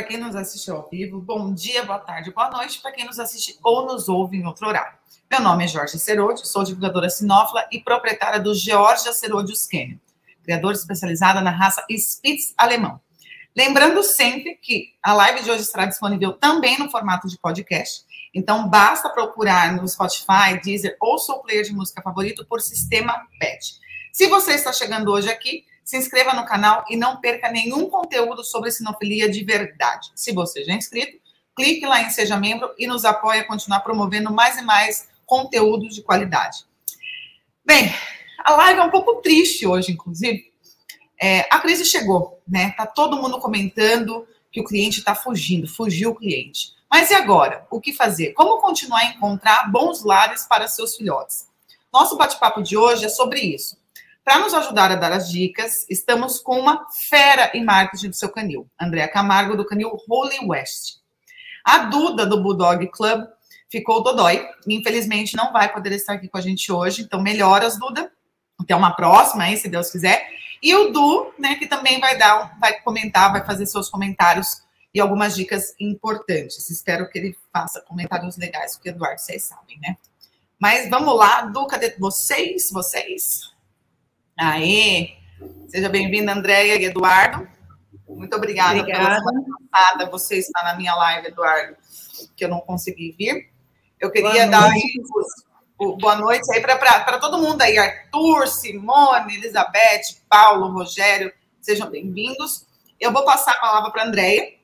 Para quem nos assiste ao vivo, bom dia, boa tarde, boa noite para quem nos assiste ou nos ouve em outro horário. Meu nome é Jorge Cerode, sou divulgadora sinófila e proprietária do Georgia Cerodius Canyon, criadora especializada na raça Spitz alemão. Lembrando sempre que a live de hoje estará disponível também no formato de podcast, então basta procurar no Spotify, Deezer ou seu player de música favorito por sistema PET. Se você está chegando hoje aqui, se inscreva no canal e não perca nenhum conteúdo sobre sinofilia de verdade. Se você já é inscrito, clique lá em Seja Membro e nos apoie a continuar promovendo mais e mais conteúdos de qualidade. Bem, a live é um pouco triste hoje, inclusive. É, a crise chegou, né? Tá todo mundo comentando que o cliente está fugindo, fugiu o cliente. Mas e agora? O que fazer? Como continuar a encontrar bons lares para seus filhotes? Nosso bate-papo de hoje é sobre isso. Para nos ajudar a dar as dicas, estamos com uma fera em marketing do seu canil, Andréa Camargo, do canil Holy West. A Duda, do Bulldog Club, ficou dodói infelizmente não vai poder estar aqui com a gente hoje, então melhoras, Duda. Até uma próxima aí, se Deus quiser. E o Du, né, que também vai dar, vai comentar, vai fazer seus comentários e algumas dicas importantes. Espero que ele faça comentários legais, porque Eduardo, vocês sabem, né? Mas vamos lá, Du, cadê vocês? Vocês? Aê! Seja bem-vinda, Andréia e Eduardo. Muito obrigada, obrigada. pela passada. Você está na minha live, Eduardo, que eu não consegui vir. Eu queria boa dar aí, boa noite aí para todo mundo aí, Arthur, Simone, Elizabeth, Paulo, Rogério, sejam bem-vindos. Eu vou passar a palavra para a Andréia,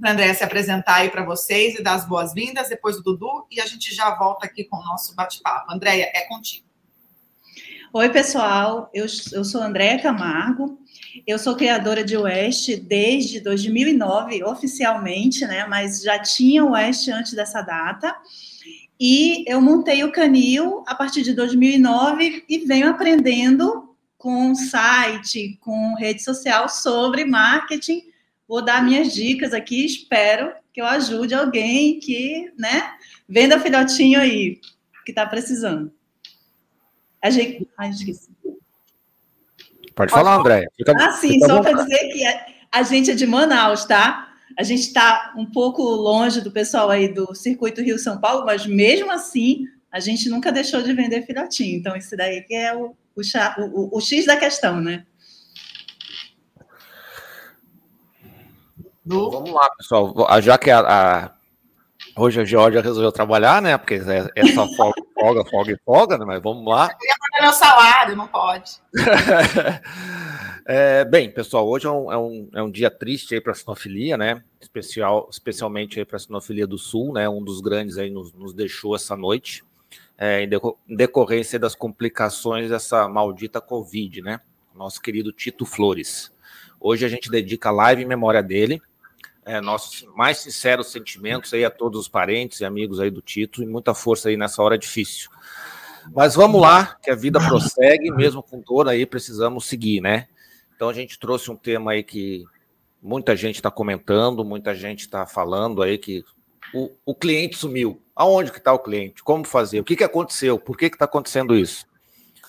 para a Andréia se apresentar aí para vocês e dar as boas-vindas, depois do Dudu, e a gente já volta aqui com o nosso bate-papo. Andréia, é contigo. Oi, pessoal. Eu, eu sou Andréa Camargo. Eu sou criadora de West desde 2009, oficialmente, né? Mas já tinha West antes dessa data. E eu montei o Canil a partir de 2009 e venho aprendendo com site, com rede social sobre marketing. Vou dar minhas dicas aqui, espero que eu ajude alguém que, né, venda filhotinho aí, que está precisando. A gente. Ai, esqueci. Pode, Pode falar, André. Fica, ah, sim, só para dizer que a, a, gente é de Manaus, tá? A gente está um pouco longe do pessoal aí do Circuito Rio São Paulo, mas mesmo assim, a gente nunca deixou de vender filhotinho. Então, isso daí que é o, o, o, o X da questão, né? Vamos lá, pessoal. Já que a, a Hoje a Georgia resolveu trabalhar, né? Porque é, é só folga, folga, folga e folga, né? Mas vamos lá. Eu ia pagar meu salário, não pode. é, bem, pessoal, hoje é um, é um, é um dia triste aí para a sinofilia, né? Especial, especialmente aí para a sinofilia do Sul, né? Um dos grandes aí nos, nos deixou essa noite, é, em, em decorrência das complicações dessa maldita Covid, né? Nosso querido Tito Flores. Hoje a gente dedica a live em memória dele é, nossos mais sinceros sentimentos aí a todos os parentes e amigos aí do Tito e muita força aí nessa hora difícil. Mas vamos lá, que a vida prossegue, mesmo com dor aí precisamos seguir, né? Então a gente trouxe um tema aí que muita gente está comentando, muita gente está falando aí que o, o, cliente sumiu. Aonde que está o cliente? Como fazer? O que, que aconteceu? Por que está acontecendo isso?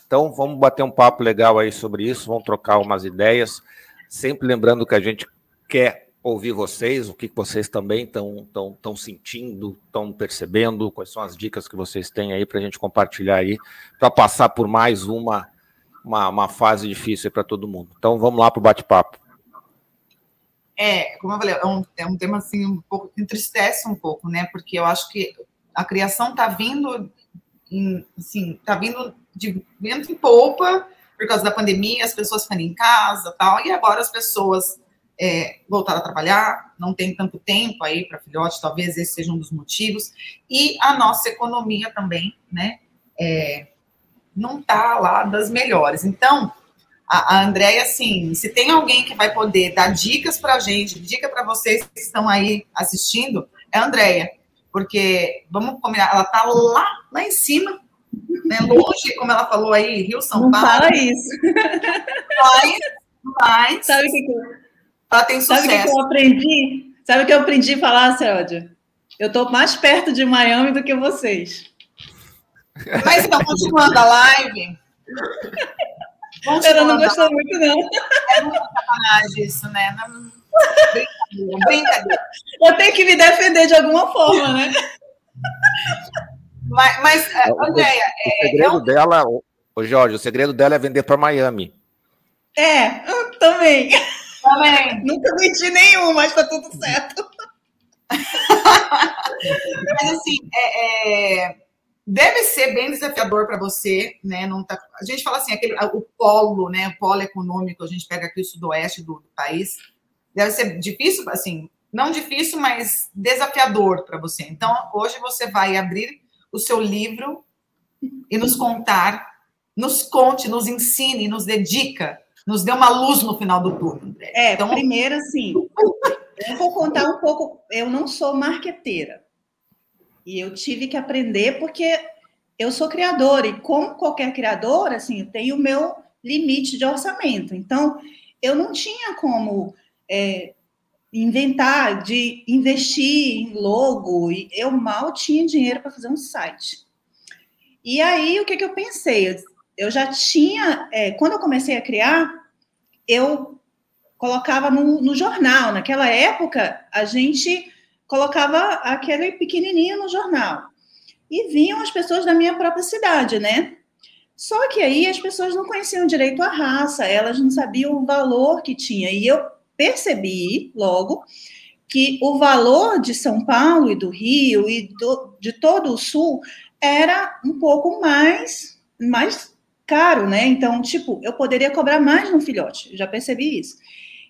Então vamos bater um papo legal aí sobre isso, vamos trocar umas ideias, sempre lembrando que a gente quer ouvir vocês, o que vocês também estão sentindo, estão percebendo, quais são as dicas que vocês têm aí para a gente compartilhar aí, para passar por mais uma, uma, uma fase difícil para todo mundo. Então vamos lá para o bate-papo. É, como eu falei, é um, é um tema assim, um pouco, entristece um pouco, né? Porque eu acho que a criação está vindo, assim, tá vindo de vento em polpa por causa da pandemia, as pessoas ficando em casa tal, e agora as pessoas é, voltar a trabalhar, não tem tanto tempo aí para filhote, talvez esse seja um dos motivos, e a nossa economia também, né, é, não está lá das melhores. Então, a, a Andréia, assim, se tem alguém que vai poder dar dicas para a gente, dica para vocês que estão aí assistindo, é a Andréia, porque, vamos combinar, ela está lá, lá em cima, né, longe, como ela falou aí, Rio, São Paulo. Não fala isso. Mas, mas... Sabe o que, que ela tem sucesso. Sabe o que eu aprendi? Sabe o que eu aprendi a falar, Céudia? Eu estou mais perto de Miami do que vocês. Mas então, continuando a live. Ela não gostou muito, não. É muito sacanagem isso, né? brincadeira. Eu tenho que me defender de alguma forma, né? Mas, mas é, Andréia, o, é, segredo é dela, o Jorge, o segredo dela é vender para Miami. É, também. Também. Nunca menti nenhum, mas tá tudo certo. mas assim, é, é, deve ser bem desafiador para você, né? Não tá, a gente fala assim, aquele, o polo, né? O polo econômico, a gente pega aqui o sudoeste do, do país, deve ser difícil, assim, não difícil, mas desafiador para você. Então, hoje você vai abrir o seu livro e nos contar, nos conte, nos ensine, nos dedica, nos dê uma luz no final do túnel. É, então, primeiro assim, eu vou contar um pouco, eu não sou marqueteira. E eu tive que aprender porque eu sou criadora e como qualquer criadora, assim, eu tenho o meu limite de orçamento. Então, eu não tinha como é, inventar, de investir em logo, e eu mal tinha dinheiro para fazer um site. E aí, o que, que eu pensei? Eu já tinha, é, quando eu comecei a criar, eu colocava no, no, jornal. Naquela época, a gente colocava aquele pequenininho no jornal. E vinham as pessoas da minha própria cidade, né? Só que aí as pessoas não conheciam direito a raça, elas não sabiam o valor que tinha. E eu percebi logo que o valor de São Paulo e do Rio e do, de todo o Sul era um pouco mais, mais caro, né? Então, tipo, eu poderia cobrar mais no filhote, já percebi isso.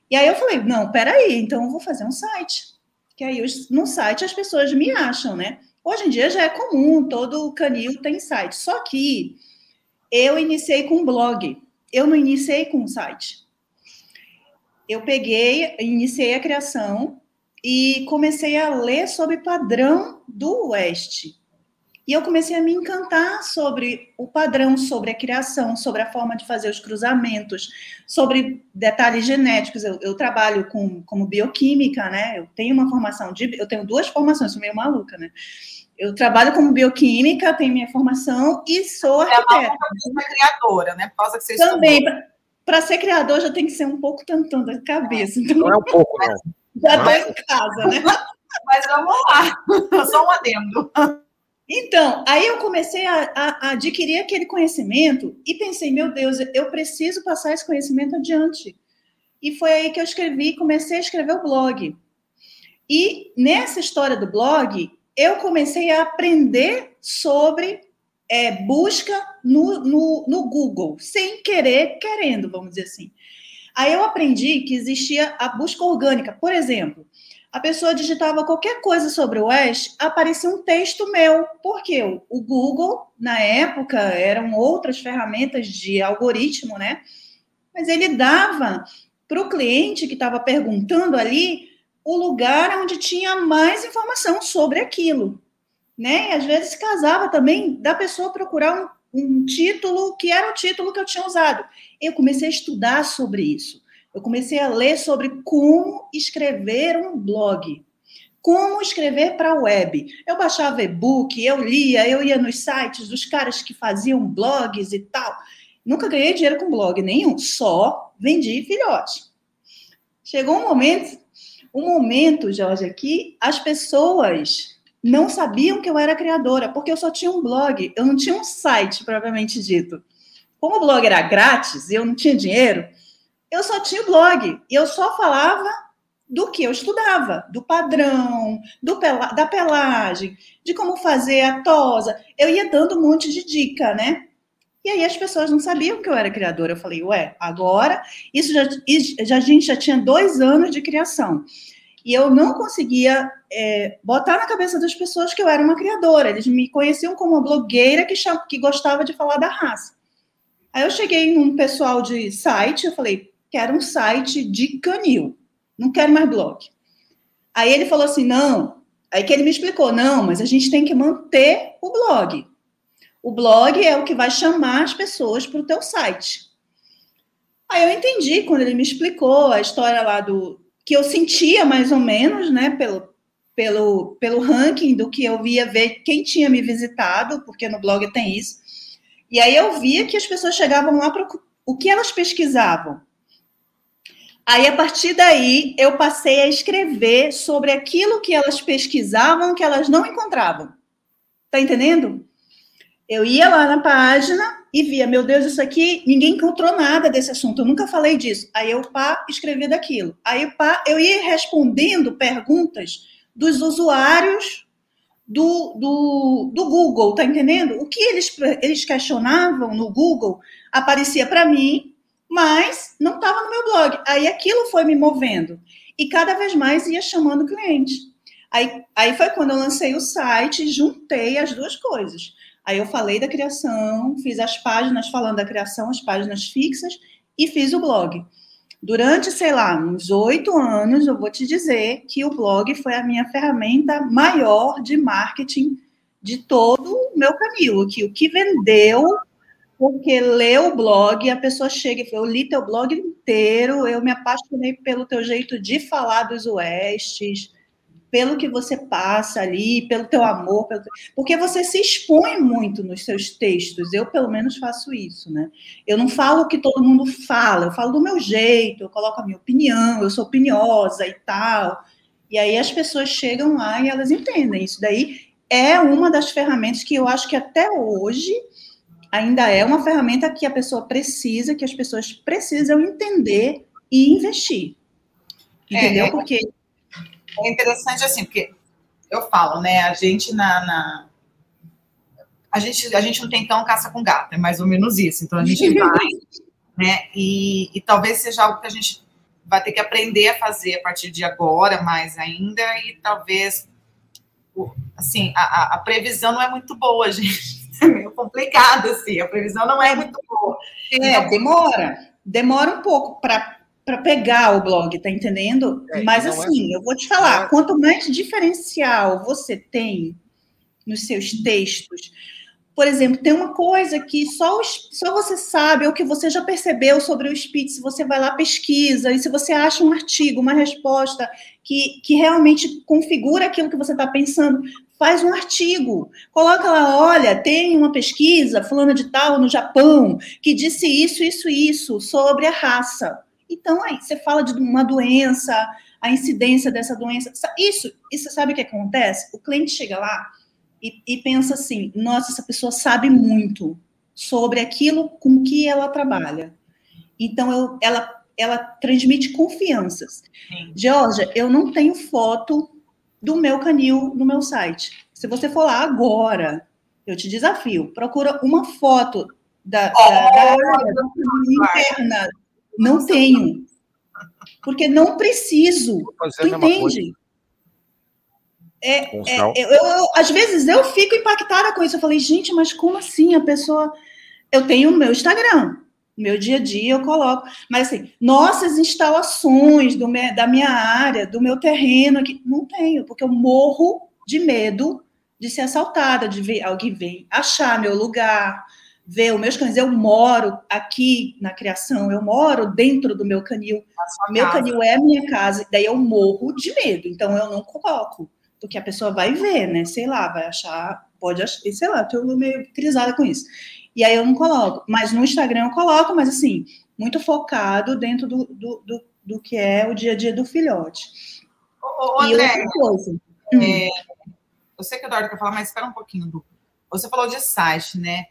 E aí eu falei, não, peraí, então eu vou fazer um site. Que aí no site as pessoas me acham, né? Hoje em dia já é comum, todo canil tem site. Só que eu iniciei com blog, eu não iniciei com site eu peguei, iniciei a criação e comecei a ler sobre padrão do Oeste. E eu comecei a me encantar sobre o padrão, sobre a criação, sobre a forma de fazer os cruzamentos, sobre detalhes genéticos. Eu, eu trabalho com, como bioquímica, né? Eu tenho uma formação de. Eu tenho duas formações, sou meio maluca, né? Eu trabalho como bioquímica, tenho minha formação e sou arquiteta. É uma criadora, né? Por causa que você Também, para ser criador já tem que ser um pouco tantão da cabeça. Então, não é um pouco, não. Já estou em casa, né? Mas vamos lá, só um adendo. Então, aí eu comecei a, a, a, adquirir aquele conhecimento e pensei, meu Deus, eu preciso passar esse conhecimento adiante. E foi aí que eu escrevi, comecei a escrever o blog. E nessa história do blog, eu comecei a aprender sobre é, busca no, no, no Google, sem querer, querendo, vamos dizer assim. Aí eu aprendi que existia a busca orgânica. Por exemplo, a pessoa digitava qualquer coisa sobre o West, aparecia um texto meu. Porque o Google, na época, eram outras ferramentas de algoritmo, né? Mas ele dava para o cliente que estava perguntando ali o lugar onde tinha mais informação sobre aquilo né? E às vezes casava também da pessoa procurar um, um título que era o título que eu tinha usado. Eu comecei a estudar sobre isso. Eu comecei a ler sobre como escrever um blog, como escrever para a web. Eu baixava e-book, eu lia, eu ia nos sites dos caras que faziam blogs e tal. Nunca ganhei dinheiro com blog nenhum, só vendi filhote. Chegou um momento, um momento, Jorge, aqui as pessoas não sabiam que eu era criadora, porque eu só tinha um blog, eu não tinha um site propriamente dito. Como o blog era grátis e eu não tinha dinheiro, eu só tinha o blog e eu só falava do que eu estudava, do padrão, do pela, da pelagem, de como fazer a tosa. Eu ia dando um monte de dica, né? E aí as pessoas não sabiam que eu era criadora. Eu falei, ué, agora isso já, já a gente já tinha dois anos de criação e eu não conseguia é, botar na cabeça das pessoas que eu era uma criadora. Eles me conheciam como uma blogueira que, que gostava de falar da raça. Aí eu cheguei num pessoal de site, eu falei, quero um site de canil, não quero mais blog. Aí ele falou assim, não. Aí que ele me explicou, não, mas a gente tem que manter o blog. O blog é o que vai chamar as pessoas para o teu site. Aí eu entendi quando ele me explicou a história lá do, que eu sentia mais ou menos, né, pelo, pelo, pelo ranking do que eu via ver quem tinha me visitado, porque no blog tem isso. E aí eu via que as pessoas chegavam lá para o que elas pesquisavam. Aí, a partir daí, eu passei a escrever sobre aquilo que elas pesquisavam, que elas não encontravam. Tá entendendo? Eu ia lá na página e via, meu Deus, isso aqui, ninguém encontrou nada desse assunto, eu nunca falei disso. Aí eu, pá, escrevia daquilo. Aí, pá, eu ia respondendo perguntas dos usuários do, do, do Google, tá entendendo? O que eles, eles questionavam no Google aparecia para mim mas não estava no meu blog. Aí aquilo foi me movendo. E cada vez mais ia chamando cliente. Aí, aí foi quando eu lancei o site e juntei as duas coisas. Aí eu falei da criação, fiz as páginas falando da criação, as páginas fixas, e fiz o blog. Durante, sei lá, uns oito anos, eu vou te dizer que o blog foi a minha ferramenta maior de marketing de todo o meu caminho. Que o que vendeu porque lê o blog, a pessoa chega e fala, eu li teu blog inteiro, eu me apaixonei pelo teu jeito de falar dos oestes, pelo que você passa ali, pelo teu amor, pelo... porque você se expõe muito nos seus textos. Eu, pelo menos, faço isso, né? Eu não falo o que todo mundo fala, eu falo do meu jeito, eu coloco a minha opinião, eu sou opiniosa e tal. E aí as pessoas chegam lá e elas entendem. Isso daí é uma das ferramentas que eu acho que até hoje ainda é uma ferramenta que a pessoa precisa, que as pessoas precisam entender e investir. Entendeu? É, é, porque. É interessante assim, porque eu falo, né? A gente na, na. a, gente, a gente não tem tão caça com gato, é mais ou menos isso. Então a gente vai, né? E, e talvez seja algo que a gente vai ter que aprender a fazer a partir de agora, mais ainda, e talvez assim, a, a previsão não é muito boa, gente é meio complicado, assim, a previsão não é muito boa. É, então, demora, demora um pouco para pegar o blog, tá entendendo? É, Mas é assim, é... eu vou te falar, é... quanto mais diferencial você tem nos seus textos, por exemplo, tem uma coisa que só, os, só você sabe, ou que você já percebeu sobre o Spitz, você vai lá, pesquisa, e se você acha um artigo, uma resposta que, que realmente configura aquilo que você está pensando, faz um artigo, coloca lá, olha, tem uma pesquisa fulana de tal no Japão que disse isso, isso, isso sobre a raça. Então aí você fala de uma doença, a incidência dessa doença. Isso, isso sabe o que acontece? O cliente chega lá e, e pensa assim: nossa, essa pessoa sabe muito sobre aquilo com que ela trabalha. Então eu, ela ela transmite confianças. Sim. Georgia, eu não tenho foto do meu canil no meu site. Se você for lá agora, eu te desafio, procura uma foto da, oh, da, da área interna. Não tenho. Porque não preciso. Tu entende? É, é, eu, eu, às vezes eu fico impactada com isso. Eu falei, gente, mas como assim? A pessoa. Eu tenho o meu Instagram meu dia a dia eu coloco. Mas assim, nossas instalações do me, da minha área, do meu terreno aqui, não tenho, porque eu morro de medo de ser assaltada, de ver alguém vir achar meu lugar, ver os meus cães. Eu moro aqui na criação, eu moro dentro do meu canil. Meu casa. canil é a minha casa, daí eu morro de medo, então eu não coloco. Porque a pessoa vai ver, né? Sei lá, vai achar, pode achar, sei lá, estou meio crisada com isso e aí eu não coloco. Mas no Instagram eu coloco, mas assim, muito focado dentro do, do, do, do que é o dia a dia do filhote. Ô, ô, André, e outra coisa. É, hum. eu sei que o Eduardo quer falar, mas espera um pouquinho, Du. Você falou de site, né?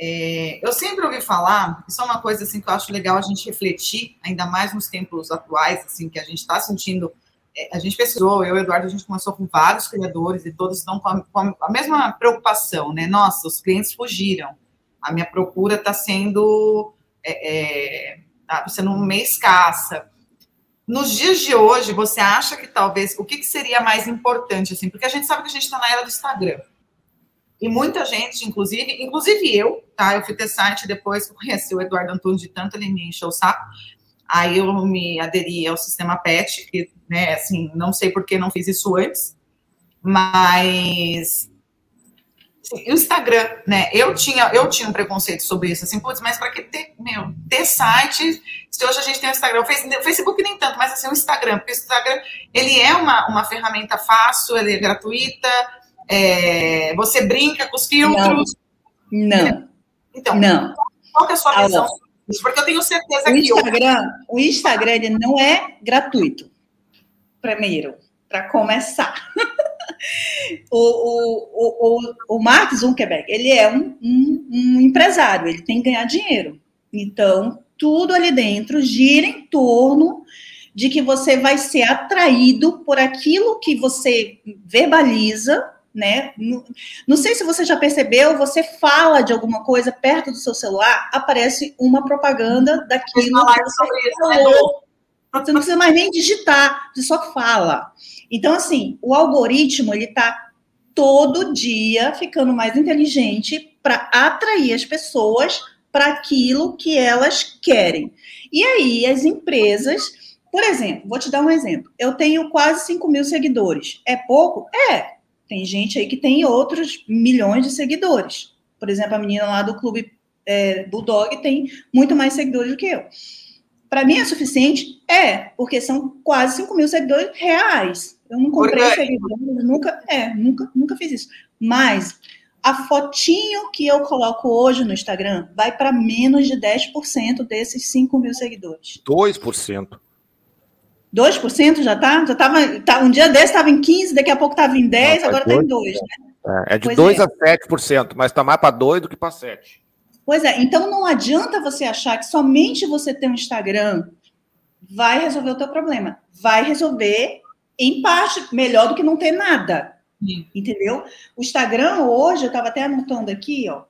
É, eu sempre ouvi falar, isso é uma coisa assim que eu acho legal a gente refletir, ainda mais nos tempos atuais, assim, que a gente está sentindo. É, a gente pesquisou, eu e o Eduardo, a gente começou com vários criadores e todos estão com a, com a mesma preocupação, né? Nossa, os clientes fugiram a minha procura está sendo, é, é, tá sendo meio escassa. Nos dias de hoje, você acha que talvez o que, que seria mais importante assim? Porque a gente sabe que a gente está na era do Instagram. E muita gente, inclusive, inclusive eu, tá? Eu fui ter site depois que conheci o Eduardo Antunes de tanto ele me encheu o saco. Aí eu me aderi ao sistema PET, que, né, assim, não sei por que não fiz isso antes, mas o Instagram, né? Eu tinha, eu tinha um preconceito sobre isso, assim, putz, mas para que ter, meu, ter site? Se hoje a gente tem o Instagram, o Facebook nem tanto, mas assim, o Instagram, porque o Instagram, ele é uma, uma ferramenta fácil, ele é gratuita, é, você brinca com os filtros. Não. não. Então, não. qual que é a sua visão? Porque eu tenho certeza o que Instagram, o Instagram ele não é gratuito. Primeiro, para começar. o, o, o, o, Mark Zuckerberg, ele é um, um, um empresário, ele tem que ganhar dinheiro. Então, tudo ali dentro gira em torno de que você vai ser atraído por aquilo que você verbaliza, né? Não, sei se você já percebeu, você fala de alguma coisa perto do seu celular, aparece uma propaganda daquilo que você isso, falou. Você não precisa mais nem digitar, você só fala. Então, assim, o algoritmo, ele está todo dia ficando mais inteligente para atrair as pessoas para aquilo que elas querem. E aí, as empresas, por exemplo, vou te dar um exemplo. Eu tenho quase 5 mil seguidores. É pouco? É. Tem gente aí que tem outros milhões de seguidores. Por exemplo, a menina lá do clube é, Bulldog tem muito mais seguidores do que eu. Para mim é suficiente? É, porque são quase 5 mil seguidores reais. Eu não comprei seguidores, nunca, é, nunca, nunca fiz isso. Mas a fotinho que eu coloco hoje no Instagram vai para menos de 10% desses 5 mil seguidores. 2%. 2% já tá? Já tava, tá, um dia desse estava em 15, daqui a pouco estava em 10, Não, agora está em 2, né? É, é de pois 2 é. a 7%, mas está mais para 2 do que para 7. Pois é, então não adianta você achar que somente você ter um Instagram vai resolver o teu problema. Vai resolver, em parte, melhor do que não ter nada. Sim. Entendeu? O Instagram hoje, eu estava até anotando aqui, ó,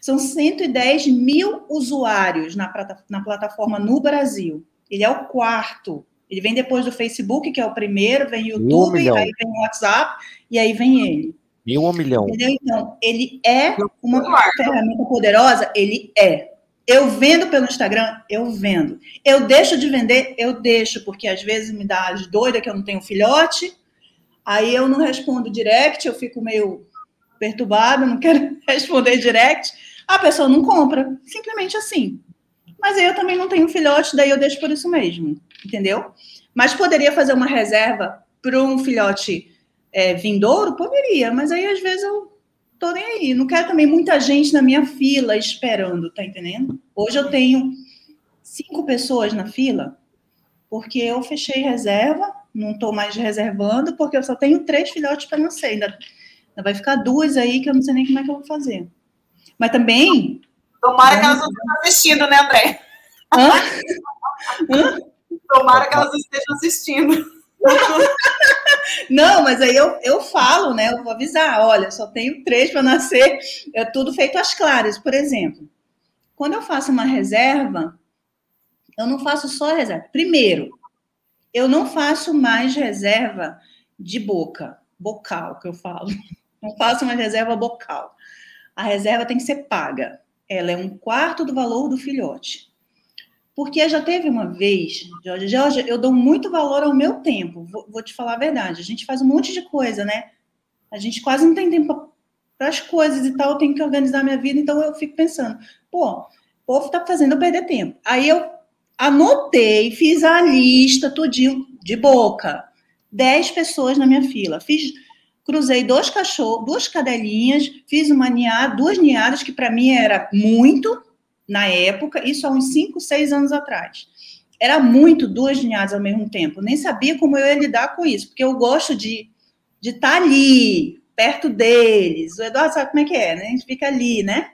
são 110 mil usuários na, na plataforma no Brasil. Ele é o quarto. Ele vem depois do Facebook, que é o primeiro, vem o YouTube, um aí vem o WhatsApp, e aí vem ele. Mil ou milhão? Entendeu? Então, ele é uma ferramenta poderosa? Ele é. Eu vendo pelo Instagram? Eu vendo. Eu deixo de vender? Eu deixo, porque às vezes me dá as doida que eu não tenho filhote, Aí eu não respondo direct, eu fico meio perturbada, não quero responder direct. A pessoa não compra, simplesmente assim. Mas aí eu também não tenho filhote, daí eu deixo por isso mesmo, entendeu? Mas poderia fazer uma reserva para um filhote é, vindouro? Poderia, mas aí às vezes eu tô nem aí. Não quero também muita gente na minha fila esperando, tá entendendo? Hoje eu tenho cinco pessoas na fila, porque eu fechei reserva não estou mais reservando, porque eu só tenho três filhotes para nascer. Ainda, ainda vai ficar duas aí que eu não sei nem como é que eu vou fazer. Mas também. Tomara que elas não estejam assistindo, né, André? Hã? Hã? Tomara que elas estejam assistindo. Não, mas aí eu, eu falo, né? Eu vou avisar, olha, só tenho três para nascer, é tudo feito às claras. Por exemplo, quando eu faço uma reserva, eu não faço só reserva. Primeiro, eu não faço mais reserva de boca, bocal, que eu falo. Não faço mais reserva bocal. A reserva tem que ser paga. Ela é um quarto do valor do filhote. Porque já teve uma vez, Jorge, Jorge, eu dou muito valor ao meu tempo. Vou, vou, te falar a verdade. A gente faz um monte de coisa, né? A gente quase não tem tempo para as coisas e tal. Eu tenho que organizar minha vida, então eu fico pensando, pô, o povo está fazendo eu perder tempo. Aí eu anotei, fiz a lista tudinho de boca. Dez pessoas na minha fila. Fiz, cruzei dois cachorros, duas cadelinhas, fiz uma ninhada, duas ninhadas, que para mim era muito na época, isso há uns cinco, seis anos atrás. Era muito duas ninhadas ao mesmo tempo. Nem sabia como eu ia lidar com isso, porque eu gosto de de estar tá ali, perto deles. O Eduardo sabe como é que é, né? A gente fica ali, né?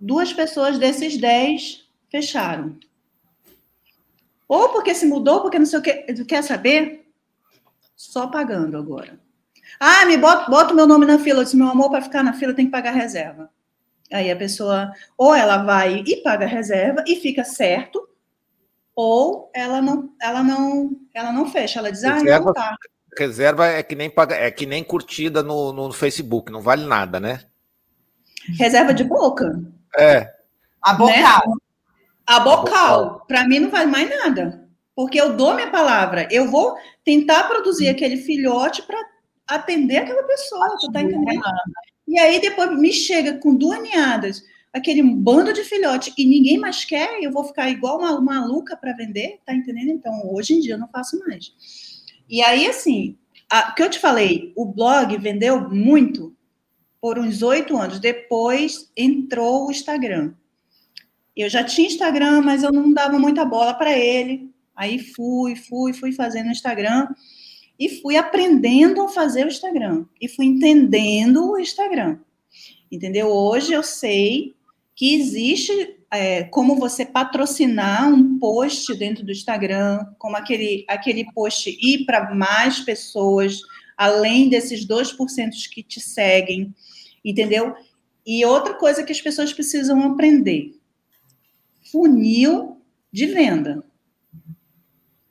Duas pessoas desses dez fecharam. Ou porque se mudou, porque não sei o que. Quer saber? Só pagando agora. Ah, me bota, bota o meu nome na fila. Eu disse, meu amor, para ficar na fila tem que pagar reserva. Aí a pessoa, ou ela vai e paga reserva e fica certo, ou ela não, ela não, ela não fecha. Ela diz, reserva, ah, não tá. Reserva é que nem paga, é que nem curtida no, no Facebook, não vale nada, né? Reserva de boca. É. A boca. Né? A bocal, para mim não vale mais nada. Porque eu dou minha palavra. Eu vou tentar produzir aquele filhote para atender aquela pessoa, tu tá entendendo? E aí depois me chega com duas ninhadas, aquele bando de filhote e ninguém mais quer, eu vou ficar igual uma maluca para vender, tá entendendo? Então, hoje em dia eu não faço mais. E aí, assim, o que eu te falei, o blog vendeu muito por uns oito anos. Depois entrou o Instagram. eu já tinha Instagram, mas eu não dava muita bola para ele. Aí fui, fui, fui fazendo Instagram e fui aprendendo a fazer o Instagram e fui entendendo o Instagram. Entendeu? Hoje eu sei que existe é, como você patrocinar um post dentro do Instagram, como aquele, aquele post ir para mais pessoas, além desses 2% que te seguem, entendeu? E outra coisa que as pessoas precisam aprender: funil de venda.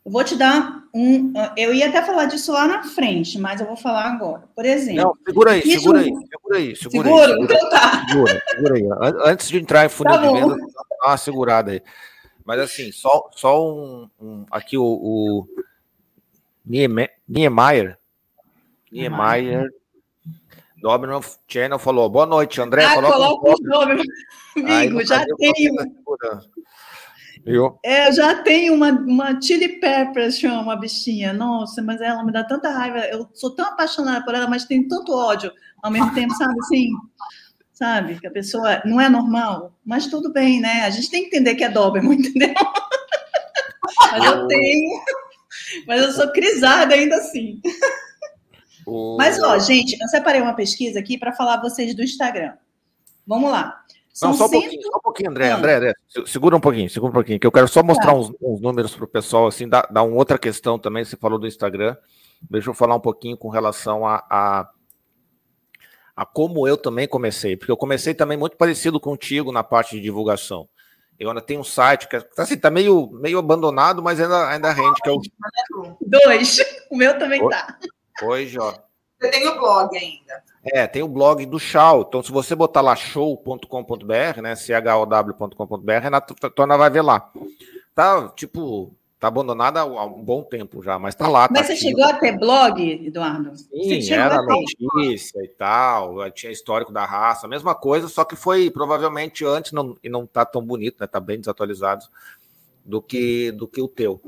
Eu vou te dar um. Eu ia até falar disso lá na frente, mas eu vou falar agora. Por exemplo. Não, segura aí, segura aí, segura aí. Segura, segura aí, Então tá. Segura, segura aí. Antes de entrar em funil tá de venda, dá uma segurada aí. Mas assim, só, só um, um aqui o, o Niemeyer, Niemeyer, Domino Channel falou, boa noite, André. Ah, coloca o nome, amigo, já tenho. Viu? É, eu já tenho uma, uma Chili Pepper, chama a bichinha. Nossa, mas ela me dá tanta raiva. Eu sou tão apaixonada por ela, mas tenho tanto ódio ao mesmo tempo, sabe assim? Sabe? Que a pessoa não é normal. Mas tudo bem, né? A gente tem que entender que é Doberman, entendeu? mas eu tenho. Mas eu sou crisada ainda assim. Mas, ó, gente, eu separei uma pesquisa aqui para falar vocês do Instagram. Vamos lá. Não, só um, cento... pouquinho, só um pouquinho, André, ah. André, André, segura um pouquinho, segura um pouquinho, que eu quero só mostrar tá. uns, uns, números para o pessoal, assim, dar, uma outra questão também, você falou do Instagram, deixa eu falar um pouquinho com relação a, a, a como eu também comecei, porque eu comecei também muito parecido contigo na parte de divulgação. Eu ainda tenho um site que tá, assim, tá meio, meio abandonado, mas ainda, ainda rende, que é o... Dois, o meu também tá. Hoje, ó. Você tem o blog ainda. É, tem o blog do Show. Então, se você botar lá show.com.br, né? chow.com.br, a Tona vai ver lá. Tá, tipo, tá abandonada há um bom tempo já, mas tá lá. Mas tá você chegou a ter blog, Eduardo? Sim, era notícia e tal, tinha histórico da raça, a mesma coisa, só que foi provavelmente antes não, e não tá tão bonito, né? Tá bem desatualizado do que do que o teu.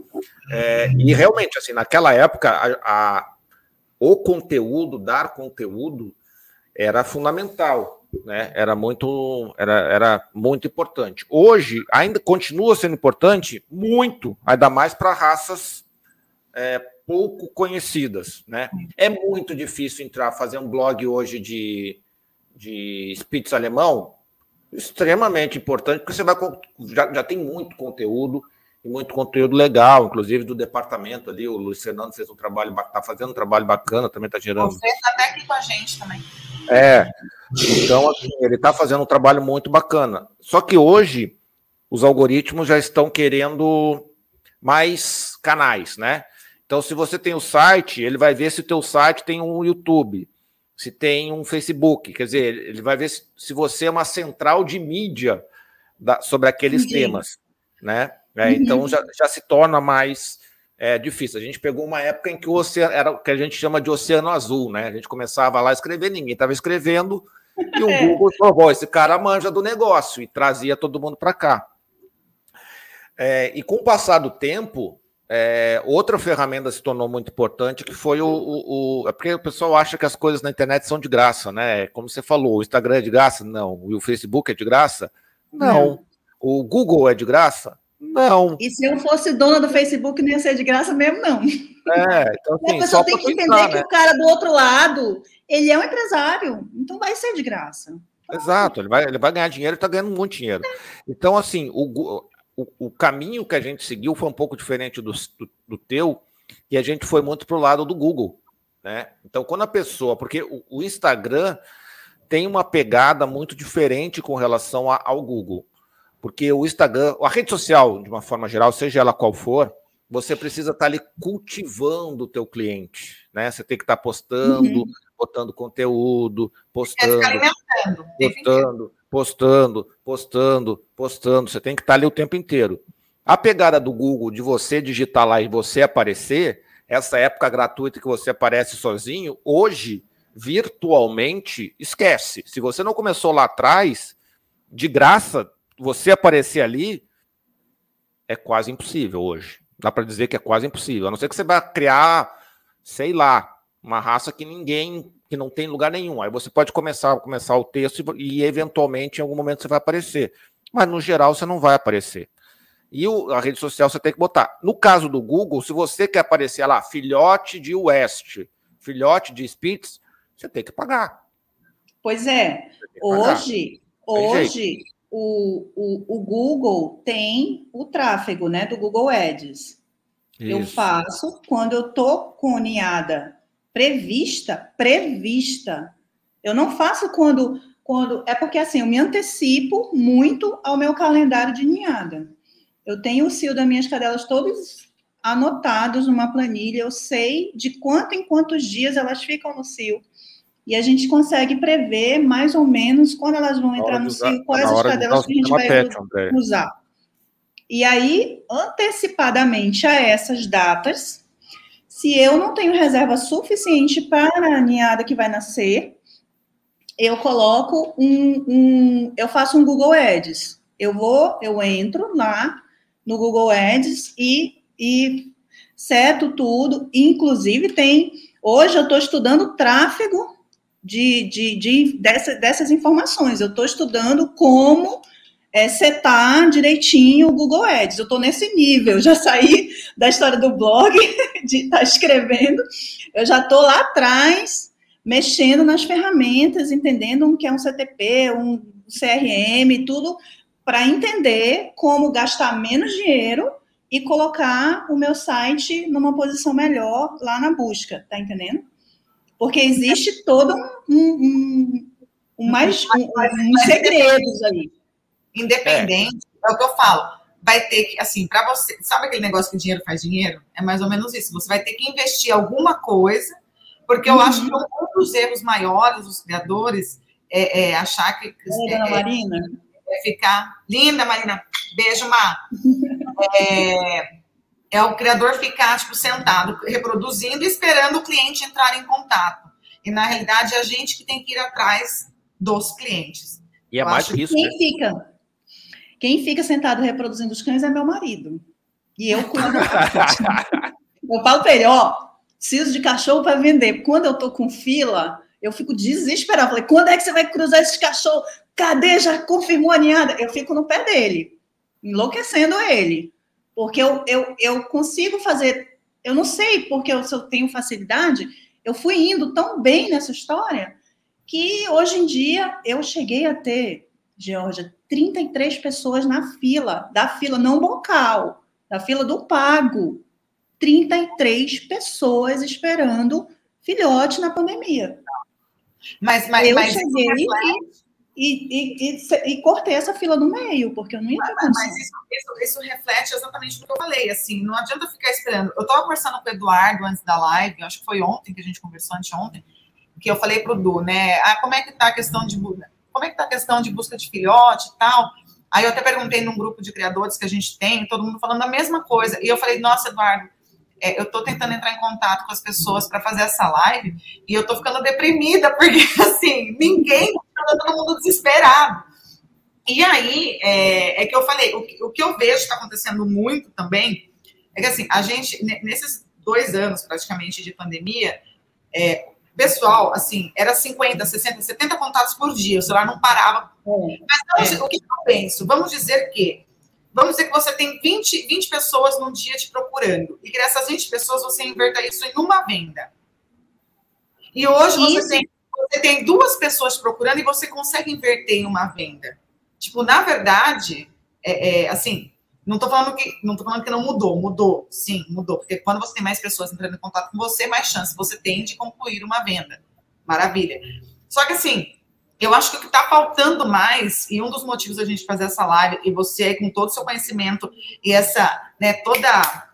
É, e realmente, assim, naquela época, a, a o conteúdo, dar conteúdo, era fundamental, né? Era muito, era, era muito importante. Hoje ainda continua sendo importante, muito, ainda mais para raças é, pouco conhecidas, né? É muito difícil entrar, fazer um blog hoje de, de Spitz alemão, extremamente importante, porque você vai já, já tem muito conteúdo muito conteúdo legal, inclusive do departamento ali. O Luiz Fernando fez um trabalho, está fazendo um trabalho bacana, também está gerando. Você está até aqui com a gente também. É, então assim, ele está fazendo um trabalho muito bacana. Só que hoje os algoritmos já estão querendo mais canais, né? Então, se você tem o site, ele vai ver se o teu site tem um YouTube, se tem um Facebook, quer dizer, ele vai ver se, se você é uma central de mídia da, sobre aqueles Entendi. temas, né? É, uhum. Então já, já se torna mais é, difícil. A gente pegou uma época em que o oceano era o que a gente chama de oceano azul, né? A gente começava lá a escrever, ninguém estava escrevendo, e o é. Google falou: esse cara manja do negócio e trazia todo mundo para cá. É, e com o passar do tempo, é, outra ferramenta se tornou muito importante, que foi o, o, o, É porque o pessoal acha que as coisas na internet são de graça, né? Como você falou, o Instagram é de graça? Não. E o Facebook é de graça? Não. Não. O Google é de graça? Não. E se eu fosse dona do Facebook, não ia ser de graça mesmo, não. É, então assim, a pessoa tem que entender pensar, que né? o cara do outro lado, ele é um empresário, então vai ser de graça. Exato, ele vai, ele vai ganhar dinheiro e está ganhando muito dinheiro. Então, assim, o, o, o, caminho que a gente seguiu foi um pouco diferente do, do, do teu, e a gente foi muito para o lado do Google. Né? Então, quando a pessoa, porque o, o Instagram tem uma pegada muito diferente com relação a, ao Google. Porque o Instagram, a rede social, de uma forma geral, seja ela qual for, você precisa estar ali cultivando o teu cliente, né? Você tem que estar postando, uhum. botando conteúdo, postando, postando, postando, postando, postando. Você tem que estar ali o tempo inteiro. A pegada do Google de você digitar lá e você aparecer, essa época gratuita que você aparece sozinho, hoje, virtualmente, esquece. Se você não começou lá atrás, de graça, você aparecer ali é quase impossível hoje. Dá para dizer que é quase impossível. A não ser que você vá criar, sei lá, uma raça que ninguém, que não tem lugar nenhum. Aí você pode começar, começar o texto e, e eventualmente em algum momento você vai aparecer. mas no geral você não vai aparecer. E o, a rede social você tem que botar. No caso do Google, se você quer aparecer lá, filhote de West, filhote de Spitz, você tem que pagar. Pois é. Hoje, hoje o, o, o Google tem o tráfego né, do Google Ads. Isso. Eu faço quando eu estou com ninhada prevista, prevista. Eu não faço quando, quando. É porque assim, eu me antecipo muito ao meu calendário de ninhada. Eu tenho o cio das minhas cadelas todos anotados numa planilha, eu sei de quanto em quantos dias elas ficam no cio. E a gente consegue prever mais ou menos quando elas vão entrar no usar, cio, quais as cadelas que a gente vai pet, usar. E aí, antecipadamente a essas datas, se eu não tenho reserva suficiente para a ninhada que vai nascer, eu coloco um, um, eu faço um Google Ads. Eu vou, eu entro lá no Google Ads e, e seto tudo. Inclusive tem, hoje eu estou estudando tráfego de, de, de dessa, dessas informações. Eu estou estudando como é, setar direitinho o Google Ads. Eu estou nesse nível, já saí da história do blog, de estar tá escrevendo, eu já estou lá atrás, mexendo nas ferramentas, entendendo o que é um CTP, um CRM, tudo, para entender como gastar menos dinheiro e colocar o meu site numa posição melhor lá na busca, tá entendendo? Porque existe todo um, um, mais um, um segredos aí independente, é. é o que eu falo. Vai ter que, assim, para você, sabe aquele negócio que o dinheiro faz dinheiro? É mais ou menos isso. Você vai ter que investir alguma coisa, porque eu uhum. acho que um dos erros maiores dos criadores é, é achar que. É, é, Marina. É ficar. Linda, Marina. Beijo, Mar. é, é o criador ficar, tipo, sentado, reproduzindo, esperando o cliente entrar em contato. E, na realidade, é a gente que tem que ir atrás dos clientes. E é mais isso. Quem né? fica quem fica sentado reproduzindo os cães é meu marido. E eu cuido do Eu falo para ele, ó, preciso de cachorro para vender. Quando eu tô com fila, eu fico desesperada. Falei, quando é que você vai cruzar esses cachorros? Cadê? Já confirmou a ninhada? Eu fico no pé dele, enlouquecendo ele. Porque eu, eu, eu consigo fazer. Eu não sei porque eu, se eu tenho facilidade, eu fui indo tão bem nessa história que hoje em dia eu cheguei a ter Georgia, 33 pessoas na fila, da fila não bocal, da fila do pago. 33 pessoas esperando filhote na pandemia. Mas, mas, eu mas cheguei e, e, e, e, cortei essa fila no meio, porque eu não ia ter Mas, mas isso, isso, isso, reflete exatamente o que eu falei, assim, não adianta ficar esperando. Eu estava conversando com o Eduardo antes da live, acho que foi ontem que a gente conversou, anteontem, que eu falei para o Du, né, ah, como é que está a questão de como é que está a questão de busca de filhote e tal? Aí eu até perguntei num grupo de criadores que a gente tem, todo mundo falando a mesma coisa. E eu falei, nossa, Eduardo, é, eu estou tentando entrar em contato com as pessoas para fazer essa live e eu estou ficando deprimida, porque assim, ninguém, tá todo mundo desesperado. E aí é, é que eu falei, o, o que eu vejo está acontecendo muito também é que assim, a gente, nesses dois anos praticamente de pandemia, é, pessoal, assim, era 50, 60, 70 contatos por dia, o celular não parava. É. Mas é. o que eu penso? Vamos dizer que, vamos dizer que você tem 20, 20 pessoas num dia te procurando, e que dessas 20 pessoas você inverta isso em uma venda. E hoje você tem, você tem duas pessoas procurando e você consegue inverter em uma venda. Tipo, na verdade, é, é assim, não estou falando que não tô falando que não mudou, mudou, sim, mudou, porque quando você tem mais pessoas entrando em contato com você, mais chance você tem de concluir uma venda. Maravilha. Só que assim, eu acho que o que está faltando mais, e um dos motivos da gente fazer essa live, e você com todo o seu conhecimento e essa, né, toda.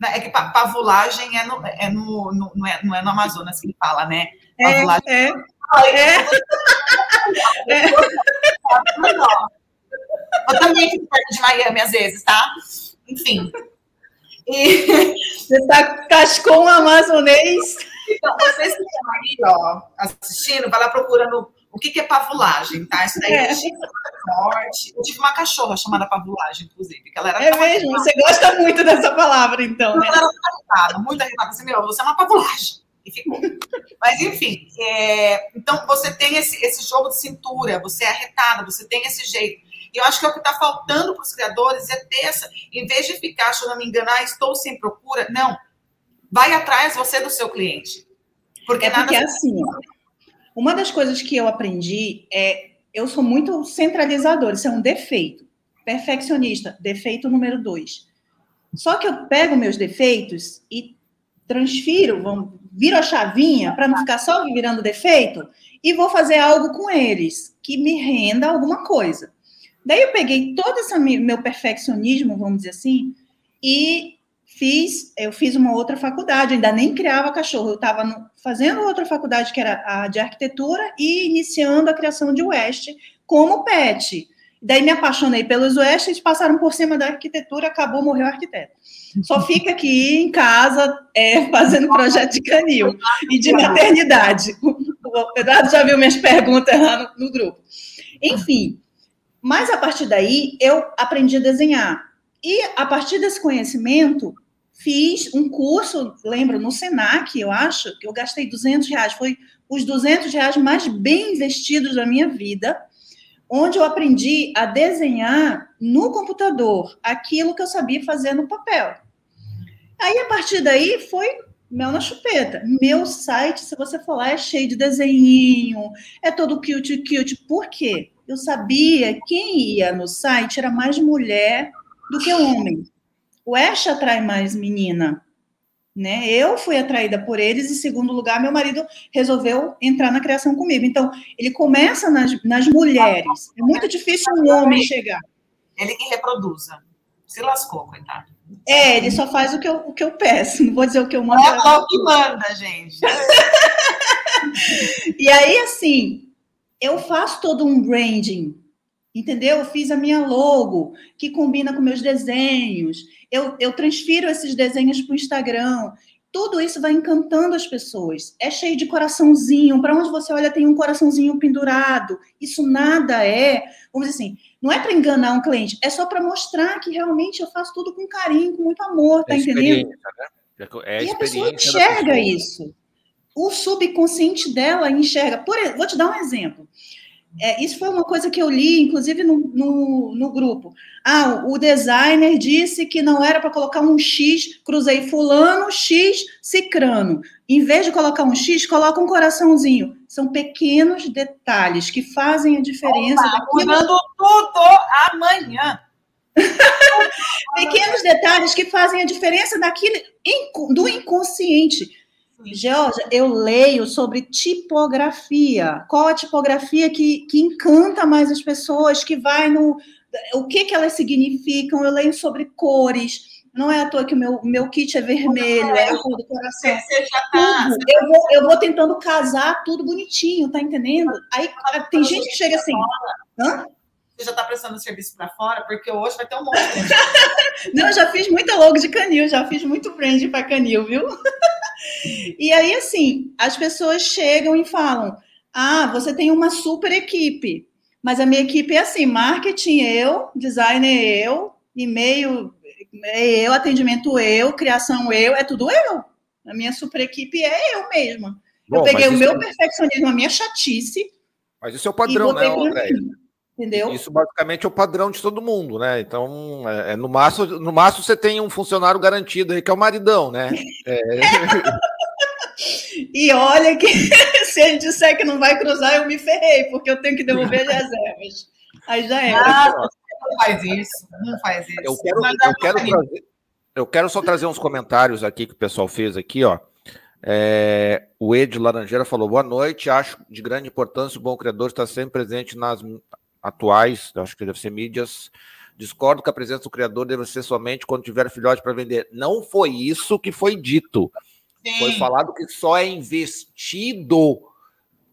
Né, é que pavulagem é no, é no, no, não, é, não é no Amazonas que fala, né? É, pavulagem. É, é. é. é. Eu também fico perto de Miami às vezes, tá? Enfim. E... Você tá cascou um amazonês. Então, vocês que estão aí, ó, assistindo, vai lá procurando o que, que é pavulagem, tá? Isso daí é, é forte. Eu tive uma cachorra chamada pavulagem, inclusive. Que ela era é mesmo? Você gosta muito dessa palavra, então, né? Ela era arretada, muito arretada. Assim, meu, você é uma pavulagem. E ficou. Mas, enfim, é... então você tem esse, esse jogo de cintura, você é arretada, você tem esse jeito. Eu acho que é o que está faltando para os criadores é ter essa, em vez de ficar achando me enganar, ah, estou sem procura, não. Vai atrás você do seu cliente. Porque, é porque nada... assim, uma das coisas que eu aprendi é eu sou muito centralizador, isso é um defeito. Perfeccionista, defeito número dois. Só que eu pego meus defeitos e transfiro, vamos, viro a chavinha para não ficar só virando defeito e vou fazer algo com eles que me renda alguma coisa. Daí eu peguei todo esse meu perfeccionismo, vamos dizer assim, e fiz, eu fiz uma outra faculdade, ainda nem criava cachorro, eu estava fazendo outra faculdade que era a de arquitetura e iniciando a criação de West como pet. Daí me apaixonei pelos West, passaram por cima da arquitetura, acabou, morreu o arquiteto. Só fica aqui em casa é, fazendo projeto de canil e de maternidade. O Eduardo já viu minhas perguntas lá no, no grupo. Enfim, mas a partir daí eu aprendi a desenhar. E a partir desse conhecimento, fiz um curso, lembro, no Senac, eu acho, que eu gastei 200 reais. Foi os 200 reais mais bem investidos da minha vida, onde eu aprendi a desenhar no computador aquilo que eu sabia fazer no papel. Aí, a partir daí, foi mel na chupeta. Meu site, se você for lá, é cheio de desenho, é todo cute, cute. Por quê? Eu sabia quem ia no site era mais mulher do que homem. O Ash atrai mais menina. Né? Eu fui atraída por eles, e, em segundo lugar, meu marido resolveu entrar na criação comigo. Então, ele começa nas, nas mulheres. É muito difícil um homem chegar. Ele que reproduza. Se lascou, coitado. É, ele só faz o que eu, o que eu peço. Não vou dizer o que eu mando. É o que manda, gente. e aí, assim, eu faço todo um branding, entendeu? Eu fiz a minha logo, que combina com meus desenhos. Eu, eu transfiro esses desenhos para o Instagram. Tudo isso vai encantando as pessoas. É cheio de coraçãozinho. Para onde você olha, tem um coraçãozinho pendurado. Isso nada é, vamos dizer assim, não é para enganar um cliente, é só para mostrar que realmente eu faço tudo com carinho, com muito amor, tá é entendendo? Né? É a e a pessoa enxerga pessoa. isso. O subconsciente dela enxerga. Por, vou te dar um exemplo. É, isso foi uma coisa que eu li, inclusive, no, no, no, grupo. Ah, o designer disse que não era para colocar um X, cruzei fulano, X, cicrano. Em vez de colocar um X, coloca um coraçãozinho. São pequenos detalhes que fazem a diferença. Opa, daquilo... tudo amanhã. pequenos detalhes que fazem a diferença daquilo, do inconsciente. Georgia, eu leio sobre tipografia. Qual a tipografia que, que encanta mais as pessoas, que vai no. O que, que elas significam? Eu leio sobre cores. Não é à toa que o meu, meu kit é vermelho, é a cor do coração. Você já tá, eu, vou, eu vou tentando casar tudo bonitinho, tá entendendo? Aí tá tem gente que chega assim. Hã? Você já está prestando serviço para fora? Porque hoje vai ter um monte. Não, já fiz muita logo de canil, já fiz muito brand para canil, viu? E aí, assim, as pessoas chegam e falam: Ah, você tem uma super equipe, mas a minha equipe é assim: marketing eu, designer eu, e-mail eu, atendimento eu, criação eu, é tudo eu. A minha super equipe é eu mesma. Bom, eu peguei o meu é... perfeccionismo, a minha chatice. Mas isso é o padrão, né, André? Entendeu? Isso basicamente é o padrão de todo mundo, né? Então, é, é, no, máximo, no máximo você tem um funcionário garantido aí, que é o maridão, né? É... e olha que se ele disser que não vai cruzar, eu me ferrei, porque eu tenho que devolver as reservas. Aí já era. Ah, não faz isso, não faz isso. Eu quero, eu quero, trazer, eu quero só trazer uns comentários aqui que o pessoal fez aqui, ó. É, o Ed Laranjeira falou: boa noite. Acho de grande importância o bom criador estar sempre presente nas atuais, acho que deve ser mídias. Discordo que a presença do criador deve ser somente quando tiver filhote para vender. Não foi isso que foi dito. Sim. Foi falado que só é investido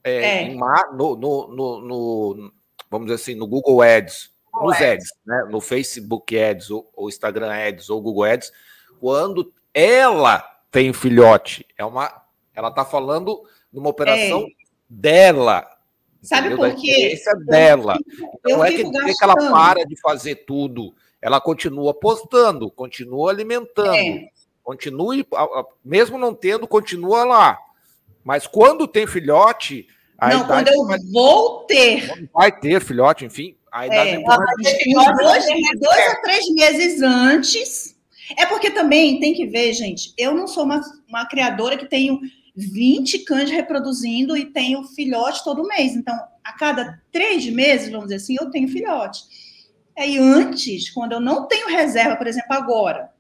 é, é. No, no, no, no, vamos dizer assim, no Google Ads, Google nos Ads, Ads né? no Facebook Ads, ou, ou Instagram Ads, ou Google Ads, quando ela tem filhote. É uma, ela está falando numa operação é. dela, Sabe entendeu? por quê? Da dela. Eu não é que, que ela para de fazer tudo. Ela continua postando, continua alimentando, é. continue, mesmo não tendo, continua lá. Mas quando tem filhote. não, quando eu vai, vou ter. Vai ter filhote, enfim. Aí dá é, dois, dois a três meses antes. É porque também tem que ver, gente, eu não sou uma, uma criadora que tenho 20 cães reproduzindo e tenho filhote todo mês. Então, a cada três meses, vamos dizer assim, eu tenho filhote. Aí antes, quando eu não tenho reserva, por exemplo, agora,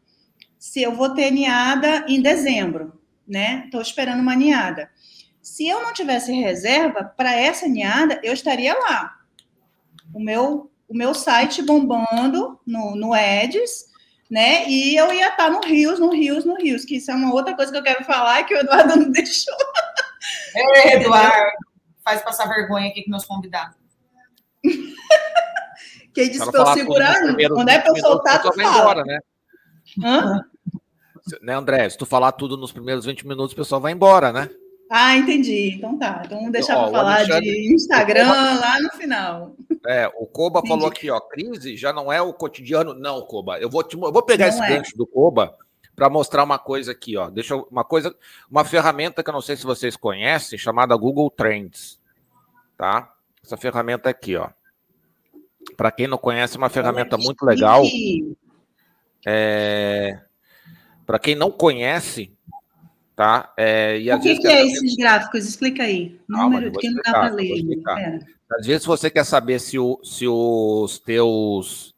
se eu vou ter ninhada em dezembro, né? Estou esperando uma ninhada. Se eu não tivesse reserva para essa ninhada, eu estaria lá. O meu, o meu site bombando no, no Eds, né? E eu ia estar no Rios, no Rios, no Rios, que isso é uma outra coisa que eu quero falar que o Eduardo não deixou. É, Eduardo, faz passar vergonha aqui com meus convidados. Quem disse para eu segurar, quando é para eu soltar, tu fala. Embora, né? Hã? Né, André? Se tu falar tudo nos primeiros 20 minutos, o pessoal vai embora, né? Ah, entendi. Então tá. Então vamos deixar para falar Alexandre, de Instagram lá no final. É, o Koba entendi. falou aqui, ó, crise já não é o cotidiano. Não, Koba. Eu vou, te, eu vou pegar não esse é. gancho do Koba para mostrar uma coisa aqui, ó. Deixa eu, uma coisa, uma ferramenta que eu não sei se vocês conhecem, chamada Google Trends, tá? Essa ferramenta aqui, ó. Para quem não conhece, é uma ferramenta muito legal. É... Para quem não conhece, tá? É, e o que, que é esses gráficos? Explica aí. Número que não dá para ler. Às vezes você quer saber se, o, se os teus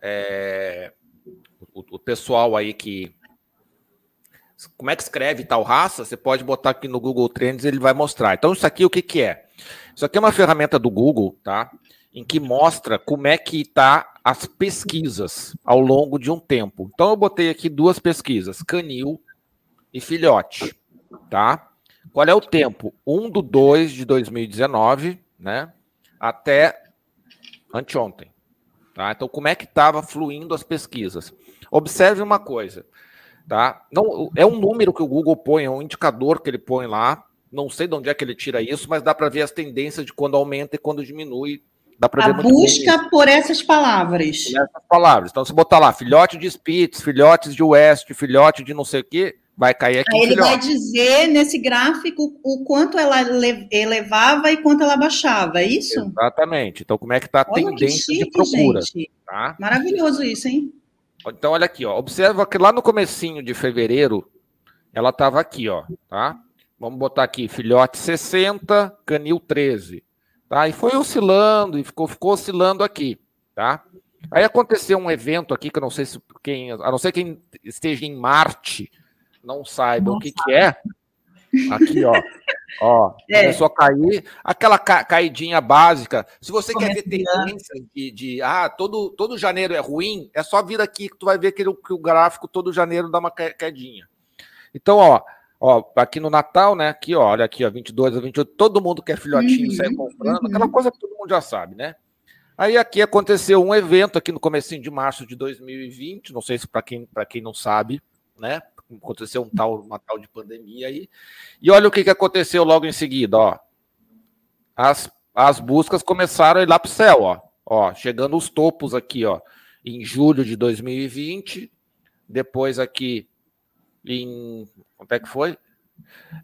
é, o, o, pessoal aí que como é que escreve tal raça, você pode botar aqui no Google Trends, ele vai mostrar. Então isso aqui o que que é? Isso aqui é uma ferramenta do Google, tá? Em que mostra como é que tá as pesquisas ao longo de um tempo. Então eu botei aqui duas pesquisas, canil e filhote, tá? Qual é o tempo? 1 do 2 de 2019, né? Até anteontem. Tá? Então, como é que estava fluindo as pesquisas? Observe uma coisa, tá? Não, é um número que o Google põe, é um indicador que ele põe lá. Não sei de onde é que ele tira isso, mas dá para ver as tendências de quando aumenta e quando diminui. Dá para ver busca por essas palavras. Por essas palavras. Então, se botar lá, filhote de Spitz, filhotes de West, filhote de não sei o quê, vai cair aqui. Aí ele vai dizer nesse gráfico o quanto ela elevava e quanto ela baixava, é isso? Exatamente. Então, como é que está a tendência chique, de procura? Tá? Maravilhoso isso, hein? Então, olha aqui, ó. Observa que lá no comecinho de fevereiro, ela estava aqui, ó, tá? Vamos botar aqui, filhote 60, canil 13, tá? E foi oscilando, e ficou, ficou oscilando aqui, tá? Aí aconteceu um evento aqui, que eu não sei se quem, a não ser quem esteja em Marte, não saiba o que, que é, aqui, ó. Ó, é. começou a cair. Aquela ca caidinha básica. Se você quer ver tendência de, de, ah, todo, todo janeiro é ruim, é só vir aqui que tu vai ver que, que o gráfico todo janeiro dá uma quedinha. Então, ó, ó, aqui no Natal, né? Aqui, ó, olha aqui, ó, 22 a 28, todo mundo quer filhotinho uhum, sai comprando, uhum. aquela coisa que todo mundo já sabe, né? Aí aqui aconteceu um evento aqui no comecinho de março de 2020, não sei se para quem, quem não sabe, né? Aconteceu um tal, uma tal de pandemia aí. E olha o que, que aconteceu logo em seguida, ó. As, as buscas começaram a ir lá para o céu, ó. ó. Chegando os topos aqui, ó. Em julho de 2020, depois aqui em. Quanto é que foi?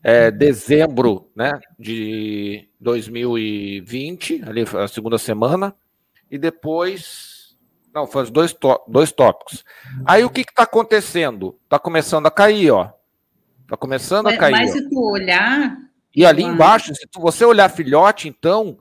É, dezembro né, de 2020, ali a segunda semana, e depois não, foi os dois, dois tópicos. Aí o que está acontecendo? Está começando a cair, ó. Está começando a cair. Mas se tu olhar. E ali embaixo, se tu, você olhar filhote, então,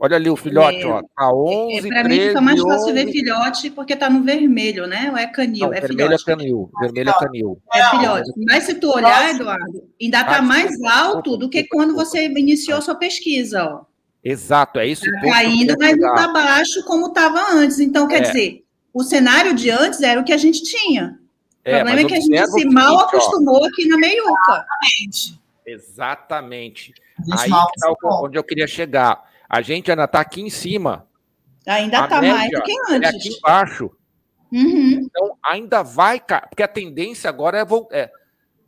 olha ali o filhote, é, ó. Tá 11, é, Para mim fica mais fácil 11... ver filhote porque tá no vermelho, né? Ou é canil? Não, é vermelho filhote. é canil. Vermelho é canil. É filhote. Mas se tu olhar, Eduardo, ainda tá mais alto do que quando você iniciou a sua pesquisa, ó. Exato, é isso. Tá caindo, mas não está baixo como estava antes. Então, quer é. dizer, o cenário de antes era o que a gente tinha. O é, problema é que a gente se mal acostumou ó. aqui na meiuca. Exatamente. Exatamente. Aí tá onde eu queria chegar. A gente ainda está aqui em cima. Ainda está mais do que antes. É aqui embaixo. Uhum. Então, ainda vai, porque a tendência agora é, vo é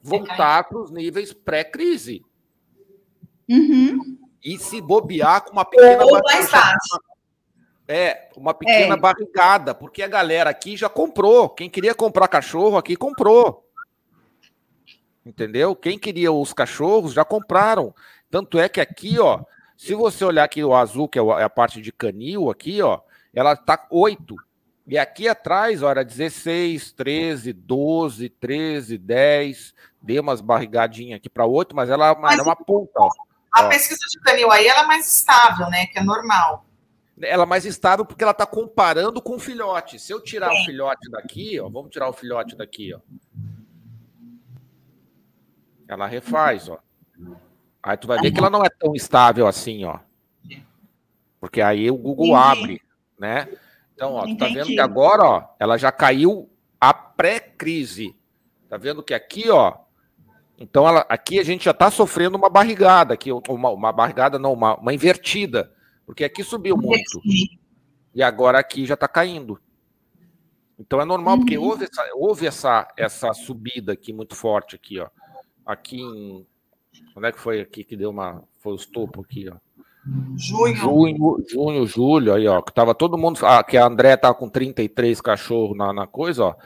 voltar para os níveis pré-crise. Uhum e se bobear com uma pequena Ou. É, uma pequena é. barrigada, porque a galera aqui já comprou. Quem queria comprar cachorro aqui comprou. Entendeu? Quem queria os cachorros já compraram. Tanto é que aqui, ó, se você olhar aqui o azul, que é, é a parte de canil aqui, ó, ela tá 8. E aqui atrás, olha, 16, 13, 12, 13, 10. Deu umas barrigadinhas aqui para 8, mas ela mas é uma ponta. Ó. A ó. pesquisa de canil aí ela é mais estável, né? Que é normal. Ela é mais estável porque ela está comparando com o filhote. Se eu tirar Sim. o filhote daqui, ó, vamos tirar o filhote daqui, ó. Ela refaz, ó. Aí tu vai ver que ela não é tão estável assim, ó. Porque aí o Google Entendi. abre, né? Então, ó, tu tá vendo que agora, ó, ela já caiu a pré-crise. Tá vendo que aqui, ó, então ela, aqui a gente já tá sofrendo uma barrigada, aqui uma, uma barrigada não, uma, uma invertida, porque aqui subiu muito. E agora aqui já tá caindo. Então é normal, uhum. porque houve, essa, houve essa, essa subida aqui muito forte aqui, ó. Aqui em. Quando é que foi aqui que deu uma. Foi os topos aqui, ó. Junho. Junho, junho, julho, aí, ó. Que tava todo mundo. Ah, que a André tava com 33 cachorros na, na coisa, ó.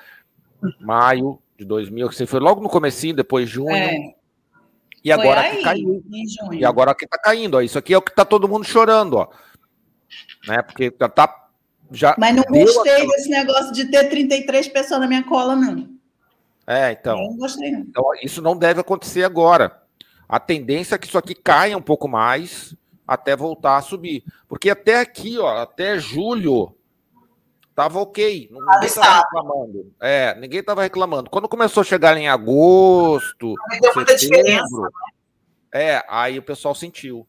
Maio de 2000, que você foi logo no comecinho, depois junho. É. E agora aí, aqui caiu. E agora aqui tá caindo, ó. Isso aqui é o que tá todo mundo chorando, ó. Né? Porque já tá. Já Mas não gostei aquela... desse negócio de ter 33 pessoas na minha cola, não. É, então. Eu não gostei, não. Então, isso não deve acontecer agora. A tendência é que isso aqui caia um pouco mais até voltar a subir. Porque até aqui, ó, até julho, tava ok. Ninguém estava reclamando. É, ninguém estava reclamando. Quando começou a chegar em agosto, setembro, é, aí o pessoal sentiu.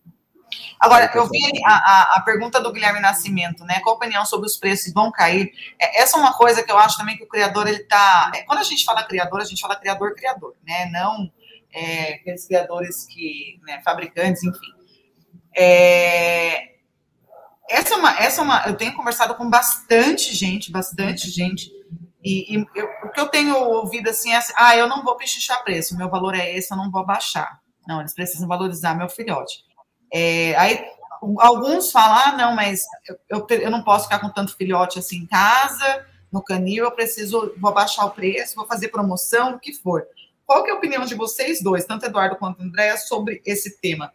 Agora, eu vi a, a, a, pergunta do Guilherme Nascimento, né? Qual a opinião sobre os preços vão cair? É, essa é uma coisa que eu acho também que o criador, ele tá. É, quando a gente fala criador, a gente fala criador-criador, né? Não é, aqueles criadores que, né, fabricantes, enfim. É, essa é uma, essa é uma, eu tenho conversado com bastante gente, bastante gente, e, e eu, o que eu tenho ouvido assim é assim, ah, eu não vou pichichar preço, meu valor é esse, eu não vou abaixar. Não, eles precisam valorizar meu filhote. É, aí alguns falam, ah, não, mas eu, eu, não posso ficar com tanto filhote assim em casa, no canil, eu preciso, vou abaixar o preço, vou fazer promoção, o que for. Qual que é a opinião de vocês dois, tanto Eduardo quanto Andréa, sobre esse tema?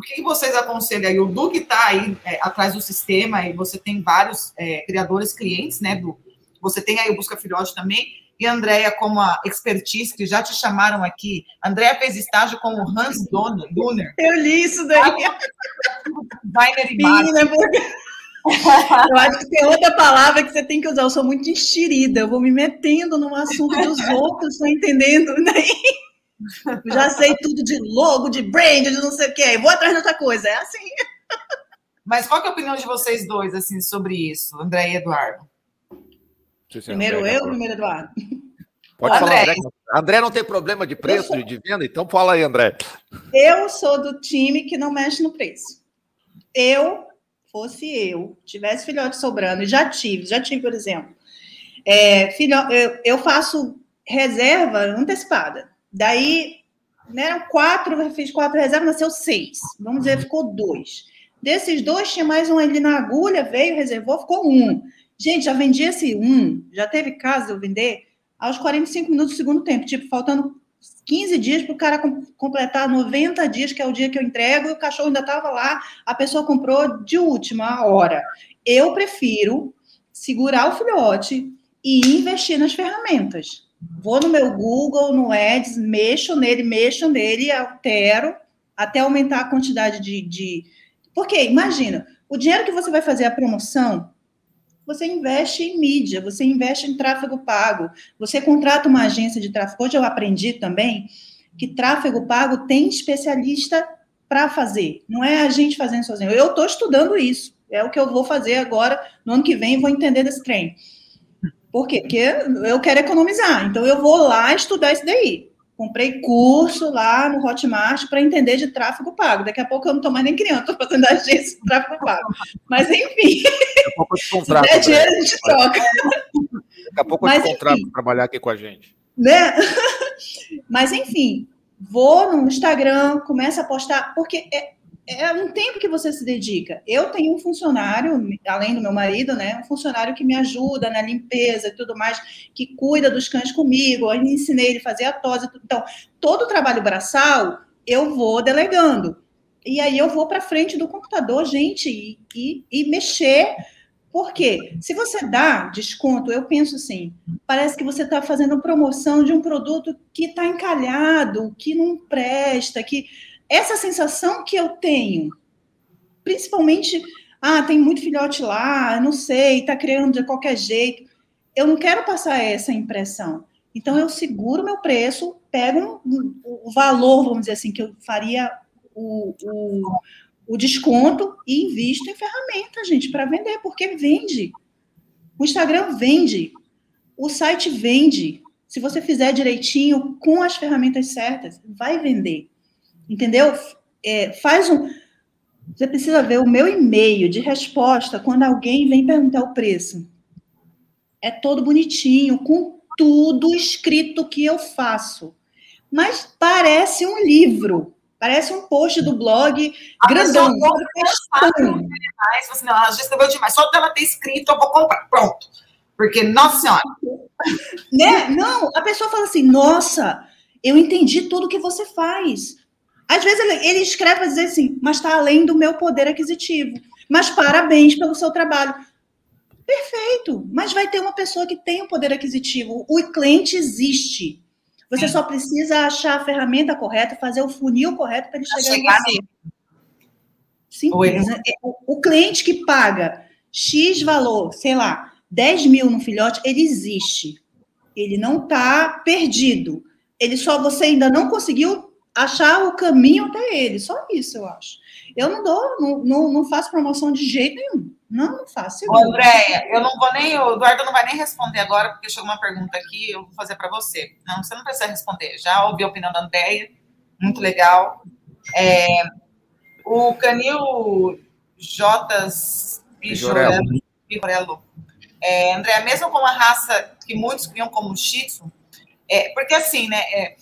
O que vocês aconselham aí? O Du que está aí é, atrás do sistema, e você tem vários é, criadores clientes, né, Du? Você tem aí o Busca Filhote também, e a Andrea como a expertise, que já te chamaram aqui. A Andrea fez estágio com o Hans Donner. Eu li isso daí. Designer e porque... Eu acho que tem outra palavra que você tem que usar. Eu sou muito enxerida, eu vou me metendo no assunto dos outros, não entendendo. Né? Já sei tudo de logo, de brand, de não sei o quê. Vou atrás de outra coisa. É assim. Mas qual é a opinião de vocês dois assim sobre isso, André e Eduardo? Primeiro André, eu, primeiro Eduardo. Pode André. falar, André. André não tem problema de preço sou... de venda, então fala aí, André. Eu sou do time que não mexe no preço. Eu, fosse eu, tivesse filhote sobrando, e já tive, já tive, por exemplo, é, filho, eu, eu faço reserva antecipada. Daí, né, eram quatro, fiz quatro reservas, nasceu seis. Vamos dizer, ficou dois. Desses dois, tinha mais um ali na agulha, veio, reservou, ficou um. Gente, já vendi esse um, já teve caso de eu vender aos 45 minutos do segundo tempo, tipo, faltando 15 dias para o cara completar 90 dias, que é o dia que eu entrego, e o cachorro ainda estava lá, a pessoa comprou de última hora. Eu prefiro segurar o filhote e investir nas ferramentas. Vou no meu Google, no Ads, mexo nele, mexo nele, altero até aumentar a quantidade de, de. Porque, imagina, o dinheiro que você vai fazer a promoção, você investe em mídia, você investe em tráfego pago, você contrata uma agência de tráfego. Hoje eu aprendi também que tráfego pago tem especialista para fazer, não é a gente fazendo sozinho. Eu estou estudando isso, é o que eu vou fazer agora, no ano que vem, vou entender desse trem. Por quê? Porque eu quero economizar. Então, eu vou lá estudar isso daí. Comprei curso lá no Hotmart para entender de tráfego pago. Daqui a pouco eu não estou mais nem criança, estou fazendo agência de tráfego pago. Mas, enfim. Daqui a pouco eu te contrato. Se der dinheiro, a gente troca. Daqui a pouco eu te contrato para trabalhar aqui com a gente. Né? Mas, enfim, vou no Instagram, começa a postar, porque é, é um tempo que você se dedica. Eu tenho um funcionário, além do meu marido, né? Um funcionário que me ajuda na limpeza e tudo mais, que cuida dos cães comigo. Eu ensinei ele a fazer a tosa. Então, todo o trabalho braçal eu vou delegando. E aí eu vou para frente do computador, gente, e, e, e mexer Por quê? Se você dá desconto, eu penso assim, parece que você está fazendo promoção de um produto que está encalhado, que não presta, que essa sensação que eu tenho, principalmente, ah, tem muito filhote lá, não sei, está criando de qualquer jeito. Eu não quero passar essa impressão. Então eu seguro meu preço, pego o valor, vamos dizer assim, que eu faria o, o o desconto e invisto em ferramenta, gente, para vender, porque vende. O Instagram vende, o site vende. Se você fizer direitinho, com as ferramentas certas, vai vender. Entendeu? É, faz um. Você precisa ver o meu e-mail de resposta quando alguém vem perguntar o preço. É todo bonitinho, com tudo escrito que eu faço. Mas parece um livro. Parece um post do blog a grandão. Mais, você, não, ela já escreveu demais. Só dela ter escrito, eu vou comprar. Pronto. Porque, nossa senhora. né? Não, a pessoa fala assim, nossa, eu entendi tudo que você faz. Às vezes ele, ele escreve para dizer assim, mas está além do meu poder aquisitivo. Mas parabéns pelo seu trabalho. Perfeito, mas vai ter uma pessoa que tem o um poder aquisitivo. O cliente existe. Você Sim. só precisa achar a ferramenta correta, fazer o funil correto para ele chegar, chegar você. Simples. Né? O, o cliente que paga X valor, sei lá, 10 mil no filhote, ele existe. Ele não está perdido. Ele só você ainda não conseguiu achar o caminho até ele. Só isso, eu acho. Eu não dou, não, não, não faço promoção de jeito nenhum. Não, não faço. Ô, Andréia, eu não vou nem, o Eduardo não vai nem responder agora, porque chegou uma pergunta aqui, eu vou fazer para você. Não, você não precisa responder. Já ouvi a opinião da Andréia, muito legal. É, o Canil Jotas Pijorello. É, André, mesmo com uma raça que muitos criam como Shih Tzu, é, porque assim, né, é,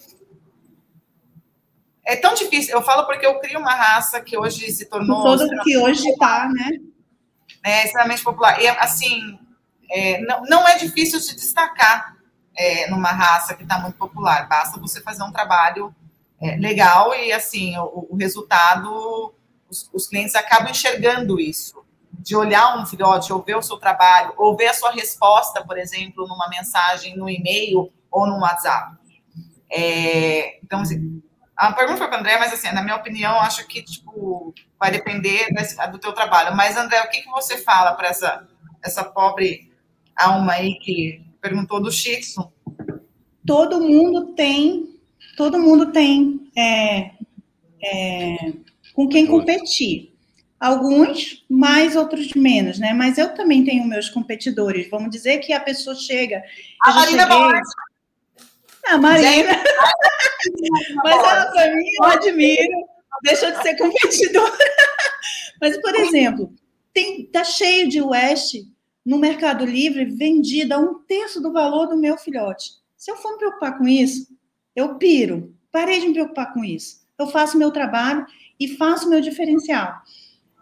é tão difícil. Eu falo porque eu crio uma raça que hoje se tornou. Todo que hoje está, né? É extremamente popular. E, assim, é, não, não é difícil se destacar é, numa raça que está muito popular. Basta você fazer um trabalho é, legal e, assim, o, o resultado, os, os, clientes acabam enxergando isso. De olhar um filhote, ou ver o seu trabalho, ou ver a sua resposta, por exemplo, numa mensagem, no e-mail ou no WhatsApp. É, então, assim, a pergunta foi para o André, mas assim, na minha opinião, acho que tipo, vai depender do teu trabalho. Mas, André, o que, que você fala para essa, essa pobre alma aí que perguntou do Shih Todo mundo tem, todo mundo tem é, é, com quem competir. Alguns mais, outros menos, né? Mas eu também tenho meus competidores. Vamos dizer que a pessoa chega. A Marina cheguei... A Marina. Mas ela, para mim, eu admiro. Deixou de ser competidora. Mas, por exemplo, tem, tá cheio de West no Mercado Livre vendida a um terço do valor do meu filhote. Se eu for me preocupar com isso, eu piro. Parei de me preocupar com isso. Eu faço meu trabalho e faço meu diferencial.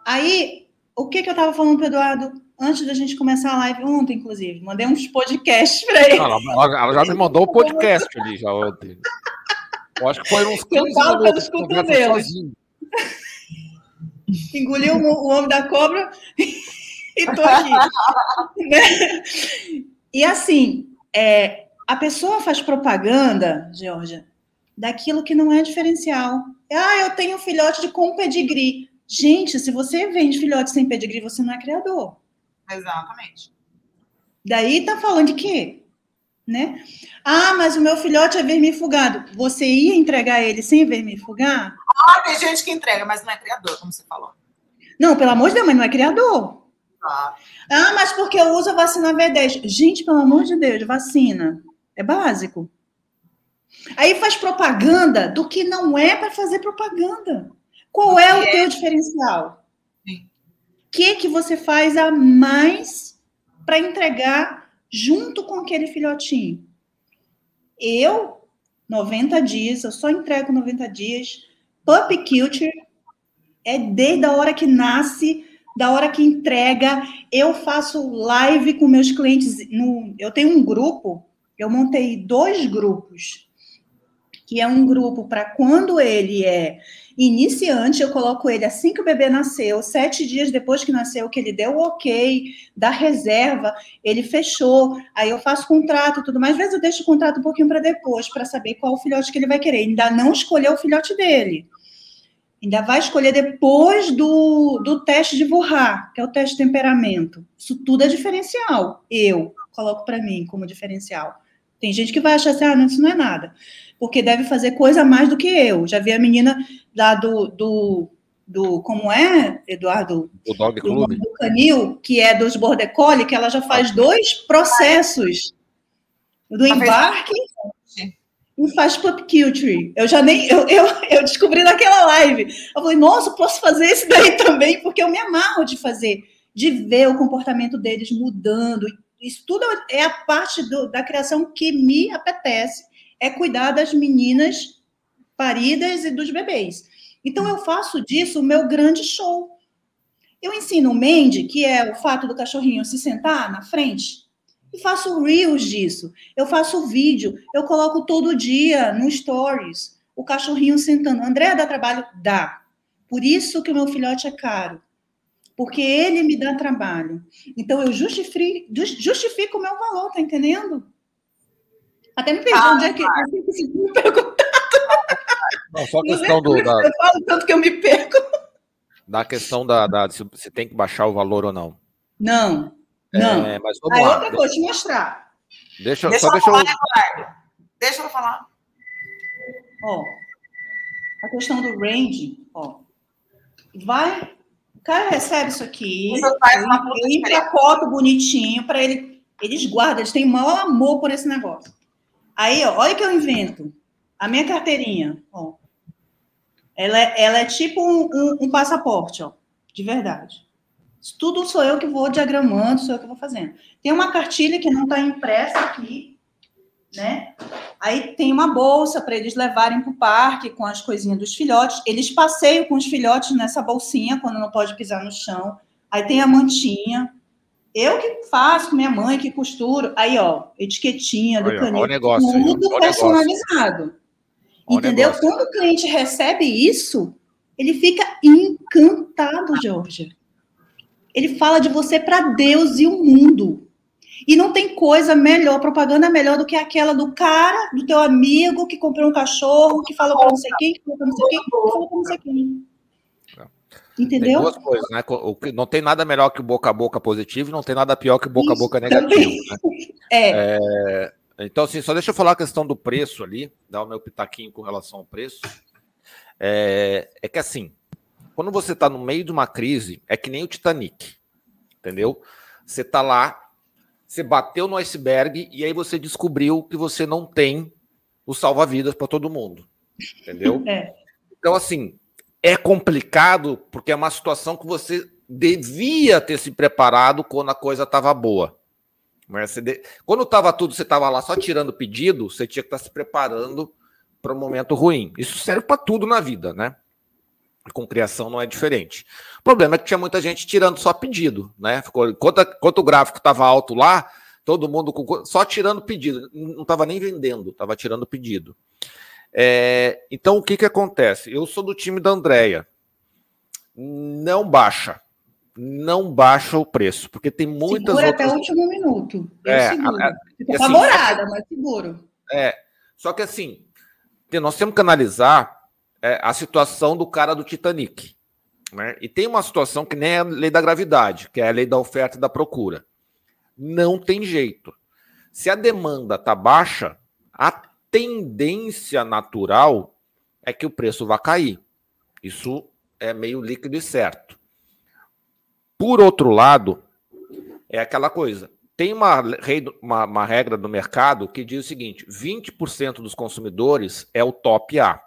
Aí, o que, que eu estava falando para o Eduardo antes da gente começar a live ontem, inclusive. Mandei uns podcasts para ele. Ela, ela, já me mandou o podcast ali já ontem. Eu acho que foi uns 15 Eu falo pelos cotovelos. Engoliu o, o homem da cobra e tô aqui. né? E assim, é, a pessoa faz propaganda, Georgia, daquilo que não é diferencial. Ah, eu tenho um filhote de com pedigree. Gente, se você vende filhote sem pedigree, você não é criador. Exatamente. Daí tá falando de quê? Né? Ah, mas o meu filhote é vermifugado. Você ia entregar ele sem vermifugar? Ah, tem gente que entrega, mas não é criador, como você falou. Não, pelo amor de Deus, mas não é criador. Ah, ah mas porque eu uso a vacina V10. Gente, pelo amor de Deus, vacina. É básico. Aí faz propaganda do que não é para fazer propaganda. Qual é o é. teu diferencial? Que que você faz a mais para entregar junto com aquele filhotinho? Eu, 90 dias, eu só entrego 90 dias. Puppy Culture é desde a hora que nasce, da hora que entrega. Eu faço live com meus clientes. No, eu tenho um grupo, eu montei dois grupos. que é um grupo para quando ele é iniciante, eu coloco ele assim que o bebê nasceu, sete dias depois que nasceu, que ele deu o ok da reserva, ele fechou, aí eu faço contrato tudo mais. Às vezes eu deixo o contrato um pouquinho para depois, para saber qual o filhote que ele vai querer. Ainda não escolheu o filhote dele. Ainda vai escolher depois do, do teste de Vorrar, que é o teste de temperamento. Isso tudo é diferencial. Eu coloco para mim como diferencial. Tem gente que vai achar assim, ah, não, isso não é nada. Porque deve fazer coisa mais do que eu. Já vi a menina lá do, do, do como é, Eduardo? O Dog Club. Do, Canil, que é dos Border Collie, que ela já faz dois processos. Do embarque e faz pop culture. Eu já nem, eu, eu, eu descobri naquela live. Eu falei, nossa, posso fazer isso daí também, porque eu me amarro de fazer, de ver o comportamento deles mudando. Isso tudo é a parte do, da criação que me apetece, é cuidar das meninas paridas e dos bebês. Então eu faço disso o meu grande show. Eu ensino o Mandy, que é o fato do cachorrinho se sentar na frente, e faço reels disso. Eu faço vídeo, eu coloco todo dia no stories o cachorrinho sentando. André dá trabalho? Dá. Por isso que o meu filhote é caro. Porque ele me dá trabalho. Então eu justifico, justifico o meu valor, tá entendendo? Até me pergunto ah, onde é que eu sempre me perguntado. Não, só a questão do. Da... Eu falo tanto que eu me perco. Da questão da, da se, se tem que baixar o valor ou não. Não, não. É, mas vamos Aí lá. outra coisa, te mostrar. Deixa, deixa só deixa falar, eu... Deixa eu falar. Ó, a questão do range, ó. Vai, cara recebe isso aqui, ele empacota bonitinho para ele, eles guardam, eles têm maior amor por esse negócio. Aí, ó, olha o que eu invento. A minha carteirinha, ó. Ela é, ela é tipo um, um, um passaporte, ó, de verdade. Tudo sou eu que vou diagramando, sou eu que vou fazendo. Tem uma cartilha que não está impressa aqui, né? Aí tem uma bolsa para eles levarem para o parque com as coisinhas dos filhotes. Eles passeiam com os filhotes nessa bolsinha quando não pode pisar no chão. Aí tem a mantinha. Eu que faço com minha mãe, que costuro. Aí, ó, etiquetinha do canil. Negócio, tudo personalizado. Entendeu? Quando o cliente recebe isso, ele fica encantado, Georgia. Ele fala de você para Deus e o mundo. E não tem coisa melhor, propaganda melhor do que aquela do cara, do teu amigo que comprou um cachorro, que falou para não sei quem, que falou para não sei quem, que falou para não sei quem. Entendeu? Tem duas coisas, né? Não tem nada melhor que o boca a boca positivo, não tem nada pior que o boca a boca negativo. Né? É. é. Então, assim, só deixa eu falar a questão do preço ali, dar o meu pitaquinho com relação ao preço. É, é que assim, quando você está no meio de uma crise, é que nem o Titanic, entendeu? Você está lá, você bateu no iceberg e aí você descobriu que você não tem o salva-vidas para todo mundo, entendeu? É. Então, assim, é complicado porque é uma situação que você devia ter se preparado quando a coisa estava boa. Quando estava tudo, você estava lá só tirando pedido, você tinha que estar tá se preparando para um momento ruim. Isso serve para tudo na vida, né? Com criação não é diferente. O problema é que tinha muita gente tirando só pedido, né? Ficou, enquanto, enquanto o gráfico estava alto lá, todo mundo com, só tirando pedido, não estava nem vendendo, estava tirando pedido. É, então o que, que acontece? Eu sou do time da Andrea. Não baixa. Não baixa o preço, porque tem muitas Segura outras... até o último minuto. é, seguro. A, a, assim, apavorada, mas seguro. É, só que assim, nós temos que analisar é, a situação do cara do Titanic. Né? E tem uma situação que nem é a lei da gravidade, que é a lei da oferta e da procura. Não tem jeito. Se a demanda está baixa, a tendência natural é que o preço vá cair. Isso é meio líquido e certo. Por outro lado, é aquela coisa. Tem uma, uma, uma regra do mercado que diz o seguinte: 20% dos consumidores é o top A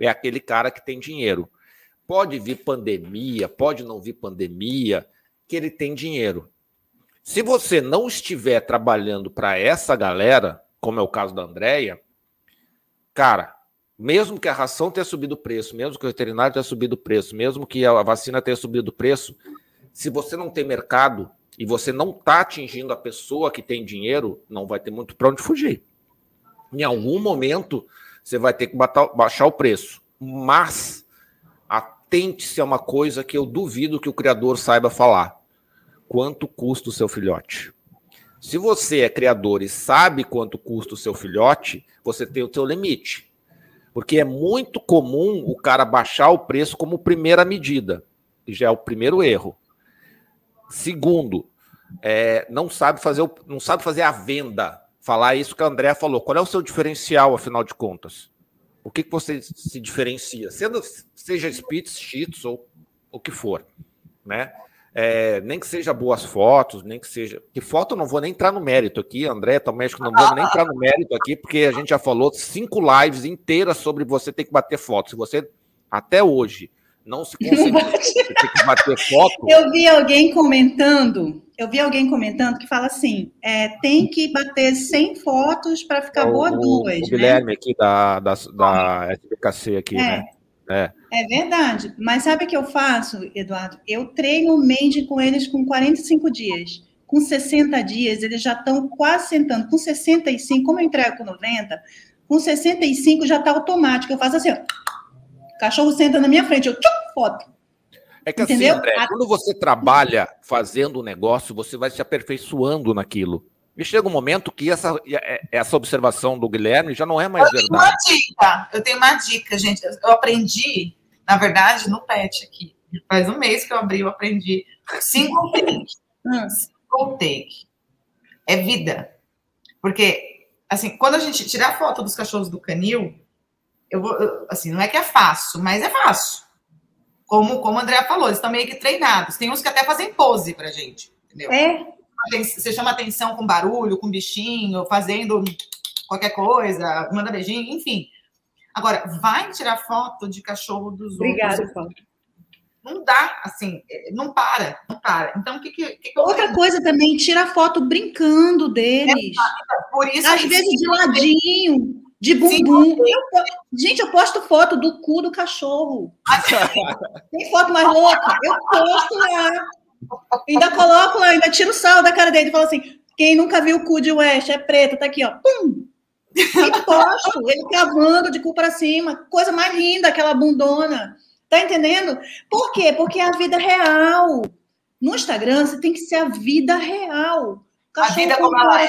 é aquele cara que tem dinheiro. Pode vir pandemia, pode não vir pandemia, que ele tem dinheiro. Se você não estiver trabalhando para essa galera, como é o caso da Andrea, cara, mesmo que a ração tenha subido o preço, mesmo que o veterinário tenha subido o preço, mesmo que a vacina tenha subido o preço, se você não tem mercado e você não está atingindo a pessoa que tem dinheiro, não vai ter muito para onde fugir. Em algum momento, você vai ter que baixar o preço. Mas atente-se a uma coisa que eu duvido que o criador saiba falar. Quanto custa o seu filhote? Se você é criador e sabe quanto custa o seu filhote, você tem o seu limite. Porque é muito comum o cara baixar o preço como primeira medida. E já é o primeiro erro. Segundo, é, não sabe fazer o, não sabe fazer a venda. Falar isso que a André falou. Qual é o seu diferencial, afinal de contas? O que, que você se diferencia? Sendo, seja Spitz, Cheats ou o que for, né? É, nem que seja boas fotos, nem que seja. Que foto eu não vou nem entrar no mérito aqui, André, também que não vou nem entrar no mérito aqui, porque a gente já falou cinco lives inteiras sobre você ter que bater foto. Se você, até hoje, não se ter que bater foto. Eu vi alguém comentando, eu vi alguém comentando que fala assim: é, tem que bater 100 fotos para ficar é o, boa duas. O né? Guilherme aqui da, da, da SBKC aqui, é. né? É. é verdade. Mas sabe o que eu faço, Eduardo? Eu treino o Mandy com eles com 45 dias. Com 60 dias, eles já estão quase sentando. Com 65, como eu entrego com 90, com 65 já está automático. Eu faço assim, ó. O cachorro senta na minha frente, eu tchum, foto. É que assim, Entendeu? assim, André, quando você trabalha fazendo um negócio, você vai se aperfeiçoando naquilo. E chega um momento que essa, é, essa observação do Guilherme já não é mais eu verdade. Tenho uma dica, eu tenho uma dica, gente. Eu aprendi, na verdade, no PET aqui. Faz um mês que eu abri, eu aprendi single take. Hum. single take. É vida. Porque, assim, quando a gente tirar foto dos cachorros do canil, eu vou, assim, não é que é fácil, mas é fácil. Como, como o André falou, eles estão meio que treinados. Tem uns que até fazem pose pra gente, entendeu? É, você chama atenção com barulho, com bichinho, fazendo qualquer coisa, manda beijinho, enfim. Agora, vai tirar foto de cachorro dos Obrigada, outros. Obrigada, Não dá, assim, não para, não para. Então, o que, que, que Outra coisa também, tira foto brincando deles. É, por isso Às vezes de ladinho, de bumbum. Eu, gente, eu posto foto do cu do cachorro. Tem foto mais louca? Eu posto lá. Ainda coloco lá, ainda tiro o sal da cara dele e falo assim: quem nunca viu o cu de West é preto, tá aqui, ó. Pum! E posto, ele cavando de cu para cima, coisa mais linda, aquela bundona. Tá entendendo? Por quê? Porque é a vida real. No Instagram, você tem que ser a vida real. a vida como ela é.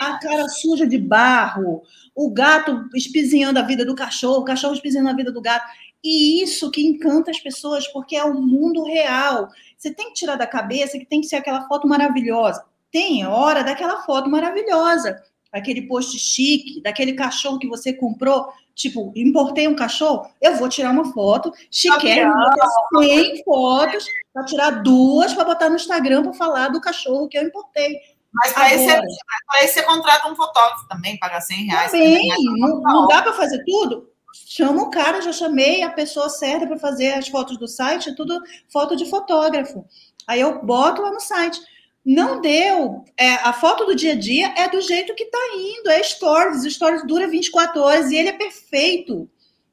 A cara suja de barro, o gato espizinhando a vida do cachorro, o cachorro espizinhando a vida do gato. E isso que encanta as pessoas, porque é o mundo real. Você tem que tirar da cabeça que tem que ser aquela foto maravilhosa. Tem hora daquela foto maravilhosa, aquele post chique, daquele cachorro que você comprou. Tipo, importei um cachorro, eu vou tirar uma foto, chiquérrimo, 100 fotos, para tirar duas para botar no Instagram para falar do cachorro que eu importei. Mas para esse, esse você contrata um fotógrafo também, paga 100 reais. Também, não, não dá para fazer tudo? chama o cara, já chamei a pessoa certa para fazer as fotos do site, é tudo foto de fotógrafo. Aí eu boto lá no site. Não deu. É, a foto do dia a dia é do jeito que está indo, é stories. Stories dura 24 horas e ele é perfeito.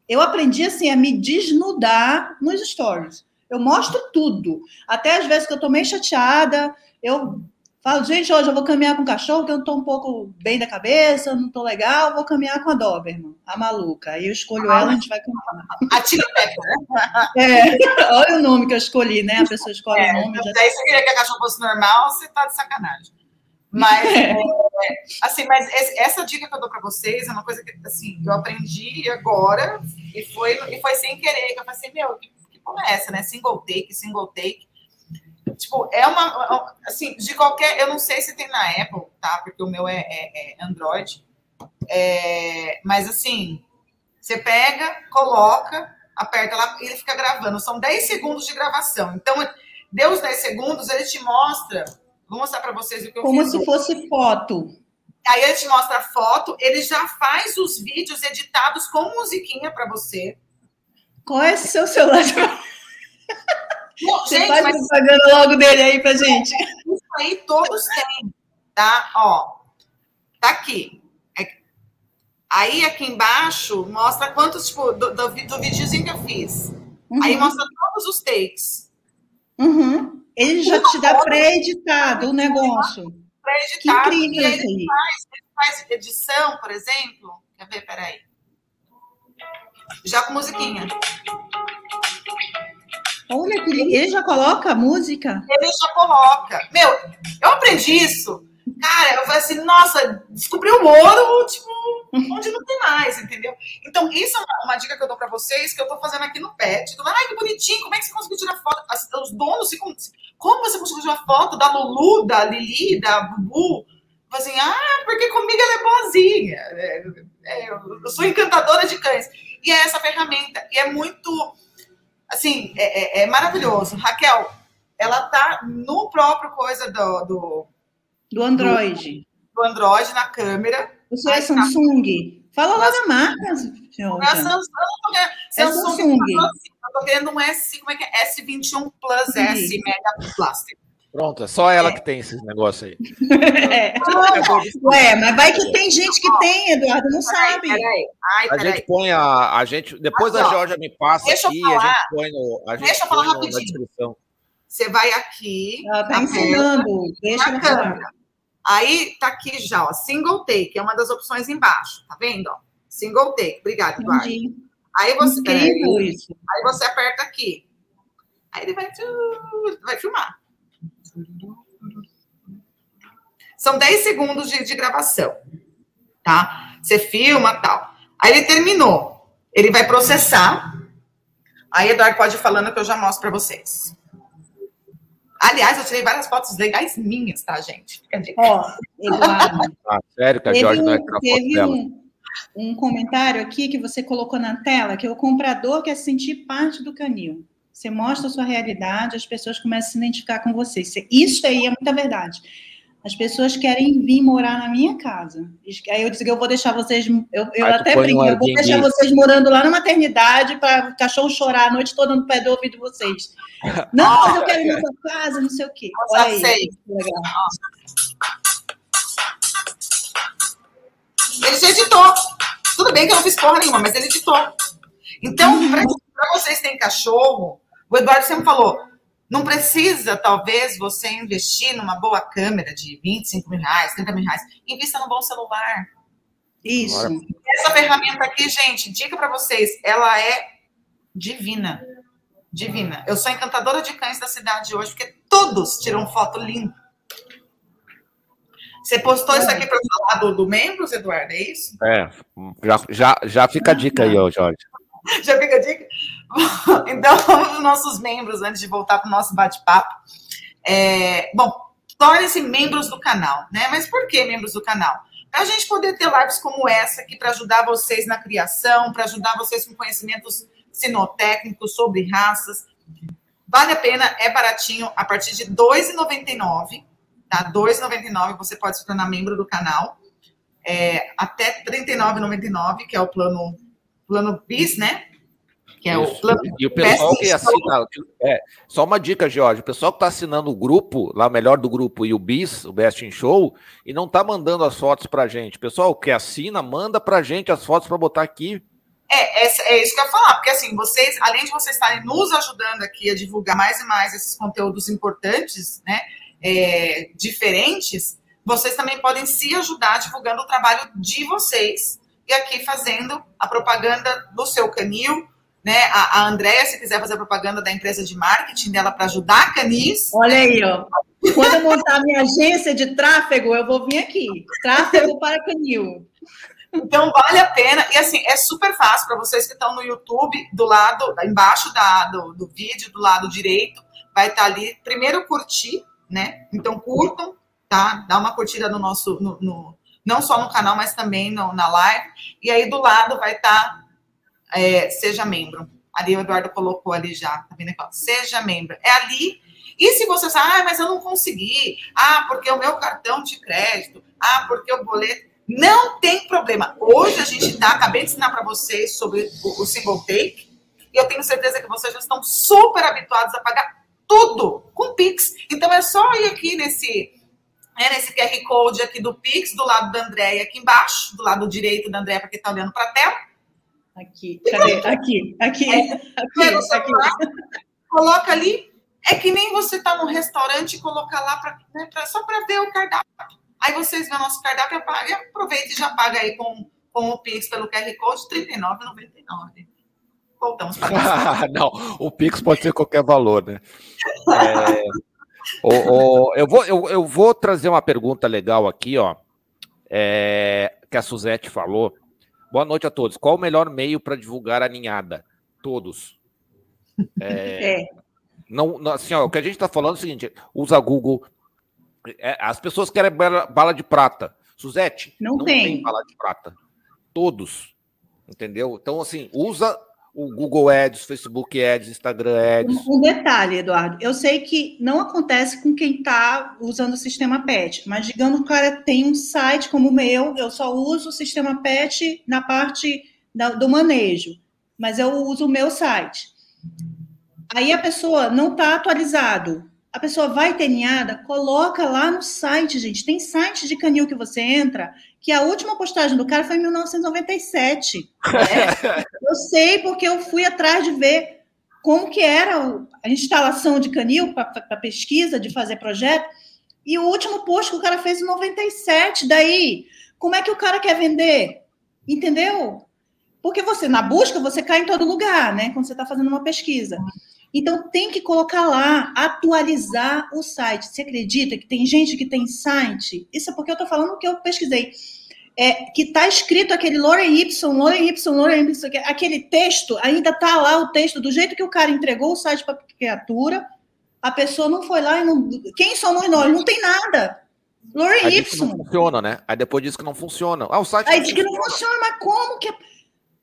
Eu aprendi assim a me desnudar nos stories. Eu mostro tudo. Até às vezes que eu tô meio chateada, eu Falo, gente, hoje eu vou caminhar com o cachorro, que eu não tô um pouco bem da cabeça, não tô legal, vou caminhar com a Doberman, a maluca. Aí eu escolho ela, a gente vai caminhar. A Tia né? É, olha o nome que eu escolhi, né? A pessoa escolhe é, o nome. Já... Daí você queria que a cachorro fosse normal, você tá de sacanagem. Mas, é. é, assim, mas essa dica que eu dou para vocês é uma coisa que, assim, eu aprendi agora e foi, e foi sem querer, que eu falei assim, meu, que, que porra é essa, né? Single take, single take. Tipo, é uma. Assim, de qualquer. Eu não sei se tem na Apple, tá? Porque o meu é, é, é Android. É, mas assim, você pega, coloca, aperta lá e ele fica gravando. São 10 segundos de gravação. Então, deu os 10 segundos, ele te mostra. Vou mostrar para vocês o que eu Como fiz. Como se fosse foto. Aí ele te mostra a foto, ele já faz os vídeos editados com musiquinha para você. Qual é o seu celular? Você gente, faz mas... propaganda logo dele aí pra gente. Isso aí todos têm, tá? Ó, tá aqui. É... Aí aqui embaixo mostra quantos, tipo, do, do, do videozinho que eu fiz. Uhum. Aí mostra todos os takes. Uhum. Ele já Uma te dá pré-editado o negócio. Pré-editado. Que incrível isso aí. Faz, ele faz edição, por exemplo. Quer ver? Peraí. Já com musiquinha. Olha, ele já coloca a música? Ele já coloca. Meu, eu aprendi isso. Cara, eu falei assim, nossa, descobri o ouro, tipo, onde não tem mais, entendeu? Então, isso é uma, uma dica que eu dou para vocês, que eu tô fazendo aqui no PET. Tô ai, que bonitinho, como é que você conseguiu tirar foto? As, os donos. Como você conseguiu tirar foto da Lulu, da Lili, da Bubu? Assim, ah, porque comigo ela é boazinha. É, é, eu sou encantadora de cães. E é essa ferramenta. E é muito. Assim, é, é, é maravilhoso. Raquel, ela tá no próprio coisa do. Do, do Android. Do, do Android na câmera. O seu é Samsung. Tá... Fala lá da marca, senhor. É Samsung. É Samsung. Eu tô querendo um S, como é que é? S21 Plus Sim. S Mega Plastic. Pronto, é só ela é. que tem esses negócios aí. É. Ué, mas vai que tem gente que tem, Eduardo, não peraí, sabe. Peraí. Ai, peraí. A gente põe a, a gente, depois a Georgia me passa deixa aqui, falar, a gente põe no, a gente deixa eu falar rapidinho. Você vai aqui. Ela tá ensinando, deixa eu falar. Aí tá aqui já, ó, single take, é uma das opções embaixo, tá vendo? Ó? Single take. Obrigada, Eduardo. Aí você, aí, isso. aí você aperta aqui. Aí ele vai, vai filmar. São 10 segundos de, de gravação, tá? Você filma tal. Aí ele terminou. Ele vai processar. Aí, Eduardo, pode ir falando que eu já mostro para vocês. Aliás, eu tirei várias fotos legais minhas, tá, gente? Ó, Eduardo. ah, sério que a Jorge não é Teve um, um comentário aqui que você colocou na tela, que é o comprador quer sentir parte do canil. Você mostra a sua realidade, as pessoas começam a se identificar com você. Isso aí é muita verdade. As pessoas querem vir morar na minha casa. Aí eu disse que eu vou deixar vocês. Eu, eu até brinco, um eu vou deixar vocês morando lá na maternidade para o cachorro chorar a noite toda no pé do ouvido de vocês. Não, mas eu quero ir na sua casa, não sei o quê. Olha aí. Legal. Ele já editou. Tudo bem que eu não fiz porra nenhuma, mas ele editou. Então, uhum. para vocês terem cachorro, o Eduardo sempre falou: não precisa, talvez, você investir numa boa câmera de 25 mil reais, 30 mil reais. Invista num bom celular. Isso. Essa ferramenta aqui, gente, dica para vocês, ela é divina. Divina. Eu sou encantadora de cães da cidade hoje, porque todos tiram foto linda. Você postou é. isso aqui para falar do, do membros, Eduardo, é isso? É, já, já, já fica a dica aí, ó, Jorge. Já fica a dica? Então, vamos os nossos membros, antes de voltar para o nosso bate-papo. É, bom, tornem-se membros do canal, né? Mas por que membros do canal? Para a gente poder ter lives como essa aqui, para ajudar vocês na criação, para ajudar vocês com conhecimentos sinotécnicos sobre raças. Vale a pena, é baratinho, a partir de R$ 2,99, tá? R$ 2,99 você pode se tornar membro do canal. É, até R$ 39,99, que é o plano plano BIS, né? Que é o plano e o pessoal que assina. É, só uma dica, Jorge. O pessoal que está assinando o grupo, lá o melhor do grupo, e o BIS, o Best in Show, e não está mandando as fotos para gente. Pessoal que assina, manda para gente as fotos para botar aqui. É, é, é, isso que eu ia falar, porque assim, vocês, além de vocês estarem nos ajudando aqui a divulgar mais e mais esses conteúdos importantes, né, é, diferentes, vocês também podem se ajudar divulgando o trabalho de vocês e aqui fazendo a propaganda do seu canil, né? A, a Andrea, se quiser fazer a propaganda da empresa de marketing dela para ajudar a Canis. Olha aí, ó. Quando eu montar minha agência de tráfego, eu vou vir aqui. Tráfego para Canil. Então vale a pena. E assim, é super fácil para vocês que estão no YouTube, do lado, embaixo da, do, do vídeo, do lado direito, vai estar tá ali. Primeiro curtir, né? Então curtam, tá? Dá uma curtida no nosso. No, no, não só no canal, mas também no, na live. E aí do lado vai estar tá, é, Seja Membro. Ali o Eduardo colocou ali já, tá vendo aqui? Seja Membro. É ali. E se você sabe, ah, mas eu não consegui. Ah, porque o meu cartão de crédito. Ah, porque o boleto. Não tem problema. Hoje a gente tá, acabei de ensinar para vocês sobre o, o single take. E eu tenho certeza que vocês já estão super habituados a pagar tudo com Pix. Então é só ir aqui nesse é, nesse QR Code aqui do Pix, do lado da Andréia aqui embaixo, do lado direito da Andréia, para quem está olhando para a tela. Aqui, cadê? Aqui, aqui, é, aqui, aqui. Coloca ali. É que nem você está no restaurante e colocar lá pra, né, pra só para ver o cardápio. Aí vocês veem o nosso cardápio e aproveita e já paga aí com, com o Pix pelo QR Code R$ 39,99. Voltamos para Não, o Pix pode ser qualquer valor, né? É, o, o, eu, vou, eu, eu vou trazer uma pergunta legal aqui, ó. É, que a Suzete falou. Boa noite a todos. Qual o melhor meio para divulgar a ninhada? Todos. É, é. Não, não, assim, ó, o que a gente está falando é o seguinte: usa Google. É, as pessoas querem bala, bala de prata. Suzete, não, não tem. tem bala de prata. Todos. Entendeu? Então, assim, usa o Google Ads, Facebook Ads, Instagram Ads. Um detalhe, Eduardo, eu sei que não acontece com quem está usando o sistema PET, mas digamos que o cara tem um site como o meu, eu só uso o sistema PET na parte da, do manejo, mas eu uso o meu site. Aí a pessoa não está atualizado, a pessoa vai ter ninhada, coloca lá no site, gente. Tem site de canil que você entra, que a última postagem do cara foi em 1997. É, eu sei porque eu fui atrás de ver como que era a instalação de canil para pesquisa, de fazer projeto. E o último post que o cara fez em 97. Daí, como é que o cara quer vender? Entendeu? Porque você, na busca, você cai em todo lugar, né? Quando você está fazendo uma pesquisa. Então, tem que colocar lá, atualizar o site. Você acredita que tem gente que tem site? Isso é porque eu estou falando que eu pesquisei. É, que está escrito aquele Loren Y, Loren Y, Loren Y, aquele texto, ainda está lá o texto, do jeito que o cara entregou o site para a criatura, a pessoa não foi lá e não. Quem somos nós? Não tem nada. Loren Y. Não funciona, né? Aí depois diz que não funciona. Ah, o site. Aí diz que não funciona, mas como que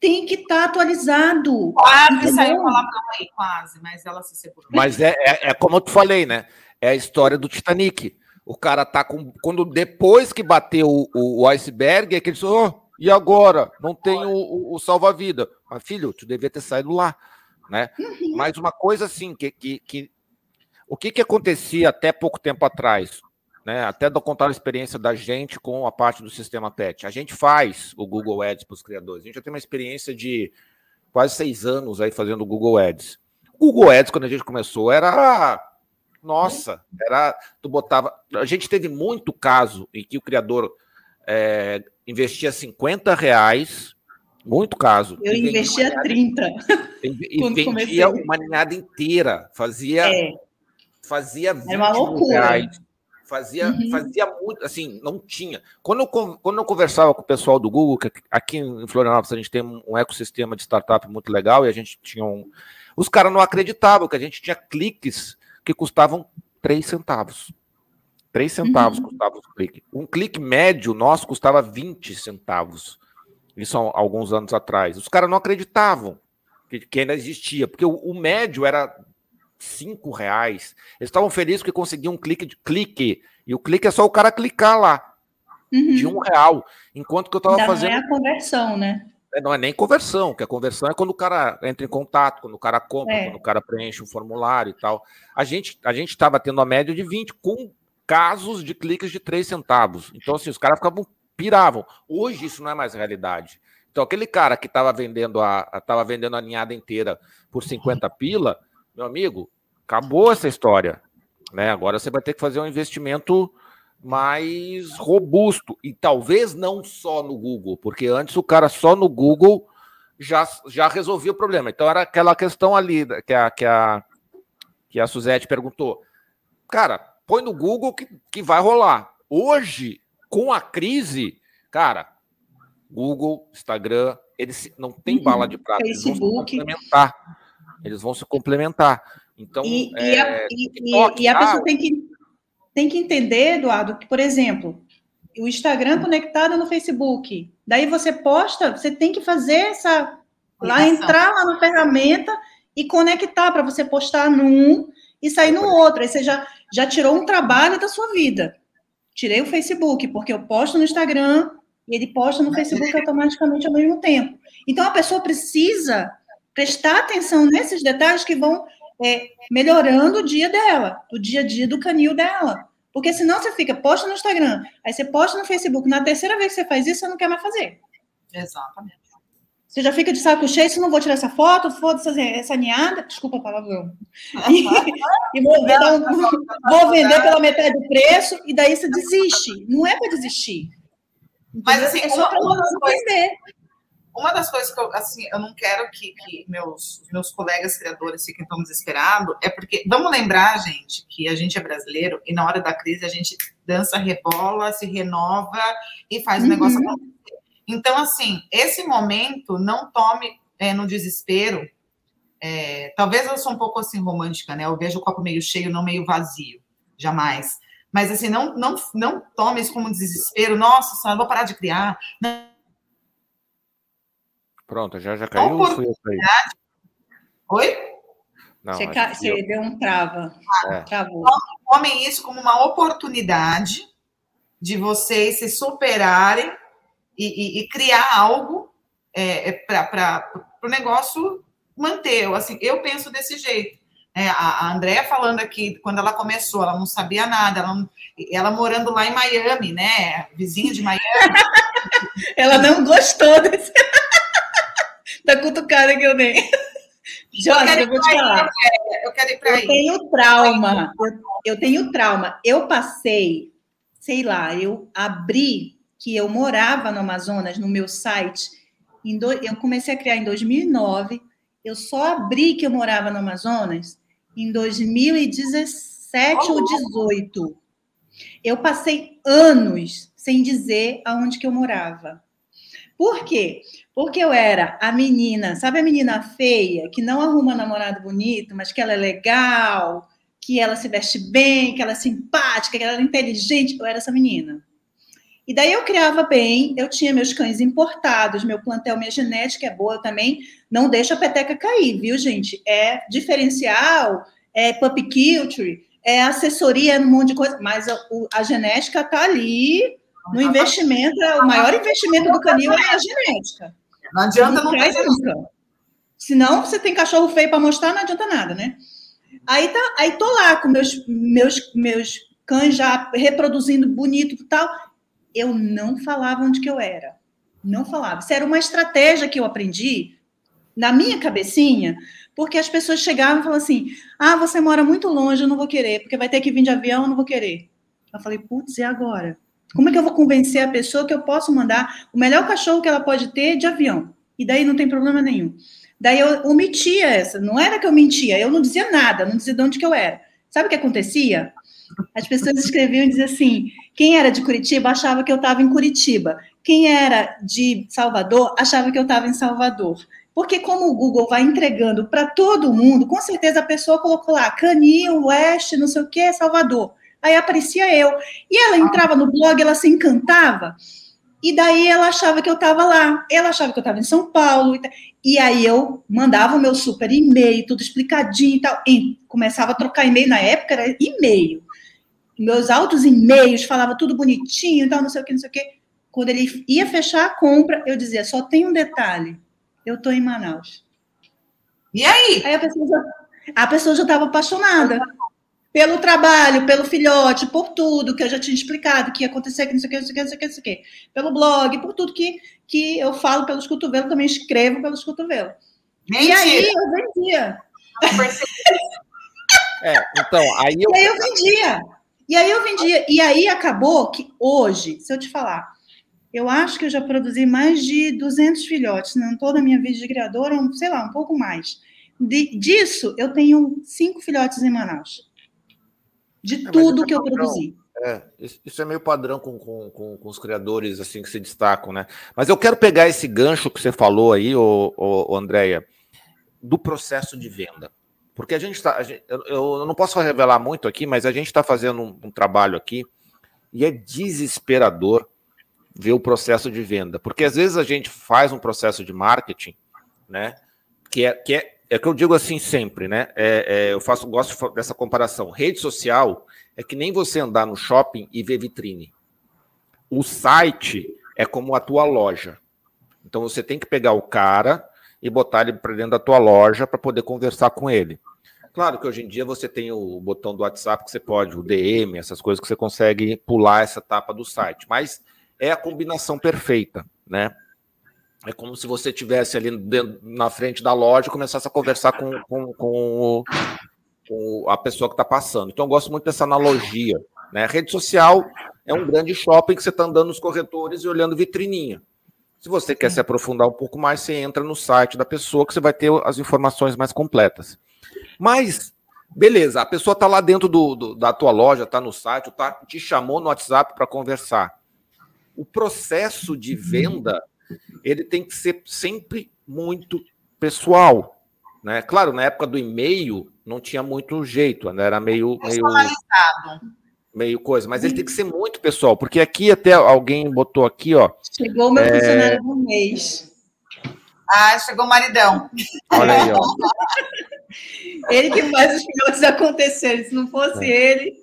tem que estar tá atualizado. Quase entendeu? saiu palavrão aí, quase, mas ela se segurou. Mas é, é, é, como eu te falei, né? É a história do Titanic. O cara tá com. Quando depois que bateu o, o iceberg, é que ele disse: oh, e agora? Não tem o, o, o salva-vida. Mas, filho, tu devia ter saído lá. Né? Uhum. Mas uma coisa assim, que, que, que o que, que acontecia até pouco tempo atrás? Né? Até do contar a experiência da gente com a parte do sistema PET. A gente faz o Google Ads para os criadores. A gente já tem uma experiência de quase seis anos aí fazendo o Google Ads. O Google Ads, quando a gente começou, era. Nossa, era. Tu botava. A gente teve muito caso em que o criador é, investia 50 reais. Muito caso. Eu investia ninhada, 30. E, vendia comecei. uma ninhada inteira. Fazia. É. Fazia 20 uma loucura. reais Fazia, uhum. fazia muito, assim, não tinha. Quando eu, quando eu conversava com o pessoal do Google, que aqui em Florianópolis a gente tem um ecossistema de startup muito legal e a gente tinha um. Os caras não acreditavam que a gente tinha cliques que custavam 3 centavos. 3 centavos uhum. custava o clique. Um clique médio nosso custava 20 centavos. Isso há alguns anos atrás. Os caras não acreditavam que, que ainda existia, porque o, o médio era cinco reais. Eles estavam felizes porque conseguiam um clique de clique. E o clique é só o cara clicar lá. Uhum. De um real. Enquanto que eu estava fazendo. Não é a conversão, né? É, não é nem conversão, que a conversão é quando o cara entra em contato, quando o cara compra, é. quando o cara preenche um formulário e tal. A gente a gente estava tendo a média de 20 com casos de cliques de 3 centavos. Então, assim, os caras ficavam piravam. Hoje isso não é mais realidade. Então, aquele cara que estava vendendo a, tava vendendo a ninhada inteira por 50 pila, meu amigo, acabou essa história. Né? Agora você vai ter que fazer um investimento mais robusto. E talvez não só no Google, porque antes o cara só no Google já, já resolvia o problema. Então era aquela questão ali que a, que a, que a Suzette perguntou. Cara, põe no Google que, que vai rolar. Hoje, com a crise, cara, Google, Instagram, eles não tem bala de prata, Facebook. eles vão se complementar. Eles vão se complementar. Então, e, é, e, a, e, e a pessoa tem que, tem que entender, Eduardo, que, por exemplo, o Instagram conectado no Facebook. Daí você posta, você tem que fazer essa. Lá entrar lá na ferramenta e conectar para você postar num e sair no outro. Aí você já, já tirou um trabalho da sua vida. Tirei o Facebook, porque eu posto no Instagram e ele posta no Facebook automaticamente ao mesmo tempo. Então a pessoa precisa prestar atenção nesses detalhes que vão é, melhorando o dia dela, o dia a dia do canil dela. Porque senão você fica, posta no Instagram, aí você posta no Facebook, na terceira vez que você faz isso, você não quer mais fazer. Exatamente. Você já fica de saco cheio, se não vou tirar essa foto, foda-se essa ninhada, desculpa a palavra. E, e vou, um, vou, vender pela metade do preço, e daí você desiste. Não é para desistir. Mas assim, é só para você entender. Uma das coisas que eu, assim, eu não quero que, que meus, meus colegas criadores fiquem tão desesperados é porque, vamos lembrar, gente, que a gente é brasileiro e na hora da crise a gente dança, rebola, se renova e faz o negócio uhum. acontecer. Então, assim, esse momento não tome é, no desespero. É, talvez eu sou um pouco assim romântica, né? Eu vejo o copo meio cheio, não meio vazio, jamais. Mas assim, não, não, não tome isso como desespero. Nossa, só vou parar de criar. Não, Pronto, já, já caiu ou fui eu Oi? Não, você, ca... você eu... deu um trava. Ah, é. Travou. Tomem isso como uma oportunidade de vocês se superarem e, e, e criar algo é, é para o negócio manter. Assim, eu penso desse jeito. É, a, a Andrea falando aqui, quando ela começou, ela não sabia nada, ela, não, ela morando lá em Miami, né? Vizinha de Miami. ela não gostou desse da cutucada que eu dei. Jorge, eu, eu vou te falar. Eu quero ir para aí. Eu tenho trauma. Eu, eu tenho trauma. Eu passei, sei lá, eu abri que eu morava no Amazonas, no meu site. Do, eu comecei a criar em 2009. Eu só abri que eu morava no Amazonas em 2017 oh. ou 2018. Eu passei anos sem dizer aonde que eu morava. Por quê? Porque eu era a menina, sabe a menina feia, que não arruma namorado bonito, mas que ela é legal, que ela se veste bem, que ela é simpática, que ela é inteligente. Eu era essa menina. E daí eu criava bem, eu tinha meus cães importados, meu plantel, minha genética é boa também. Não deixa a peteca cair, viu, gente? É diferencial, é puppy culture, é assessoria, é um monte de coisa, mas a, a genética tá ali no investimento, o maior investimento do canil é a genética. Não adianta não, não traz nunca. Senão você tem cachorro feio para mostrar, não adianta nada, né? Aí tá, aí tô lá com meus meus meus cães já reproduzindo bonito e tal. Eu não falava onde que eu era. Não falava. Isso era uma estratégia que eu aprendi na minha cabecinha, porque as pessoas chegavam e falavam assim: "Ah, você mora muito longe, eu não vou querer, porque vai ter que vir de avião, eu não vou querer". Eu falei: "Putz, e agora?" Como é que eu vou convencer a pessoa que eu posso mandar o melhor cachorro que ela pode ter de avião? E daí não tem problema nenhum. Daí eu omitia essa, não era que eu mentia, eu não dizia nada, não dizia de onde que eu era. Sabe o que acontecia? As pessoas escreviam e diziam assim: quem era de Curitiba achava que eu estava em Curitiba, quem era de Salvador achava que eu estava em Salvador. Porque como o Google vai entregando para todo mundo, com certeza a pessoa colocou lá Canil, Oeste, não sei o que, Salvador. Aí aparecia eu. E ela entrava no blog, ela se encantava. E daí ela achava que eu estava lá. Ela achava que eu estava em São Paulo. E aí eu mandava o meu super e-mail, tudo explicadinho e tal. E começava a trocar e-mail. Na época era e-mail. Meus altos e-mails, falava tudo bonitinho e tal, não sei o que, não sei o que. Quando ele ia fechar a compra, eu dizia, só tem um detalhe. Eu estou em Manaus. E aí? Aí a pessoa já, a pessoa já estava apaixonada pelo trabalho, pelo filhote, por tudo que eu já tinha explicado, que ia acontecer, que não sei o que, não sei o que, não sei o que, não sei o que. Pelo blog, por tudo que, que eu falo pelos cotovelos, também escrevo pelos cotovelos. Mentira. E aí eu vendia. É, então, aí eu... E aí eu vendia. E aí eu vendia. E aí acabou que hoje, se eu te falar, eu acho que eu já produzi mais de 200 filhotes, não toda a minha vida de criadora, sei lá, um pouco mais. De, disso, eu tenho cinco filhotes em Manaus de é, tudo é que eu produzi. É, isso é meio padrão com, com, com, com, os criadores assim que se destacam, né? Mas eu quero pegar esse gancho que você falou aí, ô, ô, ô Andréia, do processo de venda. Porque a gente está. Eu, eu não posso revelar muito aqui, mas a gente está fazendo um, um trabalho aqui e é desesperador ver o processo de venda. Porque às vezes a gente faz um processo de marketing, né? Que é, que é é que eu digo assim sempre, né? É, é, eu faço, gosto dessa comparação. Rede social é que nem você andar no shopping e ver vitrine. O site é como a tua loja. Então você tem que pegar o cara e botar ele para dentro da tua loja para poder conversar com ele. Claro que hoje em dia você tem o botão do WhatsApp que você pode, o DM, essas coisas que você consegue pular essa etapa do site, mas é a combinação perfeita, né? É como se você tivesse ali dentro, na frente da loja e começasse a conversar com, com, com, com a pessoa que está passando. Então, eu gosto muito dessa analogia. Né? A rede social é um grande shopping que você está andando nos corretores e olhando vitrininha. Se você quer se aprofundar um pouco mais, você entra no site da pessoa que você vai ter as informações mais completas. Mas, beleza, a pessoa está lá dentro do, do, da tua loja, está no site, tá, te chamou no WhatsApp para conversar. O processo de venda, ele tem que ser sempre muito pessoal. Né? Claro, na época do e-mail não tinha muito jeito, né? era meio, meio meio coisa, mas ele tem que ser muito pessoal, porque aqui até alguém botou aqui, ó. Chegou o meu é... funcionário do mês. Ah, chegou o maridão. Olha aí, ó. ele que faz os filhotes acontecerem, se não fosse é. ele.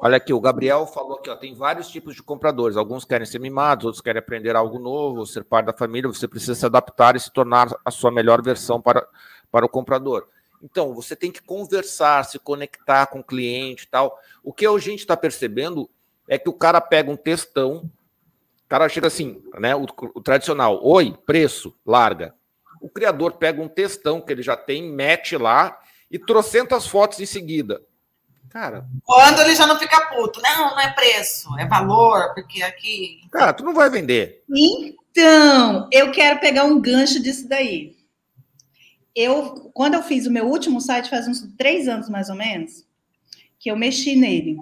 Olha aqui, o Gabriel falou aqui, tem vários tipos de compradores. Alguns querem ser mimados, outros querem aprender algo novo, ser parte da família. Você precisa se adaptar e se tornar a sua melhor versão para, para o comprador. Então, você tem que conversar, se conectar com o cliente e tal. O que a gente está percebendo é que o cara pega um textão, o cara chega assim, né? O, o, tradicional, oi, preço, larga. O criador pega um textão que ele já tem, mete lá e trocentas fotos em seguida. Cara. Quando ele já não fica puto. Não, não é preço, é valor, porque aqui. Cara, tu não vai vender. Então, eu quero pegar um gancho disso daí eu, quando eu fiz o meu último site, faz uns três anos mais ou menos, que eu mexi nele.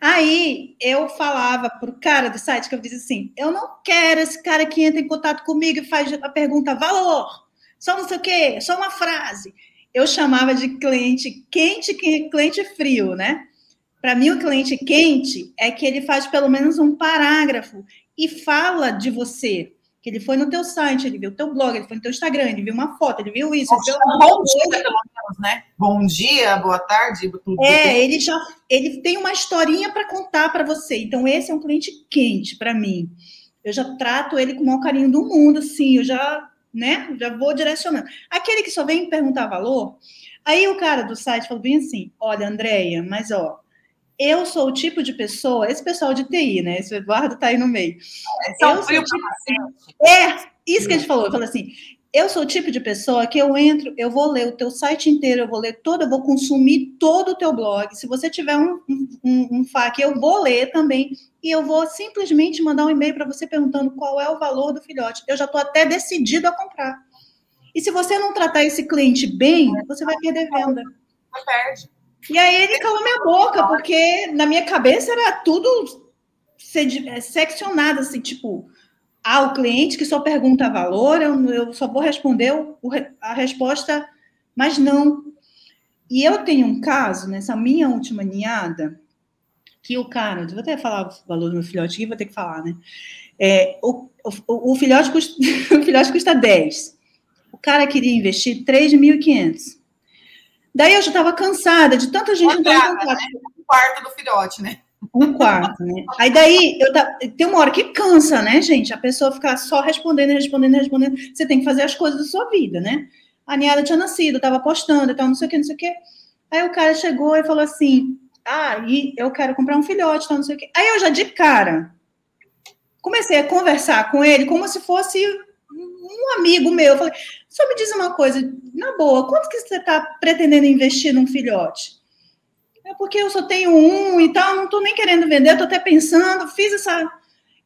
Aí eu falava pro cara do site que eu disse assim: eu não quero esse cara que entra em contato comigo e faz a pergunta valor, só não sei o quê, só uma frase. Eu chamava de cliente quente, cliente frio, né? Para mim, o cliente quente é que ele faz pelo menos um parágrafo e fala de você, que ele foi no teu site, ele viu o teu blog, ele foi no teu Instagram, ele viu uma foto, ele viu isso. Ele viu bom dia, pelo menos, né? Bom dia, boa tarde, tudo. É, ele já ele tem uma historinha para contar para você. Então, esse é um cliente quente para mim. Eu já trato ele com o maior carinho do mundo, sim, eu já, né, já vou direcionando. Aquele que só vem perguntar valor, aí o cara do site falou bem assim: olha, Andréia, mas ó, eu sou o tipo de pessoa, esse pessoal de TI, né? Esse Eduardo está aí no meio. É, eu sou tipo, é, isso que a gente falou. Eu falei assim, eu sou o tipo de pessoa que eu entro, eu vou ler o teu site inteiro, eu vou ler todo, eu vou consumir todo o teu blog. Se você tiver um, um, um FAQ, eu vou ler também. E eu vou simplesmente mandar um e-mail para você perguntando qual é o valor do filhote. Eu já estou até decidido a comprar. E se você não tratar esse cliente bem, você vai perder venda. Perde. E aí ele calou minha boca, porque na minha cabeça era tudo é, seccionado, assim, tipo, ah, o cliente que só pergunta valor, eu, eu só vou responder o, a resposta, mas não. E eu tenho um caso, nessa minha última ninhada, que o cara, vou até falar o valor do meu filhote aqui, vou ter que falar, né? É, o, o, o, filhote custa, o filhote custa 10. O cara queria investir 3.500. Daí eu já estava cansada de tanta gente entrar em contato. Né? Um quarto do filhote, né? Um quarto, né? Aí daí eu tá, tem uma hora que cansa, né, gente? A pessoa ficar só respondendo, respondendo, respondendo. Você tem que fazer as coisas da sua vida, né? A Niada tinha nascido, estava postando e tal, não sei o que, não sei o que. Aí o cara chegou e falou assim: Ah, e eu quero comprar um filhote, tal, não sei o que. Aí eu já de cara comecei a conversar com ele como se fosse um amigo meu. Eu falei, só me diz uma coisa, na boa, quanto que você está pretendendo investir num filhote? É porque eu só tenho um e tal, não estou nem querendo vender, estou até pensando, fiz essa.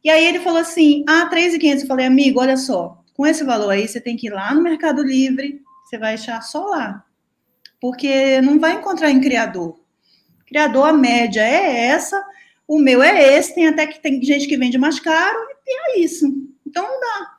E aí ele falou assim: ah, 3,500. Eu falei, amigo, olha só, com esse valor aí, você tem que ir lá no Mercado Livre, você vai achar só lá. Porque não vai encontrar em criador. Criador, a média é essa, o meu é esse, tem até que tem gente que vende mais caro, e é isso. Então não dá.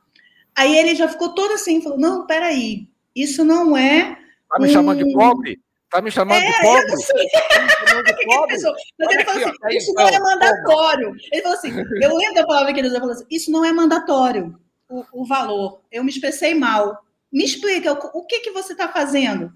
Aí ele já ficou todo assim, falou: não, peraí, isso não é. Tá me um... chamando de pobre? Tá me chamando é, de pobre? Eu sei. Tá me chamando de pobre? Mas ele falou assim: ó, isso não é mandatório. Ele falou assim: eu lembro da palavra que ele usou, falou assim: isso não é mandatório, o, o valor. Eu me expressei mal. Me explica, o, o que, que você está fazendo?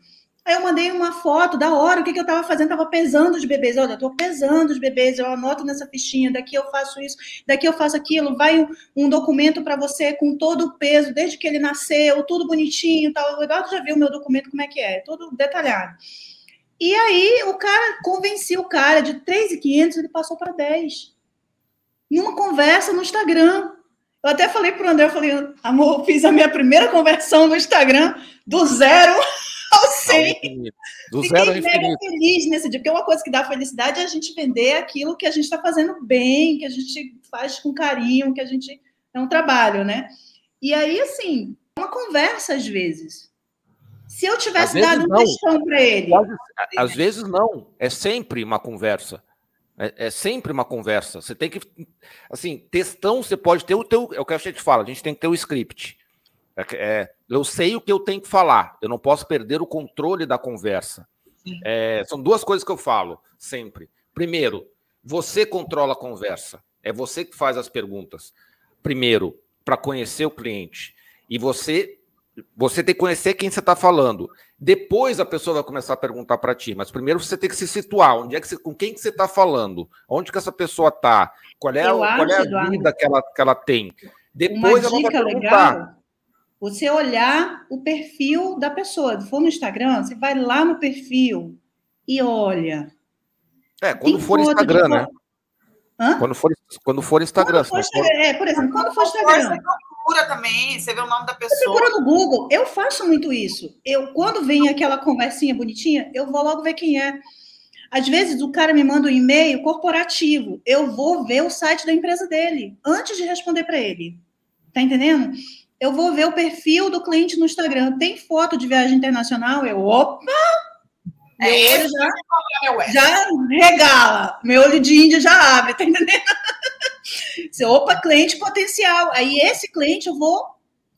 Aí eu mandei uma foto da hora, o que, que eu estava fazendo? Estava pesando os bebês. Olha, eu estou pesando os bebês, eu anoto nessa fichinha, daqui eu faço isso, daqui eu faço aquilo. Vai um, um documento para você com todo o peso, desde que ele nasceu, tudo bonitinho tal. O Eduardo já viu o meu documento, como é que é, todo detalhado. E aí o cara, convenci o cara de 3,500, ele passou para 10. Numa conversa no Instagram. Eu até falei para o André, eu falei, amor, fiz a minha primeira conversão no Instagram do zero 100. Do zero ao infinito. feliz nesse dia, porque uma coisa que dá felicidade é a gente vender aquilo que a gente está fazendo bem, que a gente faz com carinho, que a gente é um trabalho, né? E aí, assim, uma conversa às vezes. Se eu tivesse dado um textão para ele. Às vezes não, é sempre uma conversa. É, é, sempre uma conversa. Você tem que. Assim, textão, você pode ter o teu. É o que a gente fala, a gente tem que ter o script. É, é, eu sei o que eu tenho que falar, eu não posso perder o controle da conversa. É, são duas coisas que eu falo sempre. Primeiro, você controla a conversa. É você que faz as perguntas. Primeiro, para conhecer o cliente. E você você tem que conhecer quem você está falando. Depois a pessoa vai começar a perguntar para ti, mas primeiro você tem que se situar. Onde é que você, com quem que você está falando? Onde que essa pessoa está? Qual é, qual é a Eduardo, vida que ela, que ela tem? Depois ela vai perguntar. Legal, você olhar o perfil da pessoa. Se for no Instagram, você vai lá no perfil e olha. É, quando for Instagram, né? Hã? Quando for, quando for Instagram. Quando for, for... É, por exemplo, quando for Instagram procura também, você vê o nome da pessoa. Você procura no Google. Eu faço muito isso. Eu, quando vem aquela conversinha bonitinha, eu vou logo ver quem é. Às vezes o cara me manda um e-mail corporativo. Eu vou ver o site da empresa dele antes de responder para ele. Tá entendendo? Eu vou ver o perfil do cliente no Instagram. Tem foto de viagem internacional? Eu, opa! Meu é olho já, já regala. Meu olho de índia já abre, tá entendendo? Você, opa, cliente potencial. Aí esse cliente eu vou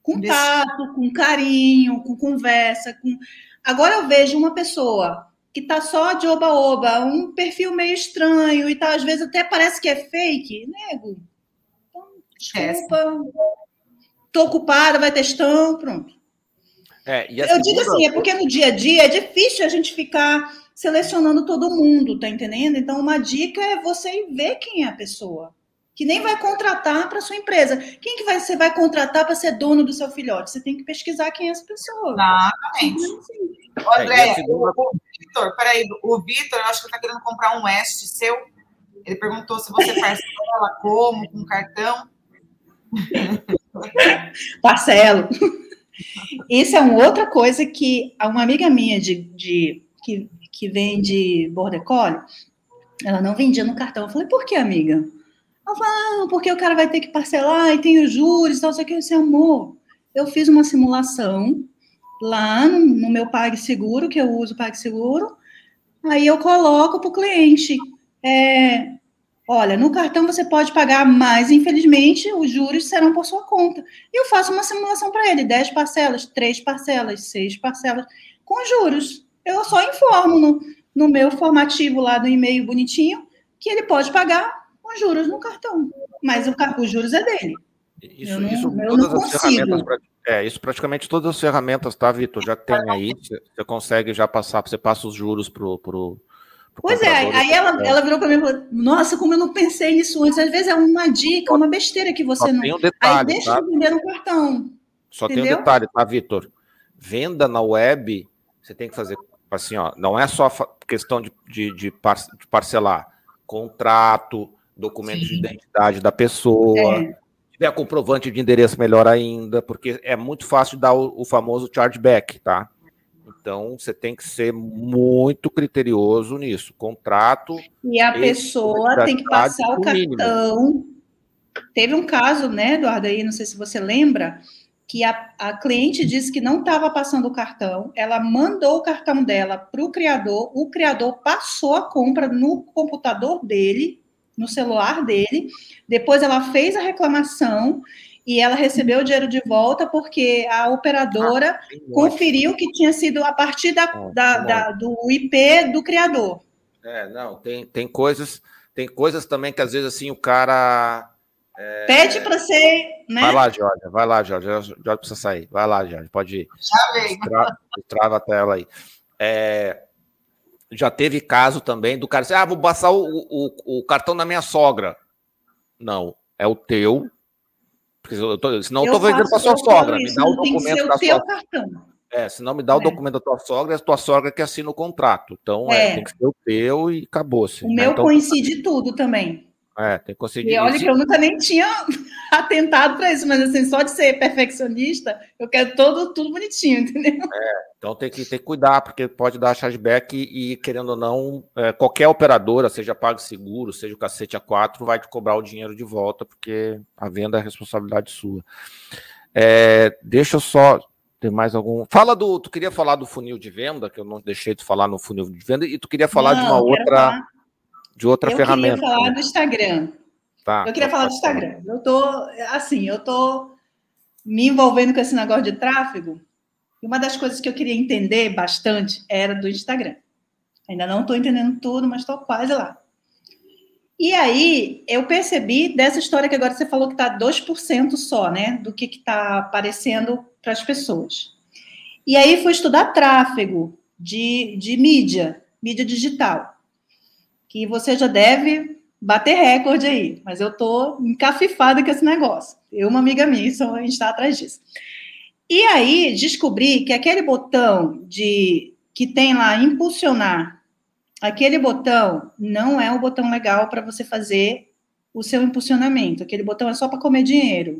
com tato, com carinho, com conversa. Com... Agora eu vejo uma pessoa que tá só de oba-oba, um perfil meio estranho e tal, às vezes até parece que é fake. Nego, então, desculpa, tô ocupada, vai testando, pronto. É, eu segunda... digo assim, é porque no dia a dia é difícil a gente ficar selecionando todo mundo, tá entendendo? Então, uma dica é você ver quem é a pessoa que nem vai contratar para sua empresa. Quem que vai, você vai contratar para ser dono do seu filhote? Você tem que pesquisar quem é essa pessoa. Exatamente. Assim. André, é, o, o Vitor, peraí, o Vitor, eu acho que está querendo comprar um West seu. Ele perguntou se você parcela, como, com cartão. Parcelo. Isso é uma outra coisa que uma amiga minha de, de que, que vende border collie, ela não vendia no cartão. Eu falei, por que, amiga? Ela fala, ah, porque o cara vai ter que parcelar e tem os juros e tal, só que esse amor. Eu fiz uma simulação lá no, no meu PagSeguro, que eu uso PagSeguro, aí eu coloco para o cliente. É, olha, no cartão você pode pagar mais, infelizmente, os juros serão por sua conta. E eu faço uma simulação para ele, 10 parcelas, 3 parcelas, 6 parcelas, com juros. Eu só informo no, no meu formativo lá do e-mail bonitinho que ele pode pagar com juros no cartão. Mas o, os juros é dele. Isso, eu não, isso, eu não consigo. É, isso praticamente todas as ferramentas, tá, Vitor? Já tem aí, você consegue já passar, você passa os juros pro, pro pois é, aí ela, ela virou para mim e falou: Nossa, como eu não pensei nisso antes. Às vezes é uma dica, uma besteira que você Só não. Tem um detalhe, aí deixa tá? eu vender no cartão. Só entendeu? tem um detalhe, tá, Vitor? Venda na web, você tem que fazer assim, ó, não é só questão de, de, de parcelar contrato, documento Sim. de identidade da pessoa. É. Se tiver comprovante de endereço, melhor ainda, porque é muito fácil dar o, o famoso chargeback, tá? Então, você tem que ser muito criterioso nisso. Contrato. E a pessoa tem que passar o cartão. Mínimo. Teve um caso, né, Eduardo, aí, não sei se você lembra, que a, a cliente disse que não estava passando o cartão, ela mandou o cartão dela para o criador, o criador passou a compra no computador dele, no celular dele. Depois ela fez a reclamação e ela recebeu o dinheiro de volta porque a operadora ah, conferiu que tinha sido a partir da, da, da, do IP do criador. É, não, tem, tem coisas, tem coisas também que às vezes assim o cara é... Pede para ser, né? Vai lá, Jorge, vai lá, Jorge. Jorge precisa sair. Vai lá, Jorge, pode ir. Já vem. Trava, trava a tela aí. É, já teve caso também do cara dizer, ah, vou passar o, o, o cartão da minha sogra. Não, é o teu. Porque eu tô, senão eu, eu tô vendendo para sua sogra. Me dá o documento da sua cartão. É, senão me dá é. o documento da tua sogra, é a tua sogra que assina o contrato. Então, é. é tem que ser o teu e acabou-se. O né? meu então, coincide tudo também. É, tem que conseguir. E olha isso. que eu nunca nem tinha atentado para isso, mas assim, só de ser perfeccionista, eu quero todo, tudo bonitinho, entendeu? É. Então tem que, ter que cuidar, porque pode dar chargeback e, e querendo ou não, é, qualquer operadora, seja PagSeguro, seja o cacete A4, vai te cobrar o dinheiro de volta, porque a venda é responsabilidade sua. É, deixa eu só. Tem mais algum. Fala do. Tu queria falar do funil de venda, que eu não deixei de falar no funil de venda, e tu queria falar não, de uma outra. Falar... De outra eu ferramenta. Eu queria falar do Instagram. Tá, eu queria falar do Instagram. Eu tô, assim, eu tô me envolvendo com esse negócio de tráfego e uma das coisas que eu queria entender bastante era do Instagram. Ainda não estou entendendo tudo, mas estou quase lá. E aí, eu percebi dessa história que agora você falou que está 2% só, né? Do que está aparecendo para as pessoas. E aí, fui estudar tráfego de, de mídia, mídia digital. Que você já deve bater recorde aí, mas eu estou encafifada com esse negócio. Eu, uma amiga minha, a gente está atrás disso. E aí descobri que aquele botão de que tem lá impulsionar, aquele botão não é o botão legal para você fazer o seu impulsionamento. Aquele botão é só para comer dinheiro.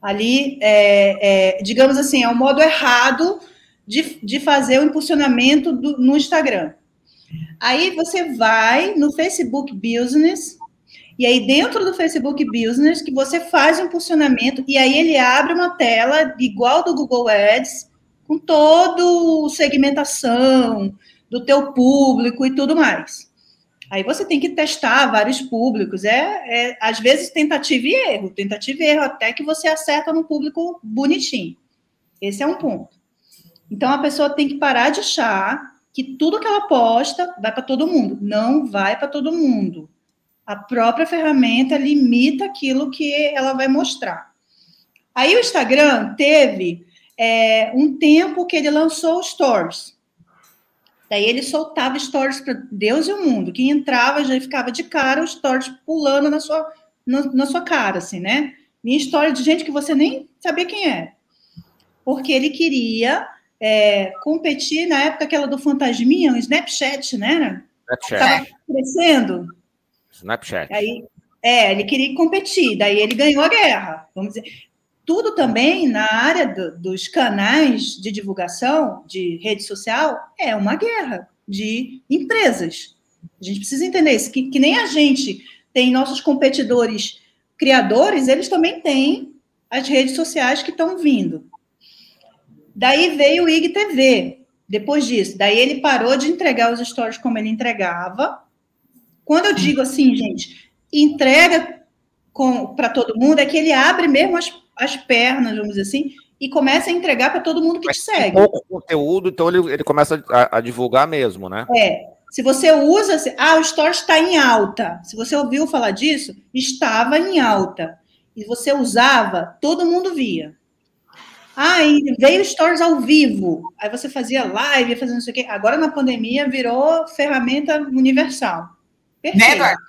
Ali, é, é, digamos assim, é o modo errado de, de fazer o impulsionamento do, no Instagram. Aí você vai no Facebook Business e aí, dentro do Facebook Business, que você faz um posicionamento, e aí ele abre uma tela igual do Google Ads, com todo segmentação do teu público e tudo mais. Aí você tem que testar vários públicos. É, é às vezes tentativa e erro, tentativa e erro, até que você acerta no público bonitinho. Esse é um ponto. Então a pessoa tem que parar de achar que tudo que ela posta vai para todo mundo. Não vai para todo mundo. A própria ferramenta limita aquilo que ela vai mostrar. Aí o Instagram teve é, um tempo que ele lançou stories. Daí ele soltava stories para Deus e o mundo. Quem entrava já ficava de cara, os stories pulando na sua, na, na sua cara, assim, né? Minha história de gente que você nem sabia quem é. Porque ele queria é, competir na época aquela do Fantasminha, o Snapchat, né? Snapchat. Estava crescendo. Snapchat. Aí, é, ele queria competir, daí ele ganhou a guerra. Vamos dizer. Tudo também na área do, dos canais de divulgação de rede social é uma guerra de empresas. A gente precisa entender isso, que, que nem a gente tem nossos competidores criadores, eles também têm as redes sociais que estão vindo. Daí veio o IGTV, depois disso. Daí ele parou de entregar os stories como ele entregava, quando eu digo assim, gente, entrega para todo mundo, é que ele abre mesmo as, as pernas, vamos dizer assim, e começa a entregar para todo mundo que Mas te segue. Pouco conteúdo, então ele, ele começa a, a, divulgar mesmo, né? É. Se você usa, ah, o Stories está em alta. Se você ouviu falar disso, estava em alta. E você usava, todo mundo via. Ah, e veio Stories ao vivo. Aí você fazia live, fazendo isso aqui. Agora na pandemia virou ferramenta universal. Perfeito. Né, Eduardo?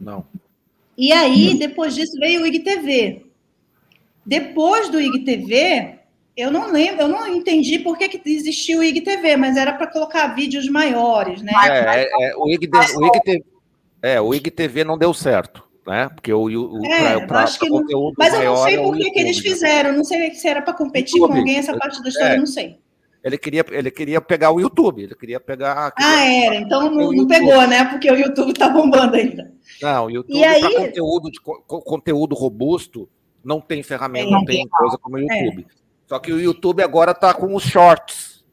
Não. E aí, depois disso, veio o IGTV. Depois do IGTV, eu não lembro, eu não entendi por que, que existiu o IGTV, mas era para colocar vídeos maiores, né? É, é, é o, IGTV, o, IGTV, é, o IGTV não deu certo, né? Porque o, o é, pra, acho que conteúdo Mas eu não sei é por que, que eles fizeram, não sei se era para competir YouTube. com alguém, essa parte da história, é. eu não sei. Ele queria, ele queria pegar o YouTube, ele queria pegar. Queria ah, era, então não, não pegou, né? Porque o YouTube tá bombando ainda. Não, o YouTube para aí... conteúdo, de, conteúdo robusto não tem ferramenta, é, não tem coisa como o é. YouTube. É. Só que o YouTube agora tá com os shorts,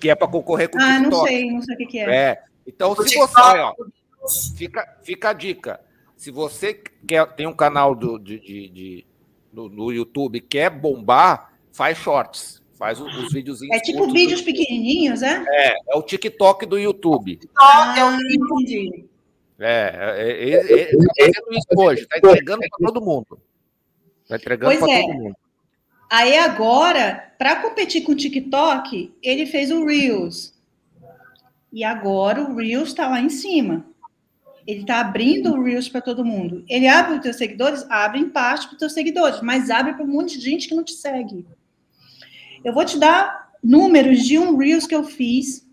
que é para concorrer com o ah, TikTok. Ah, não sei, não sei o que, que é. É. Então, se você, ó, fica, fica a dica. Se você quer, tem um canal do, de, de, de no, no YouTube quer bombar, faz shorts Faz os, os videozinhos. É tipo vídeos pequenininhos, é? É, é o TikTok do YouTube. TikTok é o YouTube. É, é, é, é, é, fazendo isso hoje, tá entregando para todo mundo. Tá entregando para é. todo mundo. Aí agora, para competir com o TikTok, ele fez o Reels. E agora o Reels está lá em cima. Ele está abrindo o Reels para todo mundo. Ele abre para os teus seguidores? Abre em parte para os teus seguidores, mas abre para um monte de gente que não te segue. Eu vou te dar números de um Reels que eu fiz.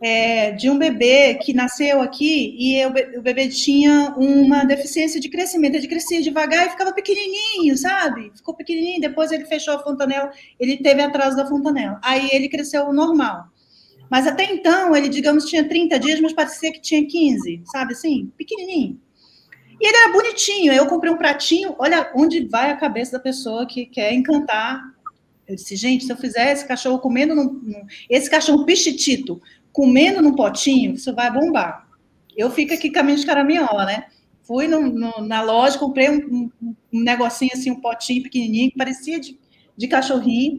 é, de um bebê que nasceu aqui e eu, o bebê tinha uma deficiência de crescimento, ele crescia devagar e ficava pequenininho, sabe? Ficou pequenininho, depois ele fechou a fontanela, ele teve atraso da fontanela. Aí ele cresceu normal. Mas até então, ele, digamos, tinha 30 dias, mas parecia que tinha 15, sabe assim? Pequenininho. E ele era bonitinho. Eu comprei um pratinho. Olha onde vai a cabeça da pessoa que quer encantar. Eu disse, gente, se eu fizer esse cachorro comendo num, esse cachorro pichitito comendo num potinho, isso vai bombar. Eu fico aqui caminho de caraminhola, né? Fui no, no, na loja, comprei um, um, um, negocinho assim, um potinho pequenininho, que parecia de, de cachorrinho,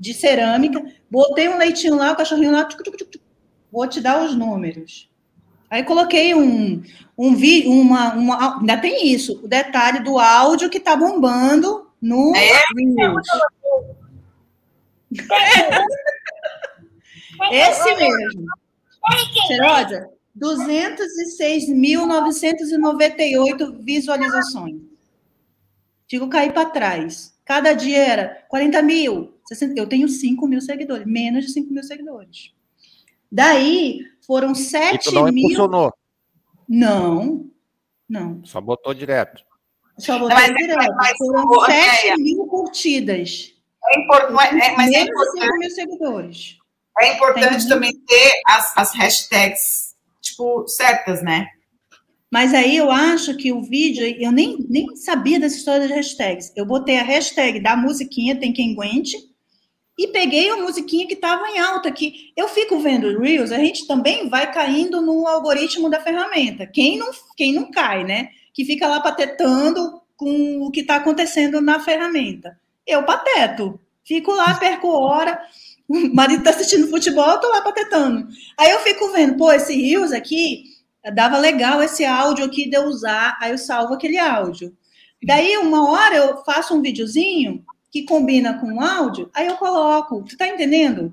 de cerâmica. Botei um leitinho lá, o cachorrinho lá. Tchuc, tchuc, tchuc, vou te dar os números. Aí coloquei um, um vídeo, uma, uma, ainda tem isso, o detalhe do áudio que tá bombando no é, Esse mesmo. Serosa, 206.998 visualizações. Digo cair para trás. Cada dia era 40 mil. 60, eu tenho 5 mil seguidores, menos de 5 mil seguidores. Daí foram 7 não mil. Impulsionou. Não, não. Só botou direto. Só botou mas, direto. Mas, foram 7 mil curtidas. É, import, é, é, mas é menos de 5 mil seguidores. É importante também ter as, as hashtags, tipo, certas, né? Mas aí eu acho que o vídeo, eu nem, nem sabia dessa história das hashtags. Eu botei a hashtag da musiquinha, tem quem aguente, e peguei a musiquinha que estava em alta, que eu fico vendo Reels, a gente também vai caindo no algoritmo da ferramenta. Quem não, quem não cai, né? Que fica lá patetando com o que está acontecendo na ferramenta. Eu pateto. Fico lá, perco hora o marido tá assistindo futebol, eu tô lá patetando. Aí eu fico vendo, pô, esse Rios aqui, dava legal esse áudio aqui de eu usar, aí eu salvo aquele áudio. Daí, uma hora eu faço um videozinho que combina com o áudio, aí eu coloco, tu tá entendendo?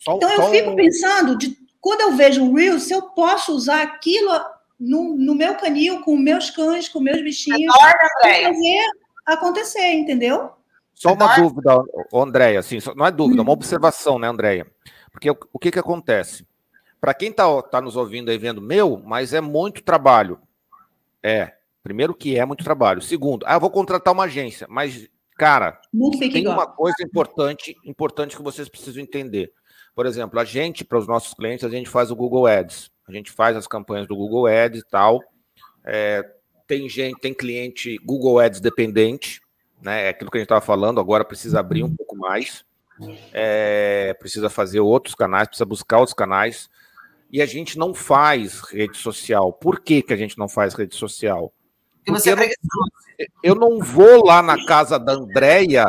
Só, então eu só... fico pensando, de, quando eu vejo um Reels, se eu posso usar aquilo no, no meu canil, com meus cães, com meus bichinhos, para fazer acontecer, entendeu? Só uma dúvida, Andréia, assim, não é dúvida, é uma hum. observação, né, Andréia? Porque o, o que que acontece? Para quem está tá nos ouvindo aí vendo, meu, mas é muito trabalho. É, primeiro que é muito trabalho. Segundo, ah, eu vou contratar uma agência, mas, cara, tem uma coisa importante, importante que vocês precisam entender. Por exemplo, a gente, para os nossos clientes, a gente faz o Google Ads. A gente faz as campanhas do Google Ads e tal. É, tem gente, tem cliente Google Ads dependente, né? É aquilo que a gente estava falando, agora precisa abrir um pouco mais, é, precisa fazer outros canais, precisa buscar outros canais. E a gente não faz rede social. Por que, que a gente não faz rede social? Porque eu não, eu não vou lá na casa da Andréia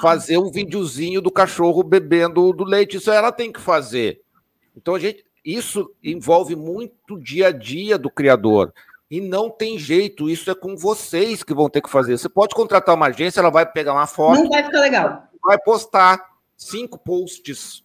fazer um videozinho do cachorro bebendo do leite. Isso ela tem que fazer. Então, a gente, isso envolve muito dia a dia do criador. E não tem jeito, isso é com vocês que vão ter que fazer. Você pode contratar uma agência, ela vai pegar uma foto. Não vai ficar legal. Vai postar cinco posts,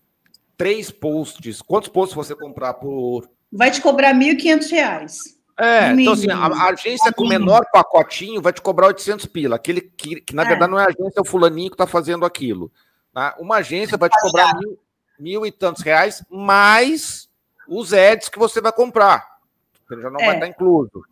três posts. Quantos posts você comprar por. Vai te cobrar R$ 1.500. É, então assim, a, a agência com o menor pacotinho vai te cobrar 800 pila. Aquele que, que na é. verdade não é a agência, é o fulaninho que está fazendo aquilo. Tá? Uma agência vai te cobrar mil, mil e tantos reais, mais os ads que você vai comprar. Ele já não é. vai estar incluso.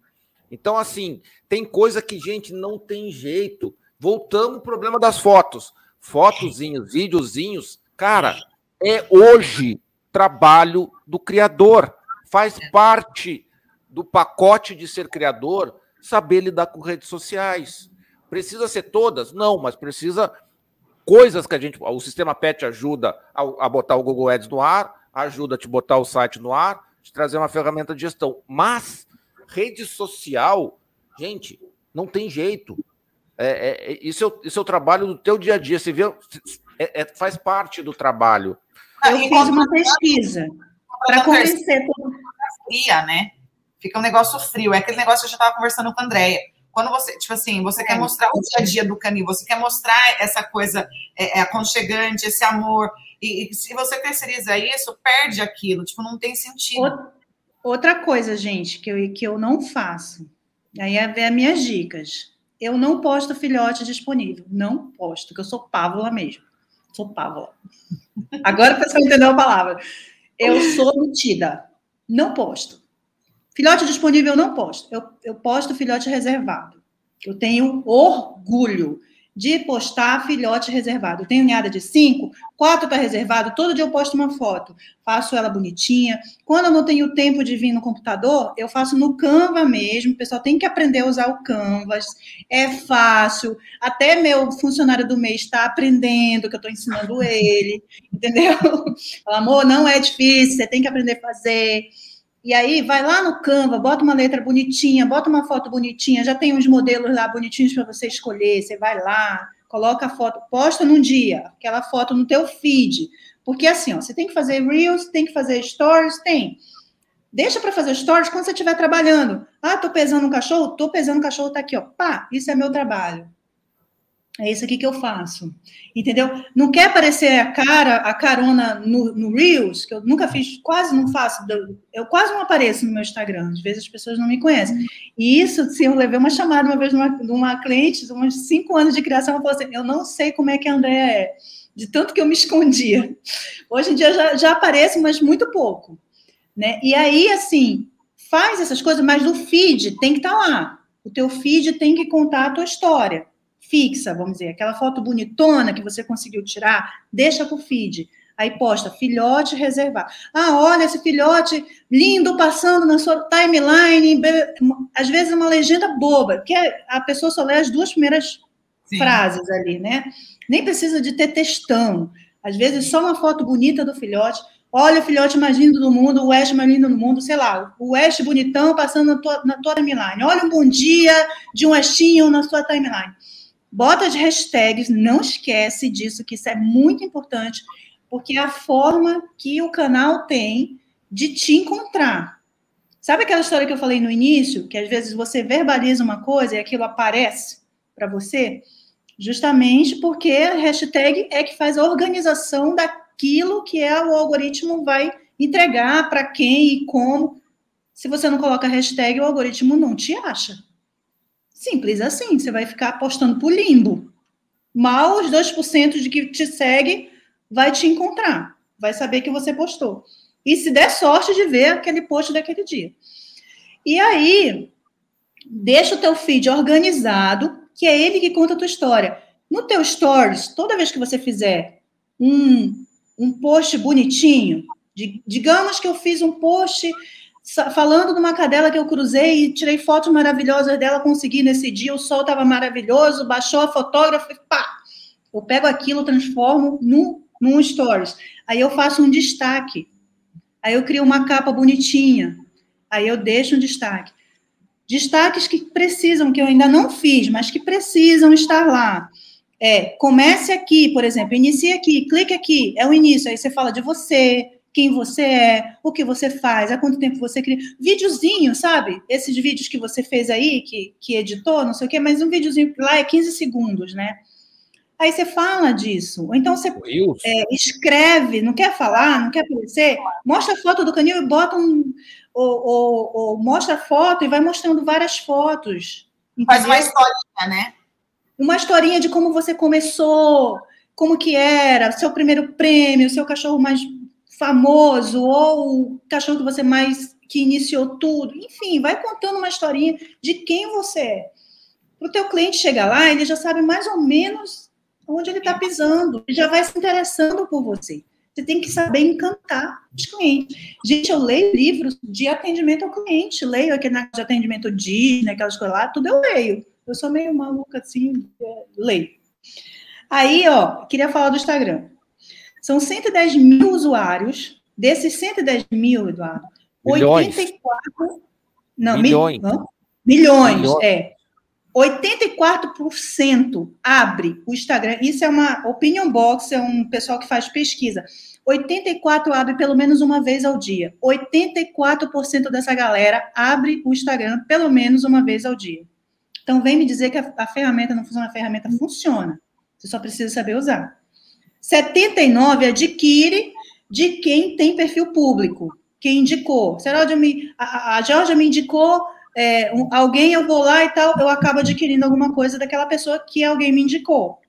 Então, assim, tem coisa que, gente, não tem jeito. Voltamos ao problema das fotos. Fotozinhos, videozinhos, cara, é hoje trabalho do criador. Faz parte do pacote de ser criador saber lidar com redes sociais. Precisa ser todas? Não, mas precisa coisas que a gente. O sistema PET ajuda a, a botar o Google Ads no ar, ajuda a te botar o site no ar, te trazer uma ferramenta de gestão. Mas Rede social, gente, não tem jeito. É, é, é isso, é o, isso é o trabalho do teu dia a dia. Você vê, é, é faz parte do trabalho. Eu fiz uma pesquisa para convencer todo fria, né? Fica um negócio frio. É aquele negócio que eu já estava conversando com a Andréia. Quando você, tipo assim, você quer é. mostrar o dia a dia do canil, você quer mostrar essa coisa é, aconchegante, esse amor. E, e, se você terceiriza isso, perde aquilo. Tipo, não tem sentido. Outra coisa, gente, que eu, que eu não faço, aí é ver as minhas dicas. Eu não posto filhote disponível. Não posto, porque eu sou pávola mesmo. Sou pávola. Agora o pessoal entendeu a palavra. eu sou metida. Não posto. Filhote disponível, não posto. Eu, eu posto filhote reservado. Eu tenho orgulho de postar filhote reservado. Eu tenho ninhada de cinco, quatro está reservado, todo dia eu posto uma foto, faço ela bonitinha. Quando eu não tenho tempo de vir no computador, eu faço no Canva mesmo. O pessoal tem que aprender a usar o Canvas. É fácil. Até meu funcionário do mês está aprendendo, que eu estou ensinando ele, entendeu? Amor, não é difícil, você tem que aprender a fazer. E aí vai lá no Canva, bota uma letra bonitinha, bota uma foto bonitinha, já tem uns modelos lá bonitinhos para você escolher. Você vai lá, coloca a foto, posta num dia, aquela foto no teu feed. Porque assim, ó, você tem que fazer reels, tem que fazer stories, tem. Deixa para fazer stories quando você estiver trabalhando. Ah, tô pesando um cachorro, tô pesando um cachorro, tá aqui, ó. Pá, isso é meu trabalho. É isso aqui que eu faço. Entendeu? Não quer aparecer a cara, a carona no, no Reels, que eu nunca fiz, quase não faço. Eu quase não apareço no meu Instagram. Às vezes as pessoas não me conhecem. E isso, se eu levei uma chamada uma vez de uma, cliente, uns cinco anos de criação, ela falou assim: eu não sei como é que a Andrea é, de tanto que eu me escondia. Hoje em dia já, já aparece, mas muito pouco. Né? E aí, assim, faz essas coisas, mas o feed tem que estar tá lá. O teu feed tem que contar a tua história fixa, vamos dizer, aquela foto bonitona que você conseguiu tirar, deixa para o feed. Aí posta filhote reservado. Ah, olha esse filhote lindo passando na sua timeline. Às vezes é uma legenda boba, que a pessoa só lê as duas primeiras Sim. frases ali, né? Nem precisa de ter textão. Às vezes só uma foto bonita do filhote. Olha o filhote mais lindo do mundo, o West mais lindo do mundo, sei lá, o West bonitão passando na tua, na tua timeline. Olha um bom dia de um Westinho na sua timeline. Bota as hashtags, não esquece disso, que isso é muito importante, porque é a forma que o canal tem de te encontrar. Sabe aquela história que eu falei no início, que às vezes você verbaliza uma coisa e aquilo aparece para você? Justamente porque a hashtag é que faz a organização daquilo que é o algoritmo vai entregar para quem e como. Se você não coloca hashtag, o algoritmo não te acha. Simples assim, você vai ficar apostando por limbo. Mal os 2% de que te segue vai te encontrar, vai saber que você postou. E se der sorte de ver aquele post daquele dia. E aí, deixa o teu feed organizado, que é ele que conta a tua história. No teu stories, toda vez que você fizer um, um post bonitinho, de, digamos que eu fiz um post falando de uma cadela que eu cruzei e tirei fotos maravilhosas dela, consegui nesse dia, o sol estava maravilhoso, baixou a fotógrafa e pá! Eu pego aquilo, transformo num, num stories. Aí eu faço um destaque. Aí eu crio uma capa bonitinha. Aí eu deixo um destaque. Destaques que precisam, que eu ainda não fiz, mas que precisam estar lá. É, comece aqui, por exemplo, inicie aqui, clique aqui, é o início. Aí você fala de você, quem você é, o que você faz, há quanto tempo você cria. Videozinho, sabe? Esses vídeos que você fez aí, que, que editou, não sei o quê, mas um videozinho lá é 15 segundos, né? Aí você fala disso. Ou então você é, escreve, não quer falar, não quer aparecer, mostra a foto do canil e bota um. Ou, ou, ou mostra a foto e vai mostrando várias fotos. Entendeu? Faz uma historinha, né? Uma historinha de como você começou, como que era, seu primeiro prêmio, seu cachorro mais famoso ou o cachorro que você mais que iniciou tudo, enfim, vai contando uma historinha de quem você é. Para o teu cliente chegar lá, ele já sabe mais ou menos onde ele está pisando, ele já vai se interessando por você. Você tem que saber encantar os clientes. Gente, eu leio livros de atendimento ao cliente, leio aquele de atendimento Disney, aquelas coisas lá, tudo eu leio. Eu sou meio maluca assim, leio. Aí, ó, queria falar do Instagram. São 110 mil usuários. Desses 110 mil, Eduardo, milhões. 84. Não, milhões. Mil, milhões, milhões, é. 84% abre o Instagram. Isso é uma opinion box, é um pessoal que faz pesquisa. 84 abre pelo menos uma vez ao dia. 84% dessa galera abre o Instagram pelo menos uma vez ao dia. Então, vem me dizer que a, a ferramenta não funciona, a ferramenta funciona. Você só precisa saber usar. 79 adquire de quem tem perfil público, quem indicou. Se a, me, a, a Georgia me indicou é, um, alguém, eu vou lá e tal, eu acabo adquirindo alguma coisa daquela pessoa que alguém me indicou.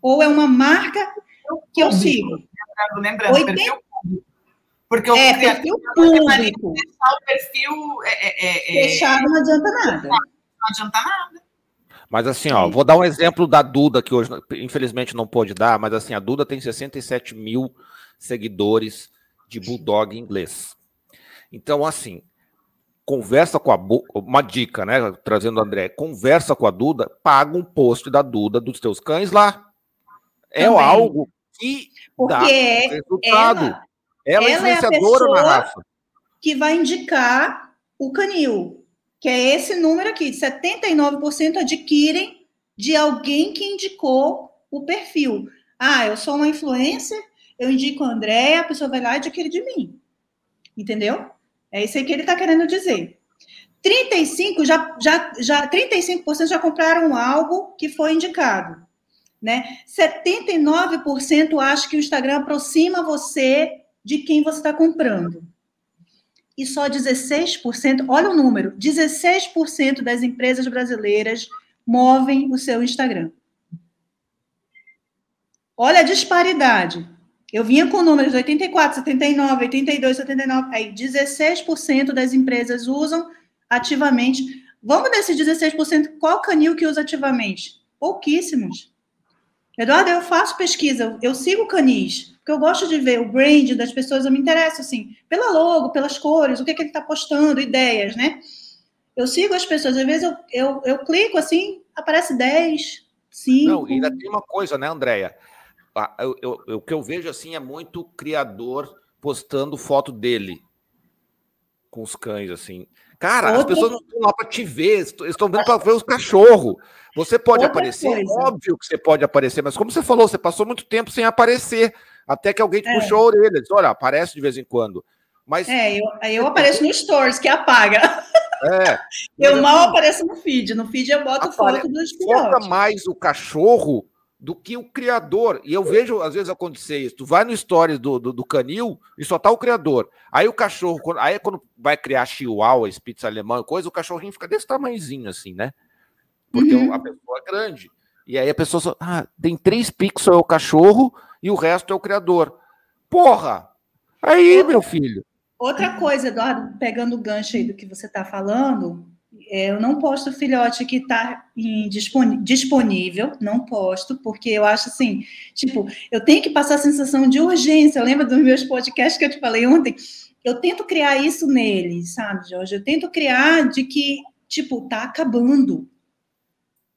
Ou é uma marca que eu sigo. Lembrando, lembrando 80, Porque o é, perfil público. O perfil é, é, é, fechado não adianta nada. Não adianta nada. Mas assim, ó, vou dar um exemplo da Duda, que hoje, infelizmente, não pôde dar, mas assim, a Duda tem 67 mil seguidores de Bulldog inglês. Então, assim, conversa com a uma dica, né? Trazendo o André, conversa com a Duda, paga um post da Duda dos teus cães lá. É Também. algo que Porque dá resultado. Ela, ela, é influenciadora é na raça. Que vai indicar o canil, que é esse número aqui, 79% adquirem de alguém que indicou o perfil. Ah, eu sou uma influencer, eu indico a André, a pessoa vai lá e adquire de mim. Entendeu? É isso aí que ele está querendo dizer. 35 já, já, já 35% já compraram algo que foi indicado, né? 79% acha que o Instagram aproxima você de quem você está comprando. E só 16%, olha o número, 16% das empresas brasileiras movem o seu Instagram. Olha a disparidade. Eu vinha com números 84, 79, 82, 79. Aí 16% das empresas usam ativamente. Vamos desses 16%, qual canil que usa ativamente? Pouquíssimos. Eduardo, eu faço pesquisa, eu sigo canis, porque eu gosto de ver o brand das pessoas, eu me interesso, assim, pela logo, pelas cores, o que, que ele está postando, ideias, né? Eu sigo as pessoas, às vezes eu, eu, eu clico assim, aparece 10, 5. Não, ainda tem uma coisa, né, Andréia? eu, eu, o que eu vejo assim é muito criador postando foto dele com os cães, assim. Cara, Outra... as pessoas não estão lá para te ver, estão vendo para ver os cachorros. Você pode Outra aparecer, coisa. óbvio que você pode aparecer, mas como você falou, você passou muito tempo sem aparecer, até que alguém te é. puxou a orelha. Diz, Olha, aparece de vez em quando. Mas... É, eu, eu apareço no Stories, que apaga. É. eu mal apareço no feed. No feed eu boto Apare... foto dos filhotes. Foca mais o cachorro do que o criador. E eu vejo, às vezes, acontecer isso. Tu vai no stories do, do, do, canil e só tá o criador. Aí o cachorro, quando, aí quando vai criar chihuahua, spitz alemão coisa, o cachorrinho fica desse tamanhozinho assim, né? Porque uhum. a pessoa é grande. E aí a pessoa só, ah, tem três pixels é o cachorro e o resto é o criador. Porra! Aí, meu filho. Outra coisa, Eduardo, pegando o gancho aí do que você está falando, é, eu não posto filhote que está disponível, não posto, porque eu acho assim, tipo, eu tenho que passar a sensação de urgência. Lembra dos meus podcasts que eu te falei ontem? Eu tento criar isso neles, sabe, Jorge? Eu tento criar de que, tipo, tá acabando.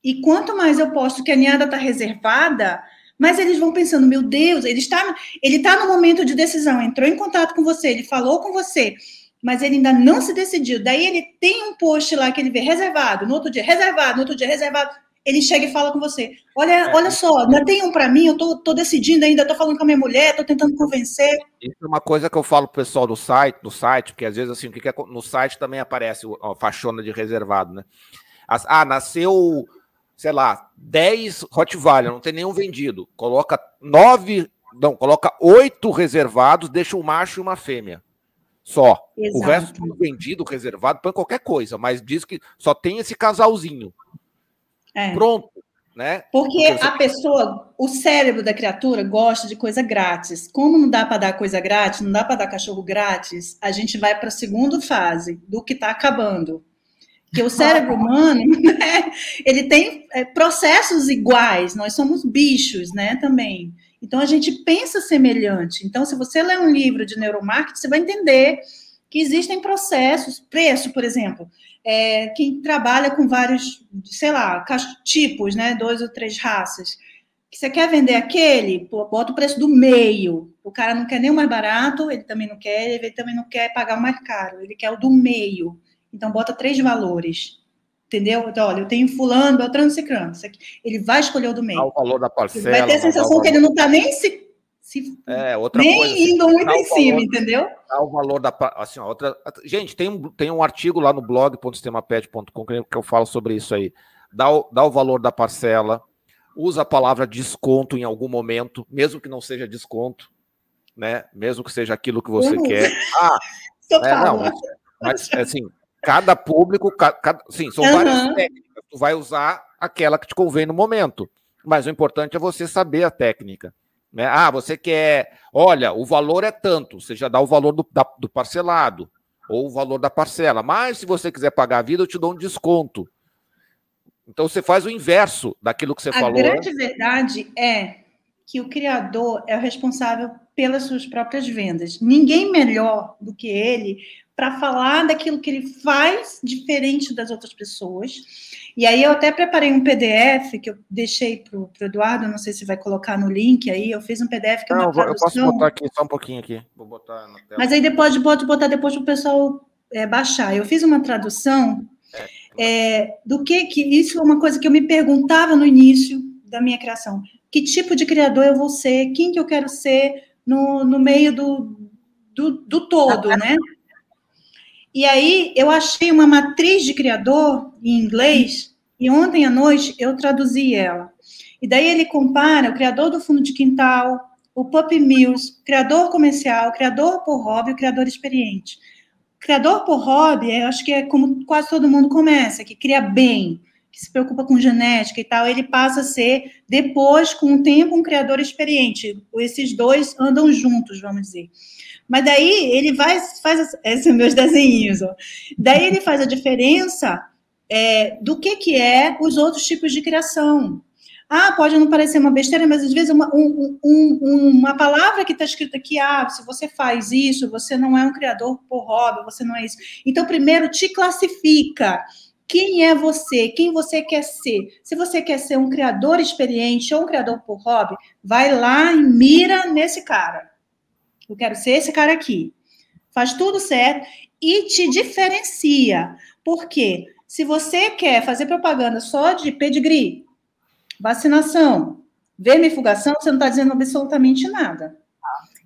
E quanto mais eu posto que a ninhada tá reservada, mais eles vão pensando, meu Deus, ele está, ele tá no momento de decisão, entrou em contato com você, ele falou com você mas ele ainda não se decidiu. Daí ele tem um post lá que ele vê reservado, no outro dia reservado, no outro dia reservado. Ele chega e fala com você: Olha, é, olha só, ainda tem um para mim, eu tô, tô decidindo ainda, tô falando com a minha mulher, tô tentando convencer. Isso é uma coisa que eu falo pro pessoal do site, do site, porque às vezes assim, o que é, no site também aparece a fachona de reservado, né? Ah, nasceu, sei lá, 10 Rottweiler, não tem nenhum vendido. Coloca nove, não, coloca oito reservados, deixa um macho e uma fêmea. Só. Exato. O resto tudo vendido, reservado, põe qualquer coisa, mas diz que só tem esse casalzinho. É. Pronto. Né? Porque, a pessoa, o cérebro da criatura gosta de coisa grátis. Como não dá para dar coisa grátis, não dá para dar cachorro grátis, a gente vai para a segunda fase do que está acabando. Que o cérebro humano, né, ele tem é, processos iguais. Nós somos bichos, né, também. Então, a gente pensa semelhante. Então, se você ler um livro de neuromarketing, você vai entender que existem processos, preço, por exemplo. É, quem trabalha com vários, sei lá, tipos, né, dois ou três raças, que você quer vender aquele, bota o preço do meio. O cara não quer nem o mais barato, ele também não quer, ele também não quer pagar o mais caro, ele quer o do meio. Então, bota três valores entendeu? Então, olha, eu tenho fulano, beltrano, cicrano. Ele vai escolher o do meio. o valor da parcela. Ele vai ter a sensação que ele não está nem se, se é, outra nem coisa, indo muito em cima, valor, entendeu? o valor da assim, outra, gente, tem um, tem um artigo lá no blog.sistemapet.com que eu falo sobre isso aí. Dá o, dá o valor da parcela, usa a palavra desconto em algum momento, mesmo que não seja desconto, né? Mesmo que seja aquilo que você uhum. quer. Ah, é, não, mas, mas assim, cada público, cada, sim, são uhum. várias técnicas. Tu vai usar aquela que te convém no momento. Mas o importante é você saber a técnica. Né? Ah, você quer. Olha, o valor é tanto, você já dá o valor do, da, do parcelado, ou o valor da parcela. Mas se você quiser pagar a vida, eu te dou um desconto. Então você faz o inverso daquilo que você a falou. A grande verdade é que o criador é o responsável pelas suas próprias vendas. Ninguém melhor do que ele para falar daquilo que ele faz diferente das outras pessoas. E aí eu até preparei um PDF que eu deixei para o Eduardo, não sei se vai colocar no link aí, eu fiz um PDF que é uma não, tradução. Eu posso botar aqui só um pouquinho aqui. Vou botar na tela. Mas aí depois pode botar depois para o pessoal é, baixar. Eu fiz uma tradução é, é, do que que isso é uma coisa que eu me perguntava no início da minha criação. Que tipo de criador eu vou ser? Quem que eu quero ser no, no meio do, do, do todo, né? E aí eu achei uma matriz de criador em inglês e ontem à noite eu traduzi ela. E daí ele compara o criador do fundo de quintal, o Puppy Mills, criador comercial, criador por hobby, o criador experiente. O criador por hobby, eu acho que é como quase todo mundo começa, que cria bem, que se preocupa com genética e tal, ele passa a ser, depois, com o tempo, um criador experiente. Esses dois andam juntos, vamos dizer. Mas daí ele vai, faz, esses são meus desenhos, ó. daí ele faz a diferença é, do que, que é os outros tipos de criação. Ah, pode não parecer uma besteira, mas às vezes uma, um, um, uma palavra que está escrita aqui, ah, se você faz isso, você não é um criador por hobby, você não é isso. Então, primeiro, te classifica. Quem é você? Quem você quer ser? Se você quer ser um criador experiente ou um criador por hobby, vai lá e mira nesse cara. Eu quero ser esse cara aqui. Faz tudo certo e te diferencia. Por quê? Se você quer fazer propaganda só de pedigree, vacinação, vermifugação, você não está dizendo absolutamente nada.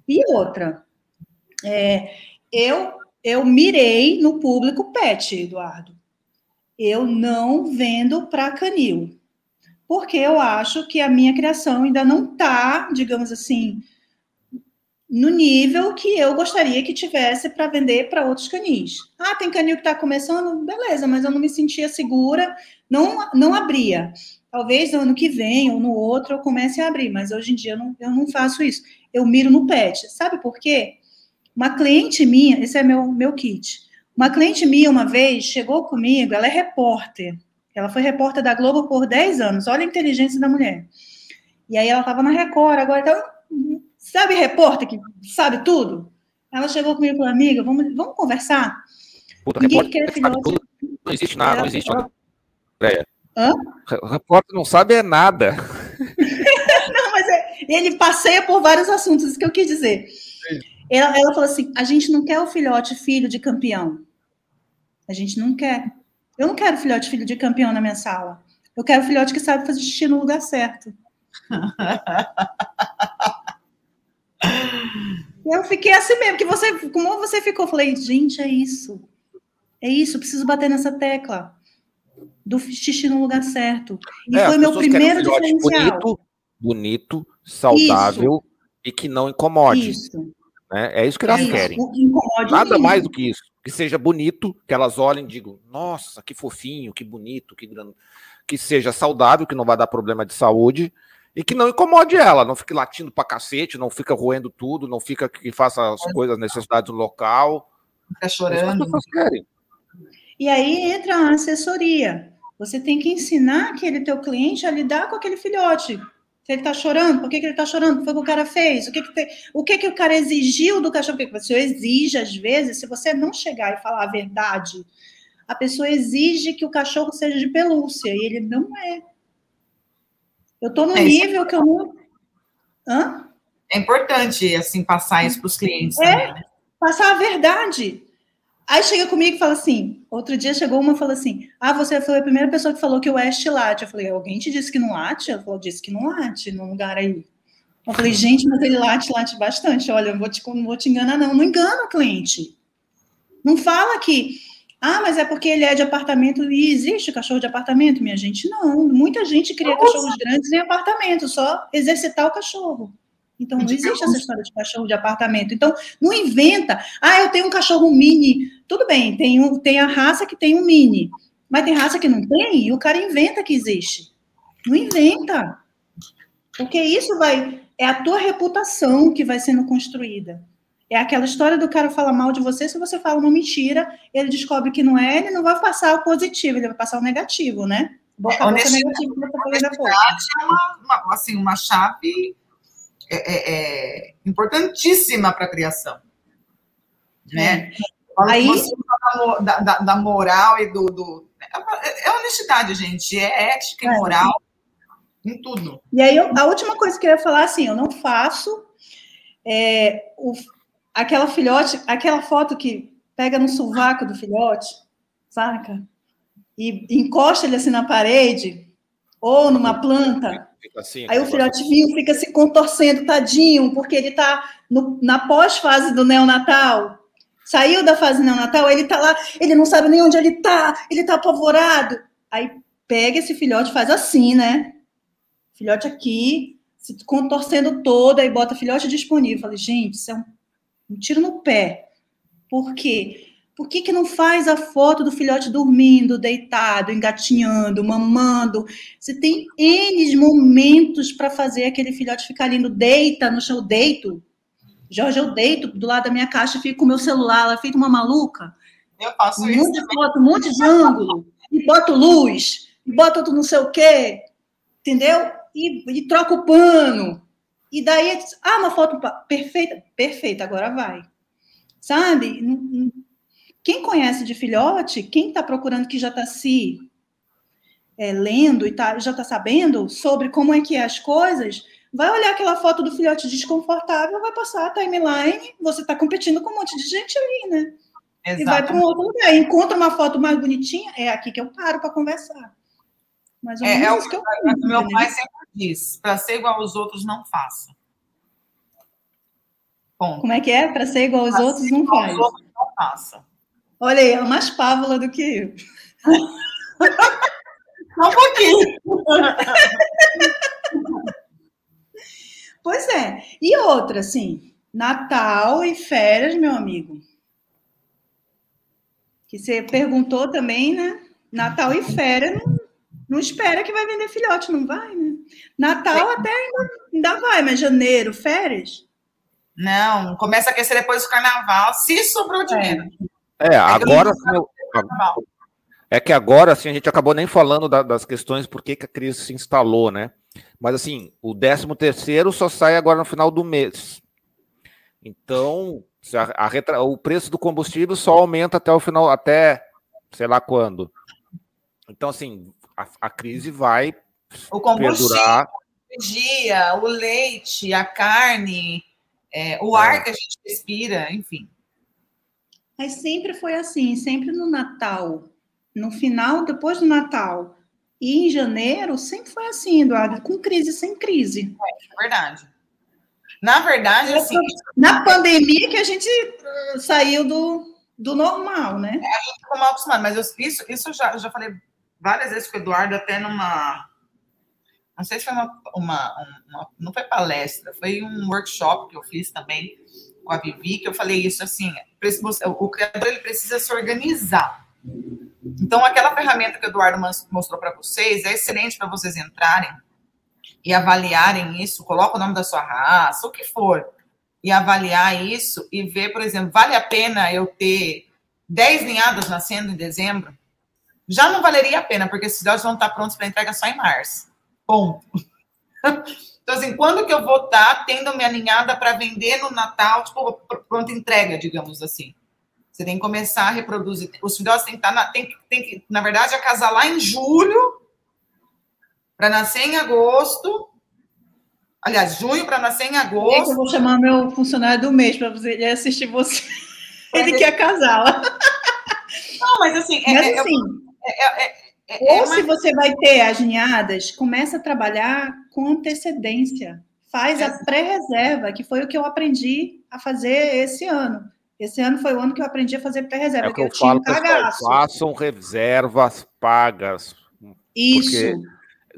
E outra, é, eu, eu mirei no público pet, Eduardo. Eu não vendo para canil. Porque eu acho que a minha criação ainda não está, digamos assim, no nível que eu gostaria que tivesse para vender para outros canis. Ah, tem canil que está começando, beleza, mas eu não me sentia segura, não, não abria. Talvez no ano que vem ou no outro eu comece a abrir, mas hoje em dia eu não, eu não faço isso. Eu miro no pet. Sabe por quê? Uma cliente minha, esse é meu, meu kit. Uma cliente minha, uma vez, chegou comigo, ela é repórter. Ela foi repórter da Globo por 10 anos. Olha a inteligência da mulher. E aí ela estava na Record, agora então Sabe repórter que sabe tudo? Ela chegou comigo e falou, amiga, vamos, vamos conversar? Puta, Ninguém quer filhote. Não existe nada, não existe nada. Hã? Repórter não sabe é nada. não, mas é, ele passeia por vários assuntos, isso que eu quis dizer. Ela, ela falou assim: a gente não quer o filhote filho de campeão. A gente não quer. Eu não quero filhote filho de campeão na minha sala. Eu quero filhote que sabe fazer xixi no lugar certo. Eu fiquei assim mesmo, que você, como você ficou, falei, gente, é isso. É isso, preciso bater nessa tecla do xixi no lugar certo. E é, foi meu primeiro diferencial. Bonito, bonito, saudável isso. e que não incomode. Isso. Né? É isso que elas é querem. Nada mesmo. mais do que isso. Que seja bonito, que elas olhem e digam, nossa, que fofinho, que bonito, que grande. Que seja saudável, que não vai dar problema de saúde e que não incomode ela, não fique latindo pra cacete, não fica roendo tudo, não fica que faça as coisas, necessidades no local. Fica chorando. As querem. E aí entra a assessoria. Você tem que ensinar aquele teu cliente a lidar com aquele filhote. Se ele está chorando, por que, que ele está chorando? O que foi que o cara fez? O que, que, te... o, que, que o cara exigiu do cachorro? Porque você exige, às vezes, se você não chegar e falar a verdade, a pessoa exige que o cachorro seja de pelúcia, e ele não é. Eu estou no é, nível que eu não. Hã? É importante, assim, passar isso para os clientes. É, também, né? passar a verdade. Aí chega comigo e fala assim: outro dia chegou uma e falou assim: Ah, você foi a primeira pessoa que falou que o West late. Eu falei: Alguém te disse que não late? Ela falou: Disse que não late num lugar aí. Eu falei: Gente, mas ele late, late bastante. Olha, eu vou te, não vou te enganar, não. Não engana o cliente. Não fala que ah, mas é porque ele é de apartamento e existe cachorro de apartamento, minha gente? Não, muita gente cria Nossa. cachorros grandes em apartamento, só exercitar o cachorro. Então, não existe essa história de cachorro de apartamento. Então, não inventa. Ah, eu tenho um cachorro mini. Tudo bem, tem, um, tem a raça que tem um mini. Mas tem raça que não tem e o cara inventa que existe. Não inventa. Porque isso vai é a tua reputação que vai sendo construída. É aquela história do cara falar mal de você, se você fala uma mentira, ele descobre que não é, ele não vai passar o positivo, ele vai passar o negativo, né? Boca a boca negativo honestidade é uma, uma, assim, uma chave é, é, é importantíssima para a criação. Né? Aí, da, da, da, moral e do, do, É honestidade, gente. É ética e é. moral em tudo. E aí, a última coisa que eu ia falar, assim, eu não faço é, o, aquela filhote, aquela foto que pega no sovaco do filhote, saca? E encosta ele assim na parede, ou numa planta. Assim, aí o filhotinho fica se contorcendo, tadinho, porque ele está na pós-fase do neonatal. Saiu da fase neonatal, ele está lá, ele não sabe nem onde ele está, ele está apavorado. Aí pega esse filhote, faz assim, né? Filhote aqui, se contorcendo toda, e bota filhote disponível. falei, gente, isso é um, um tiro no pé. Por quê? Por que, que não faz a foto do filhote dormindo, deitado, engatinhando, mamando? Você tem N momentos para fazer aquele filhote ficar lindo. Deita no chão, deito. Jorge, eu deito do lado da minha caixa, fico com o meu celular, ela feito uma maluca. Eu faço um isso. Monte de foto, um monte de ângulo, e boto luz, e boto outro não sei o quê, entendeu? E, e troca o pano. E daí, ah, uma foto perfeita, perfeita, agora vai. Sabe? Quem conhece de filhote, quem está procurando que já está se é, lendo e tá, já está sabendo sobre como é que é as coisas, vai olhar aquela foto do filhote desconfortável, vai passar a timeline, você está competindo com um monte de gente ali, né? Exatamente. E vai para um outro lugar. Encontra uma foto mais bonitinha, é aqui que eu paro para conversar. Mais ou é, é, que eu penso, Meu né? pai sempre diz: para ser igual aos outros, não faça. Ponto. Como é que é? Para ser igual aos pra outros, não faz. Aos outros, não faça. Olha aí, é mais pávola do que eu. um pouquinho. pois é. E outra, assim, Natal e férias, meu amigo. Que você perguntou também, né? Natal e férias não, não espera que vai vender filhote, não vai, né? Natal até ainda, ainda vai, mas janeiro, férias? Não, começa a aquecer depois do carnaval, se sobrou dinheiro. É. É, agora. é que agora, assim, a gente acabou nem falando da, das questões por que, que a crise se instalou, né? Mas, assim, o 13 terceiro só sai agora no final do mês. Então, a, a, o preço do combustível só aumenta até o final, até sei lá quando. Então, assim, a, a crise vai o combustível, perdurar. a energia, o leite, a carne, é, o é. ar que a gente respira, enfim. Mas sempre foi assim, sempre no Natal, no final, depois do Natal e em janeiro, sempre foi assim, Eduardo, com crise sem crise. É, é verdade. Na verdade, assim. Na pandemia que a gente uh, saiu do, do normal, né? É, a gente ficou mal acostumado, mas eu, isso, isso eu já, eu já falei várias vezes com o Eduardo, até numa. Não sei se foi uma, uma, uma, Não foi palestra, foi um workshop que eu fiz também com a Vivi, que eu falei isso assim, o criador ele precisa se organizar. Então, aquela ferramenta que o Eduardo mostrou para vocês é excelente para vocês entrarem e avaliarem isso, coloca o nome da sua raça, o que for, e avaliar isso e ver, por exemplo, vale a pena eu ter 10 ninhadas nascendo em dezembro? Já não valeria a pena, porque esses filhotes vão estar prontos para entrega só em março. Ponto. Então, assim, quando que eu vou estar tendo minha ninhada para vender no Natal, tipo, pronta entrega, digamos assim? Você tem que começar a reproduzir. Os filhotes têm que estar, tá na, tem, tem que, na verdade, acasalar em julho, para nascer em agosto. Aliás, junho para nascer em agosto. eu vou chamar meu funcionário do mês para você assistir você. Ele quer casá-la. Não, mas assim, é, mas, é, assim é, é, é, ou se você vai ter as ninhadas, começa a trabalhar com antecedência. Faz a pré-reserva, que foi o que eu aprendi a fazer esse ano. Esse ano foi o ano que eu aprendi a fazer pré-reserva. É o que eu, eu falo, pessoal, façam reservas pagas. Isso.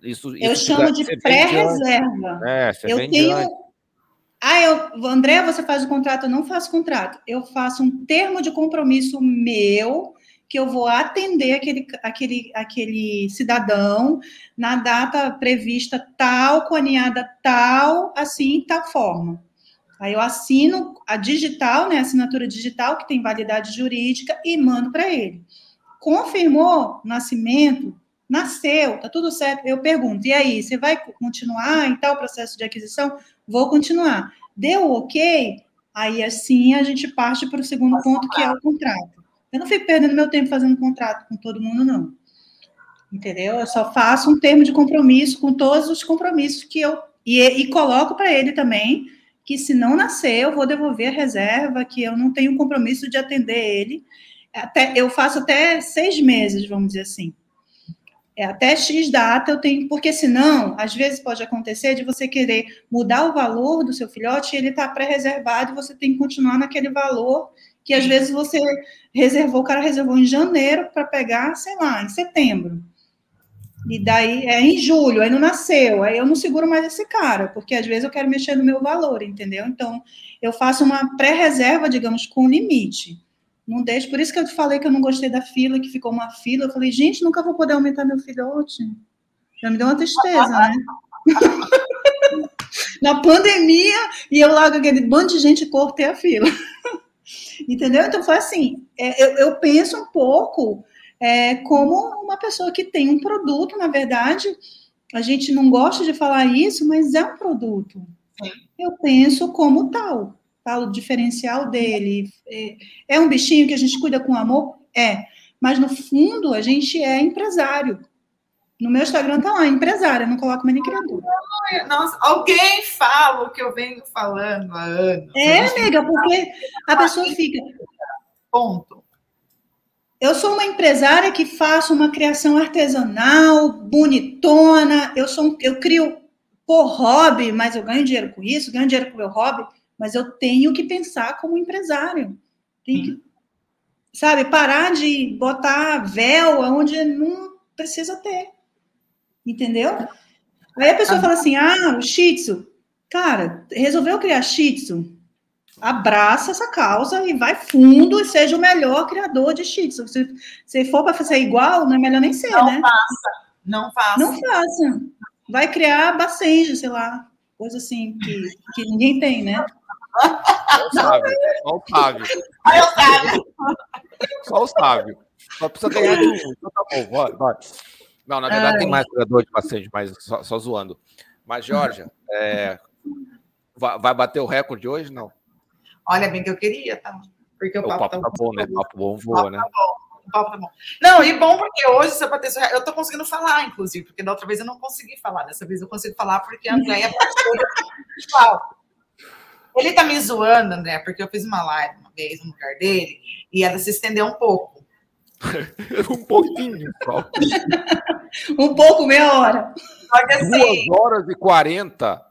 Isso, isso, eu chamo de pré-reserva. É, eu tenho. Ah, eu, André, você faz o contrato? Eu não faço contrato. Eu faço um termo de compromisso meu que eu vou atender aquele, aquele, aquele cidadão na data prevista tal, com a tal, assim, tal forma. Aí eu assino a digital, né, a assinatura digital, que tem validade jurídica, e mando para ele. Confirmou nascimento, nasceu, tá tudo certo. Eu pergunto, e aí, você vai continuar em tal processo de aquisição? Vou continuar. Deu ok? Aí assim a gente parte para o segundo ponto, que é o contrato. Eu não fico perdendo meu tempo fazendo contrato com todo mundo, não. Entendeu? Eu só faço um termo de compromisso com todos os compromissos que eu. E, e coloco para ele também que se não nascer, eu vou devolver a reserva, que eu não tenho compromisso de atender ele. Até, eu faço até seis meses, vamos dizer assim. É, até X data eu tenho, porque senão, às vezes pode acontecer de você querer mudar o valor do seu filhote e ele está pré-reservado e você tem que continuar naquele valor que às vezes você reservou, o cara reservou em janeiro para pegar, sei lá, em setembro. E daí é em julho, aí não nasceu, aí eu não seguro mais esse cara, porque às vezes eu quero mexer no meu valor, entendeu? Então, eu faço uma pré-reserva, digamos, com limite. Não deixo. Por isso que eu te falei que eu não gostei da fila, que ficou uma fila. Eu falei, gente, nunca vou poder aumentar meu filhote. Já me deu uma tristeza, né? Na pandemia, e eu largo aquele bando de gente cortei a fila. Entendeu? Então foi assim. É, eu, eu penso um pouco é, como uma pessoa que tem um produto, na verdade, a gente não gosta de falar isso, mas é um produto. Eu penso como tal fala o diferencial dele. É, é um bichinho que a gente cuida com amor? É. Mas, no fundo, a gente é empresário. No meu Instagram tá lá, empresária, não coloco mais nem. Nossa, alguém fala o que eu venho falando há anos. É, amiga, porque a pessoa fica. Ponto. Eu sou uma empresária que faço uma criação artesanal, bonitona. Eu sou, eu crio por hobby, mas eu ganho dinheiro com isso, ganho dinheiro com o meu hobby mas eu tenho que pensar como empresário. Tenho que, sabe, parar de botar véu onde não precisa ter. Entendeu? Aí a pessoa ah. fala assim: ah, o Shih Tzu. Cara, resolveu criar Shih Tzu? Abraça essa causa e vai fundo e seja o melhor criador de Shih Tzu. Se, se for para fazer igual, não é melhor nem ser, não né? Não faça, não faça. Não faça. Vai criar bacenjo, sei lá, coisa assim que, que ninguém tem, né? Só o Sávio. Só o Sávio. Só o Sávio. Só precisa ganhar de um. Então tá bom, vai, vai. Não, na verdade Ai. tem mais jogador de paciente, mas só, só zoando. Mas, Georgia, é, vai, bater o recorde hoje, não? Olha, bem que eu queria, tá? Porque o, o papo, papo tá, bom, né? O papo bom voa, né? Tá bom. O papo tá bom. Não, e bom porque hoje, se eu bater eu tô conseguindo falar, inclusive, porque da outra vez eu não consegui falar. Dessa vez eu consigo falar porque a Andréia participou ele tá me zoando, André, porque eu fiz uma live uma vez no lugar dele e ela se estendeu um pouco. um pouquinho só. um pouco, meia hora. Assim, Duas horas e quarenta.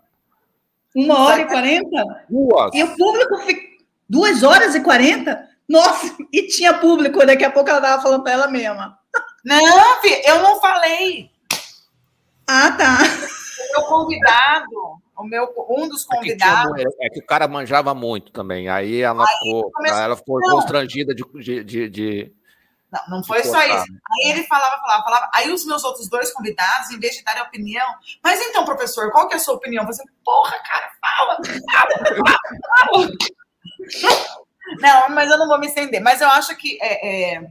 Uma hora e quarenta? Duas. E o público fica. Duas horas e quarenta? Nossa, e tinha público, daqui a pouco ela tava falando para ela mesma. Não, filho, eu não falei. Ah, tá. O meu convidado, o meu, um dos convidados. É que, é que o cara manjava muito também. Aí ela aí ficou, ela ficou constrangida de, de, de, Não, não foi só isso. Aí ele falava, falava, falava. Aí os meus outros dois convidados, em vez de darem opinião, mas então, professor, qual que é a sua opinião? Você, porra, cara, fala, fala, fala. Não, mas eu não vou me estender. Mas eu acho que é, é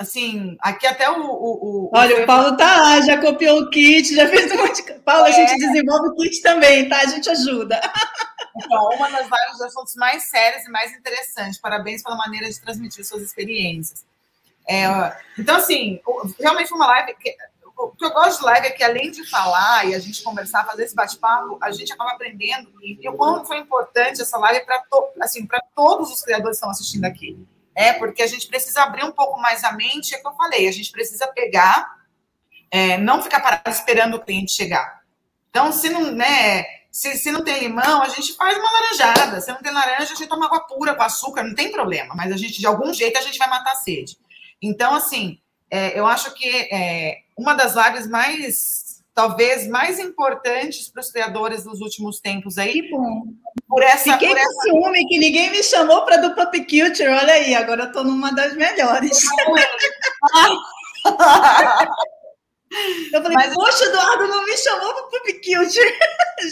assim, aqui até o. o, o Olha, o Paulo tá lá, já copiou o kit, já fez um monte de. Paulo, é. a gente desenvolve o kit também, tá? A gente ajuda. Então, uma das vários assuntos mais sérios e mais interessantes. Parabéns pela maneira de transmitir suas experiências. É, então, assim, realmente uma live. Que, o que eu gosto de live é que, além de falar e a gente conversar, fazer esse bate-papo, a gente acaba aprendendo. E o quanto foi importante essa live para to, assim, todos os criadores que estão assistindo aqui é porque a gente precisa abrir um pouco mais a mente, é o que eu falei, a gente precisa pegar, é, não ficar parado esperando o cliente chegar. Então, se não, né, se, se não tem limão, a gente faz uma laranjada. Se não tem laranja, a gente toma água pura com açúcar, não tem problema. Mas a gente, de algum jeito, a gente vai matar a sede. Então, assim, é, eu acho que é, uma das lives mais talvez mais importantes para os criadores dos últimos tempos aí. Que bom. Por essa, Fiquei por com essa... ciúme que ninguém me chamou para do Pop Culture. Olha aí, agora eu tô numa das melhores. Eu falei, Mas, poxa, Eduardo não me chamou para o Culture.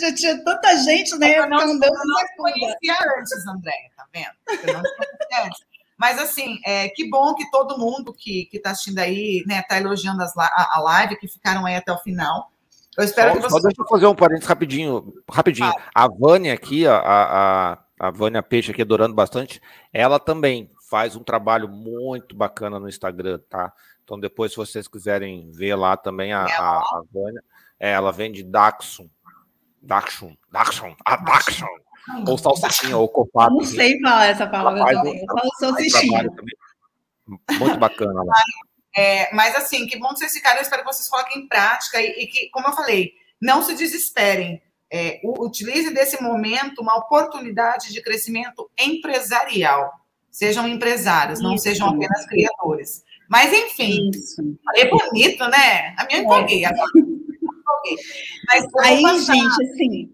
Já tinha tanta gente, né? Eu não, eu não, eu não conhecia antes, André, tá vendo? Eu não conhecia antes. Mas, assim, é, que bom que todo mundo que está assistindo aí, né, está elogiando as, a, a, live, que ficaram aí até o final. Eu espero só, que vocês... Só deixa eu fazer um parênteses rapidinho. rapidinho. Ah. A Vânia aqui, a, a, a Vânia Peixe aqui, adorando bastante, ela também faz um trabalho muito bacana no Instagram, tá? Então, depois, se vocês quiserem ver lá também a, a, a Vânia, é, ela vende Daxon. Daxon, Daxon, a Daxon. Ou salsichinha, ou copado. Não sei falar essa palavra também. Eu falo salsichinha. Muito bacana lá. É, mas assim, que bom vocês ficarem, eu espero que vocês coloquem em prática e, e que, como eu falei, não se desesperem. É, utilize desse momento uma oportunidade de crescimento empresarial. Sejam empresários, não sejam apenas criadores. Mas, enfim, é bonito, né? A minha empolguei é. agora. Mas, Aí, passar... gente, assim.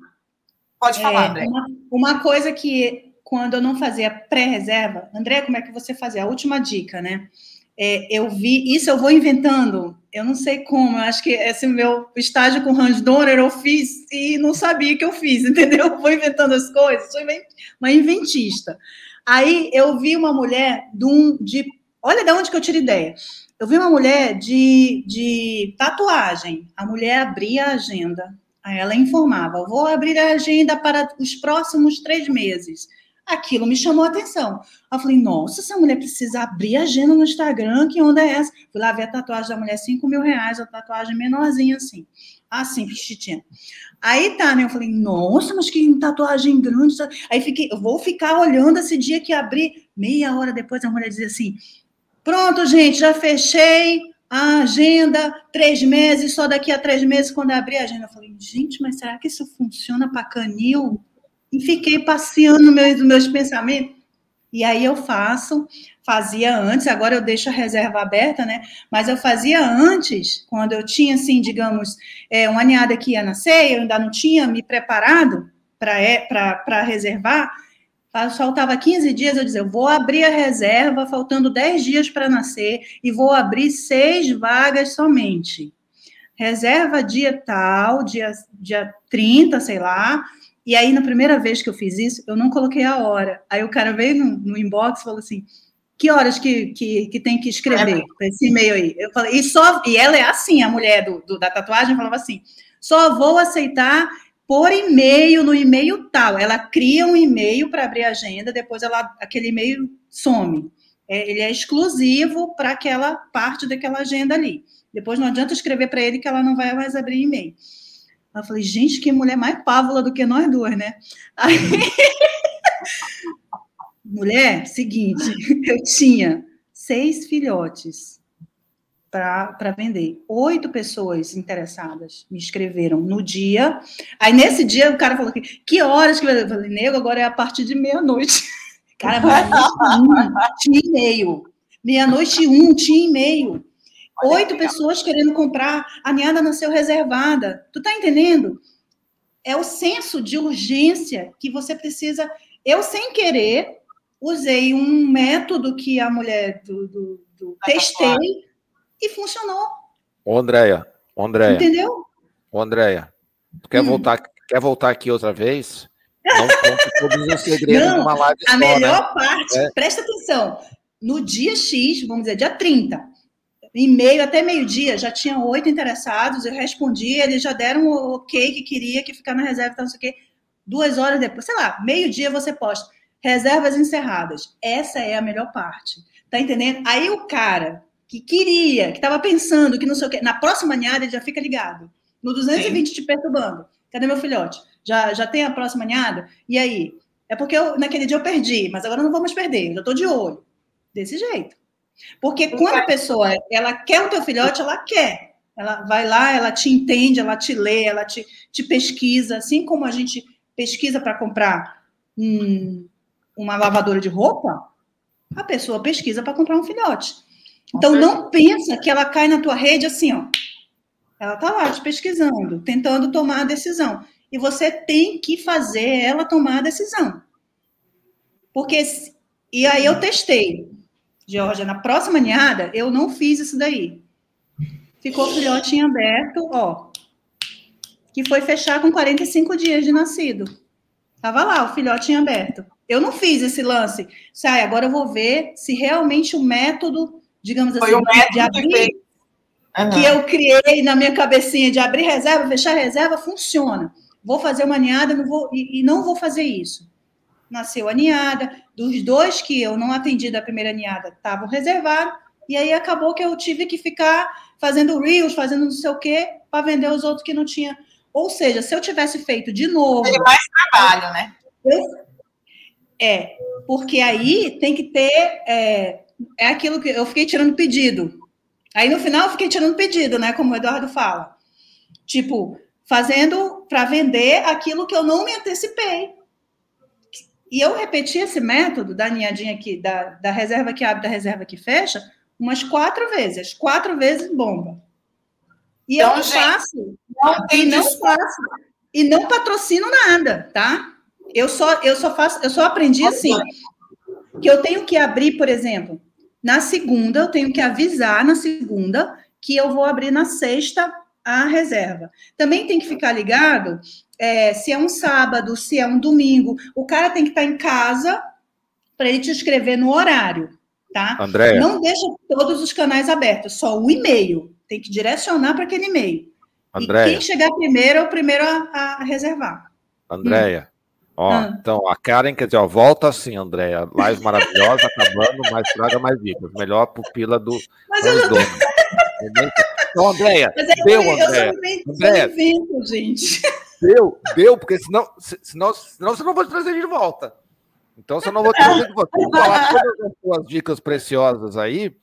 Pode falar, é, André. Uma, uma, coisa que, quando eu não fazia pré-reserva, André, como é que você fazia? A última dica, né? É, eu vi, isso eu vou inventando, eu não sei como, eu acho que esse meu estágio com Hans Donner eu fiz e não sabia que eu fiz, entendeu? Eu vou inventando as coisas, sou uma inventista. Aí eu vi uma mulher de, um, de Olha de onde que eu tiro ideia. Eu vi uma mulher de, de tatuagem. A mulher abria a agenda. Aí ela informava: vou abrir a agenda para os próximos três meses. Aquilo me chamou a atenção. Eu falei, nossa, essa mulher precisa abrir a agenda no Instagram, que onda é essa? Fui lá ver a tatuagem da mulher, 5 mil reais, a tatuagem menorzinha assim. Assim, pichitinha. Aí tá, né? Eu falei, nossa, mas que tatuagem grande. Aí fiquei, eu vou ficar olhando esse dia que abri. Meia hora depois a mulher dizia assim: Pronto, gente, já fechei a agenda, três meses, só daqui a três meses, quando eu abri a agenda, eu falei, gente, mas será que isso funciona para canil? E fiquei passeando meus, meus pensamentos. E aí eu faço, fazia antes, agora eu deixo a reserva aberta, né? Mas eu fazia antes, quando eu tinha, assim, digamos, é, uma ninhada que ia nascer, eu ainda não tinha me preparado para é, reservar, faltava 15 dias, eu dizia, eu vou abrir a reserva, faltando 10 dias para nascer, e vou abrir seis vagas somente. Reserva dia tal, dia, dia 30, sei lá. E aí, na primeira vez que eu fiz isso, eu não coloquei a hora. Aí o cara veio no, no inbox e falou assim: que horas que, que, que tem que escrever é. esse e-mail aí? Eu falei, e só, e ela é assim, a mulher do, do, da tatuagem falava assim: só vou aceitar por e-mail, no e-mail tal. Ela cria um e-mail para abrir a agenda, depois ela, aquele e-mail some. É, ele é exclusivo para aquela parte daquela agenda ali. Depois não adianta escrever para ele que ela não vai mais abrir e-mail. Eu falei, gente, que mulher mais pávola do que nós duas, né? Aí... mulher, seguinte, eu tinha seis filhotes para vender. Oito pessoas interessadas me escreveram no dia. Aí, nesse dia, o cara falou que, que horas que eu falei, nego, agora é a partir de meia-noite. Cara, meia-noite um, tinha e-mail. Meia-noite um, tinha e-mail. Oito pessoas querendo comprar, a Niada nasceu reservada. Tu tá entendendo? É o senso de urgência que você precisa. Eu, sem querer, usei um método que a mulher do, do, do testei e funcionou. Ô, Andréia, Andréia. Entendeu? Ô, Andréia, tu quer, hum. voltar, quer voltar aqui outra vez? Não conte todos os segredos Não, numa live A só, melhor né? parte, é. presta atenção, no dia X, vamos dizer, dia 30, em meio até meio-dia, já tinham oito interessados, eu respondi, eles já deram o ok que queria, que ficar na reserva, não sei o quê. Duas horas depois, sei lá, meio-dia você posta, reservas encerradas. Essa é a melhor parte. Tá entendendo? Aí o cara que queria, que estava pensando, que não sei o quê, na próxima ninhada ele já fica ligado. No 220 Sim. te perturbando. Cadê meu filhote? Já, já tem a próxima ninhada? E aí? É porque eu, naquele dia eu perdi, mas agora não vou mais perder, eu já estou de olho. Desse jeito. Porque quando a pessoa ela quer o teu filhote, ela quer. Ela vai lá, ela te entende, ela te lê, ela te, te pesquisa, assim como a gente pesquisa para comprar um, uma lavadora de roupa, a pessoa pesquisa para comprar um filhote. Então, não pensa que ela cai na tua rede assim, ó. Ela está lá te pesquisando, tentando tomar a decisão. E você tem que fazer ela tomar a decisão. Porque. E aí eu testei. Georgia, na próxima ninhada, eu não fiz isso daí. Ficou o filhotinho aberto, ó. Que foi fechar com 45 dias de nascido. Tava lá, o filhotinho aberto. Eu não fiz esse lance. Sai, agora eu vou ver se realmente o método, digamos assim, de abrir, que, uhum. que eu criei na minha cabecinha de abrir reserva, fechar reserva, funciona. Vou fazer uma ninhada não vou, e, e não vou fazer isso. Nasceu a ninhada, dos dois que eu não atendi da primeira ninhada, estavam reservados, e aí acabou que eu tive que ficar fazendo reels, fazendo não sei o quê, para vender os outros que não tinha. Ou seja, se eu tivesse feito de novo. Tem mais trabalho, né? Eu, é, porque aí tem que ter. É, é aquilo que eu fiquei tirando pedido. Aí no final eu fiquei tirando pedido, né? Como o Eduardo fala. Tipo, fazendo para vender aquilo que eu não me antecipei. E eu repeti esse método da ninhadinha aqui, da, da reserva que abre, da reserva que fecha, umas quatro vezes. Quatro vezes bomba. E Então, eu não gente, faço. Não E não desculpa. faço. E não patrocino nada, tá? Eu só, eu só faço, eu só aprendi assim, que eu tenho que abrir, por exemplo, na segunda, eu tenho que avisar na segunda que eu vou abrir na sexta a reserva. Também tem que ficar ligado é, se é um sábado, se é um domingo. O cara tem que estar em casa para ele te escrever no horário, tá? Andréia, Não deixa todos os canais abertos, só o e-mail. Tem que direcionar para aquele e-mail. E Andréia, quem chegar primeiro é o primeiro a, a reservar. Andréia. Ó, Ah. então, a Karen quer dizer, ó, volta assim, Andréia. Live maravilhosa, acabando, mas traga mais dicas. Melhor pupila do Mas eu não. Então, Andréia, é deu, Andréia. Andréia. invento, gente. Deu, deu, porque senão, se- senão, senão você não vai trazer de volta. Então, você não vou trazer de volta. Vamos falar todas as suas dicas preciosas aí.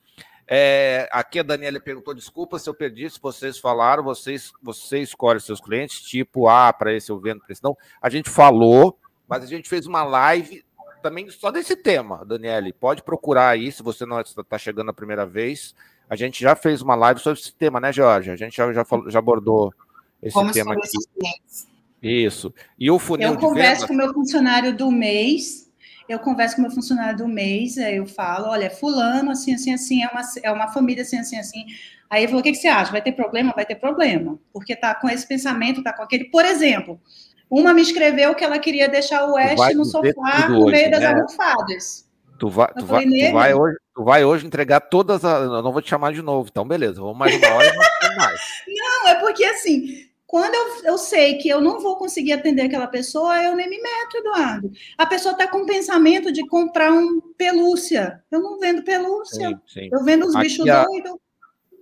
É, aqui a Daniela perguntou: desculpa se eu perdi, se vocês falaram, vocês, você escolhe seus clientes, tipo, ah, para esse eu vendo, para esse não. A gente falou, mas a gente fez uma live também só desse tema, Daniele. Pode procurar aí, se você não está chegando a primeira vez. A gente já fez uma live sobre esse tema, né, Jorge? A gente já, já, falou- já abordou esse Como tema aqui. Isso. E o funil Eu converso com o meu funcionário do mês. Eu converso com o meu funcionário do mês, aí eu falo, olha, fulano, assim, assim, assim, é uma, é uma família assim, assim, assim. Aí ele falou, o que, que você acha? Vai ter problema? Vai ter problema. Porque tá com esse pensamento, tá com aquele... Por exemplo, uma me escreveu que ela queria deixar o Oeste no sofá, no hoje, meio das né? almofadas. Tu vai, tu, vai, tu, vai hoje, tu vai hoje entregar todas as. Eu não vou te chamar de novo, então beleza. Vamos mais uma hora e mais. Não, é porque assim, quando eu, eu sei que eu não vou conseguir atender aquela pessoa, eu nem me meto, Eduardo. A pessoa está com o pensamento de comprar um pelúcia. Eu não vendo pelúcia. Sim, sim. Eu vendo os Aqui bichos a- doidos.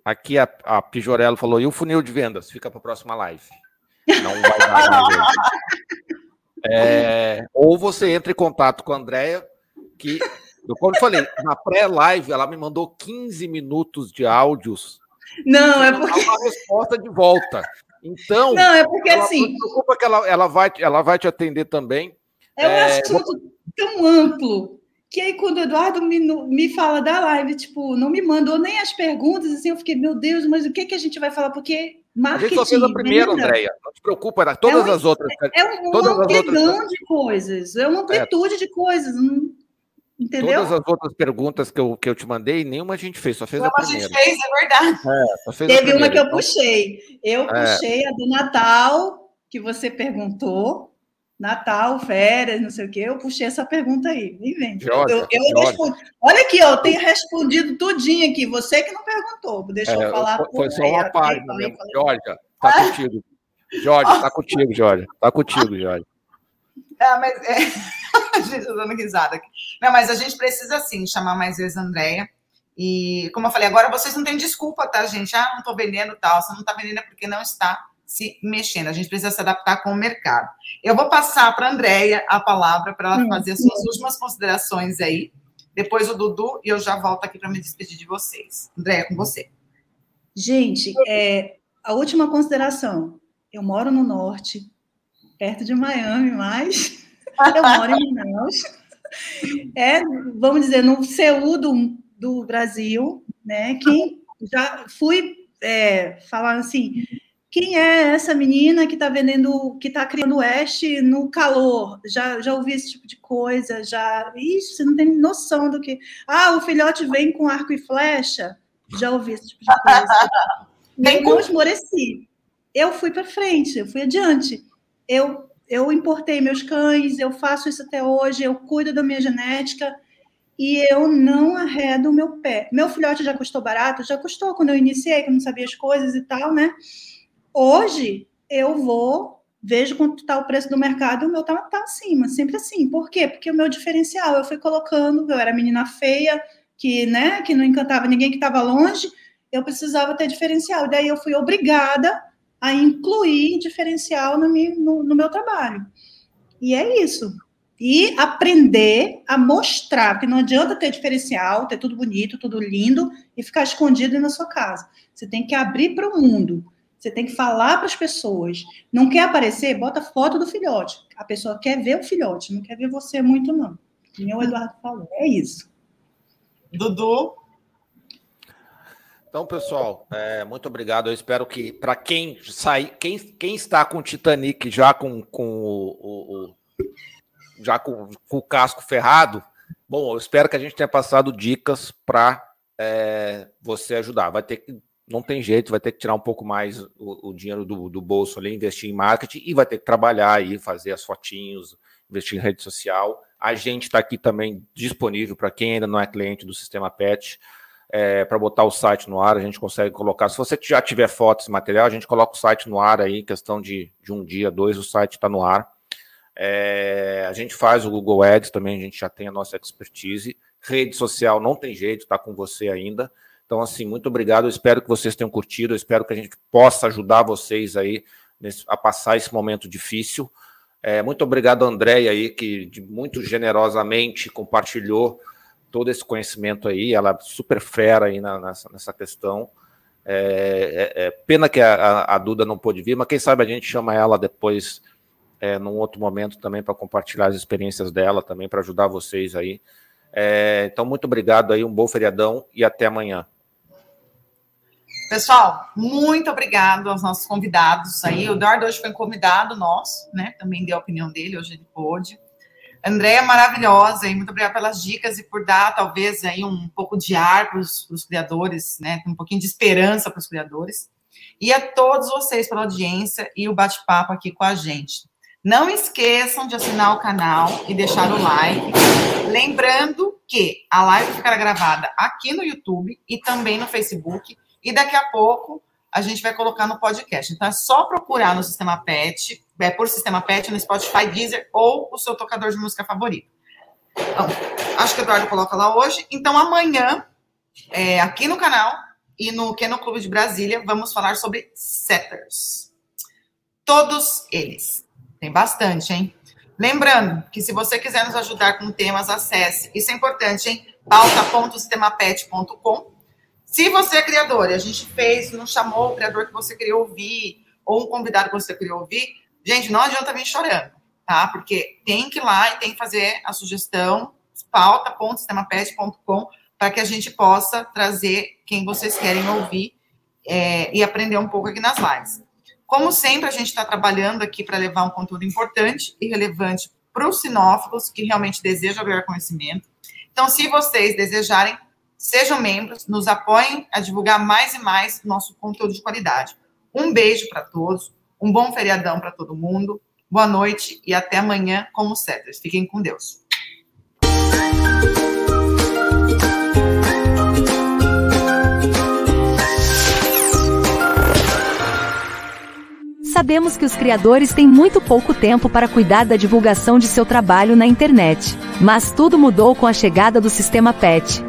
Aqui a, a Pijorello falou: e o funil de vendas? Fica para a próxima live. Não vai dar mais. É, ou você entra em contato com a Andrea, que, eu, como eu falei, na pré-live ela me mandou 15 minutos de áudios. Não, é porque, uma resposta de volta. Então, não, é porque ela, assim, não preocupa que ela, ela, vai, ela vai te atender também. é um é, assunto tão amplo. Que aí, quando o Eduardo me, me fala da live, tipo, não me mandou nem as perguntas, assim, eu fiquei, meu Deus, mas o que, que a gente vai falar? Porque A marketing, gente só fez a primeira, Andréia. Não te preocupa, era todas É um- as outras. É um- Todas outras- amplidão de coisas, é uma amplitude de coisas, não- entendeu? Todas as outras perguntas que eu, que eu te mandei, nenhuma a gente fez, só fez a Como a primeira. gente fez, é verdade. A Teve uma que eu Então, puxei. Eu É. puxei a do Natal, que você perguntou. Natal, férias, não sei o quê. Eu puxei essa pergunta aí. Nem vem. Georgia, eu, eu respondi. Olha aqui, ó, eu tenho respondido tudinho aqui. Você que não perguntou. Deixa É, eu falar. foi- foi só uma ok? página mesmo. falei. Georgia, tá contigo. Jorge, tá contigo, Jorge. Tá contigo, Jorge. É, mas é... gente tá dando risada aqui. Não, mas a gente precisa sim chamar mais vezes a Andréia. E, como eu falei, agora vocês não têm desculpa, tá, gente? Ah, não tô vendendo tal. Você não tá vendendo é porque não está se mexendo. A gente precisa se adaptar com o mercado. Eu vou passar para a Andréia a palavra para ela Hum, fazer as suas últimas considerações aí. Depois o Dudu e eu já volto aqui para me despedir de vocês. Andréia, com você. Gente, é, a última consideração. Eu moro no norte, perto de Miami, mas eu moro em Manaus. É, vamos dizer, no Seul do, do Brasil, né? Quem já fui é, falaram assim: quem é essa menina que está vendendo, que está criando oeste no calor? Já, já ouvi esse tipo de coisa, já. Ixi, você não tem noção do que. Ah, o filhote vem com arco e flecha. Já ouvi esse tipo de coisa. Nem não esmoreci. Eu fui para frente, eu fui adiante. Eu, eu importei meus cães, eu faço isso até hoje, eu cuido da minha genética e eu não arredo o meu pé. Meu filhote já custou barato? Já custou quando eu iniciei, que eu não sabia as coisas e tal, né? Hoje, eu vou, vejo quanto está o preço do mercado, o meu tá, tá acima, sempre assim. Por quê? Porque o meu diferencial, eu fui colocando, eu era menina feia, que, né, que não encantava ninguém que estava longe, eu precisava ter diferencial. Daí eu fui obrigada a incluir diferencial no, no, no meu trabalho. E é isso. E aprender a mostrar, porque não adianta ter diferencial, ter tudo bonito, tudo lindo e ficar escondido na sua casa. Você tem que abrir para o mundo. Você tem que falar para as pessoas. Não quer aparecer? Bota foto do filhote. A pessoa quer ver o filhote, não quer ver você muito, não. Como o Eduardo falou. É isso. Dudu. Então, pessoal, é, muito obrigado. Eu espero que, para quem sai, quem, quem está com o Titanic já com, com o, o, o já com, com, o casco ferrado, bom, eu espero que a gente tenha passado dicas para é, você ajudar. Vai ter que não tem jeito, vai ter que tirar um pouco mais o, o dinheiro do, do, bolso ali, investir em marketing e vai ter que trabalhar aí, fazer as fotinhos, investir em rede social. A gente está aqui também disponível para quem ainda não é cliente do sistema PET, é, para botar o site no ar, a gente consegue colocar. Se você já tiver fotos e material, a gente coloca o site no ar aí, questão de, de um dia, dois, o site está no ar. É, a gente faz o Google Ads também, a gente já tem a nossa expertise. Rede social não tem jeito, está com você ainda. Então, assim, muito obrigado. Eu espero que vocês tenham curtido. Eu espero que a gente possa ajudar vocês aí nesse, a passar esse momento difícil. É, muito obrigado, André, aí, que de, muito generosamente compartilhou todo esse conhecimento aí. Ela é super fera aí na, nessa, nessa questão. É, é, é pena que a, a, Duda não pôde vir, mas quem sabe a gente chama ela depois, é, num outro momento também, para compartilhar as experiências dela também, para ajudar vocês aí. É, então, muito obrigado aí, um bom feriadão e até amanhã. Pessoal, muito obrigado aos nossos convidados aí. O Eduardo hoje foi um convidado nosso, né? Também deu a opinião dele, hoje ele pôde. Andréia maravilhosa e muito obrigada pelas dicas e por dar, talvez, aí um pouco de ar para os criadores, né? Um pouquinho de esperança para os criadores. E a todos vocês pela audiência e o bate-papo aqui com a gente. Não esqueçam de assinar o canal e deixar o like. Lembrando que a live ficará gravada aqui no YouTube e também no Facebook e daqui a pouco a gente vai colocar no podcast. Então é só procurar no sistema PET, é por sistema PET, no Spotify, Deezer ou o seu tocador de música favorito. Então, acho que o Eduardo coloca lá hoje. Então amanhã, é, aqui no canal e no Keno Clube de Brasília, vamos falar sobre setters. Todos eles. Tem bastante, hein? Lembrando que se você quiser nos ajudar com temas, acesse. Isso é importante, hein? pauta.sistemapet.com se você é criador e a gente fez, não chamou o criador que você queria ouvir, ou um convidado que você queria ouvir, gente, não adianta vir chorando, tá? Porque tem que ir lá e tem que fazer a sugestão, pauta.sistemapet.com, para que a gente possa trazer quem vocês querem ouvir é, e aprender um pouco aqui nas lives. Como sempre, a gente está trabalhando aqui para levar um conteúdo importante e relevante para os sinófilos que realmente desejam ganhar conhecimento. Então, se vocês desejarem, Sejam membros, nos apoiem a divulgar mais e mais nosso conteúdo de qualidade. Um beijo para todos, um bom feriadão para todo mundo, boa noite e até amanhã como Cetras. Fiquem com Deus. Sabemos que os criadores têm muito pouco tempo para cuidar da divulgação de seu trabalho na internet. Mas tudo mudou com a chegada do sistema PET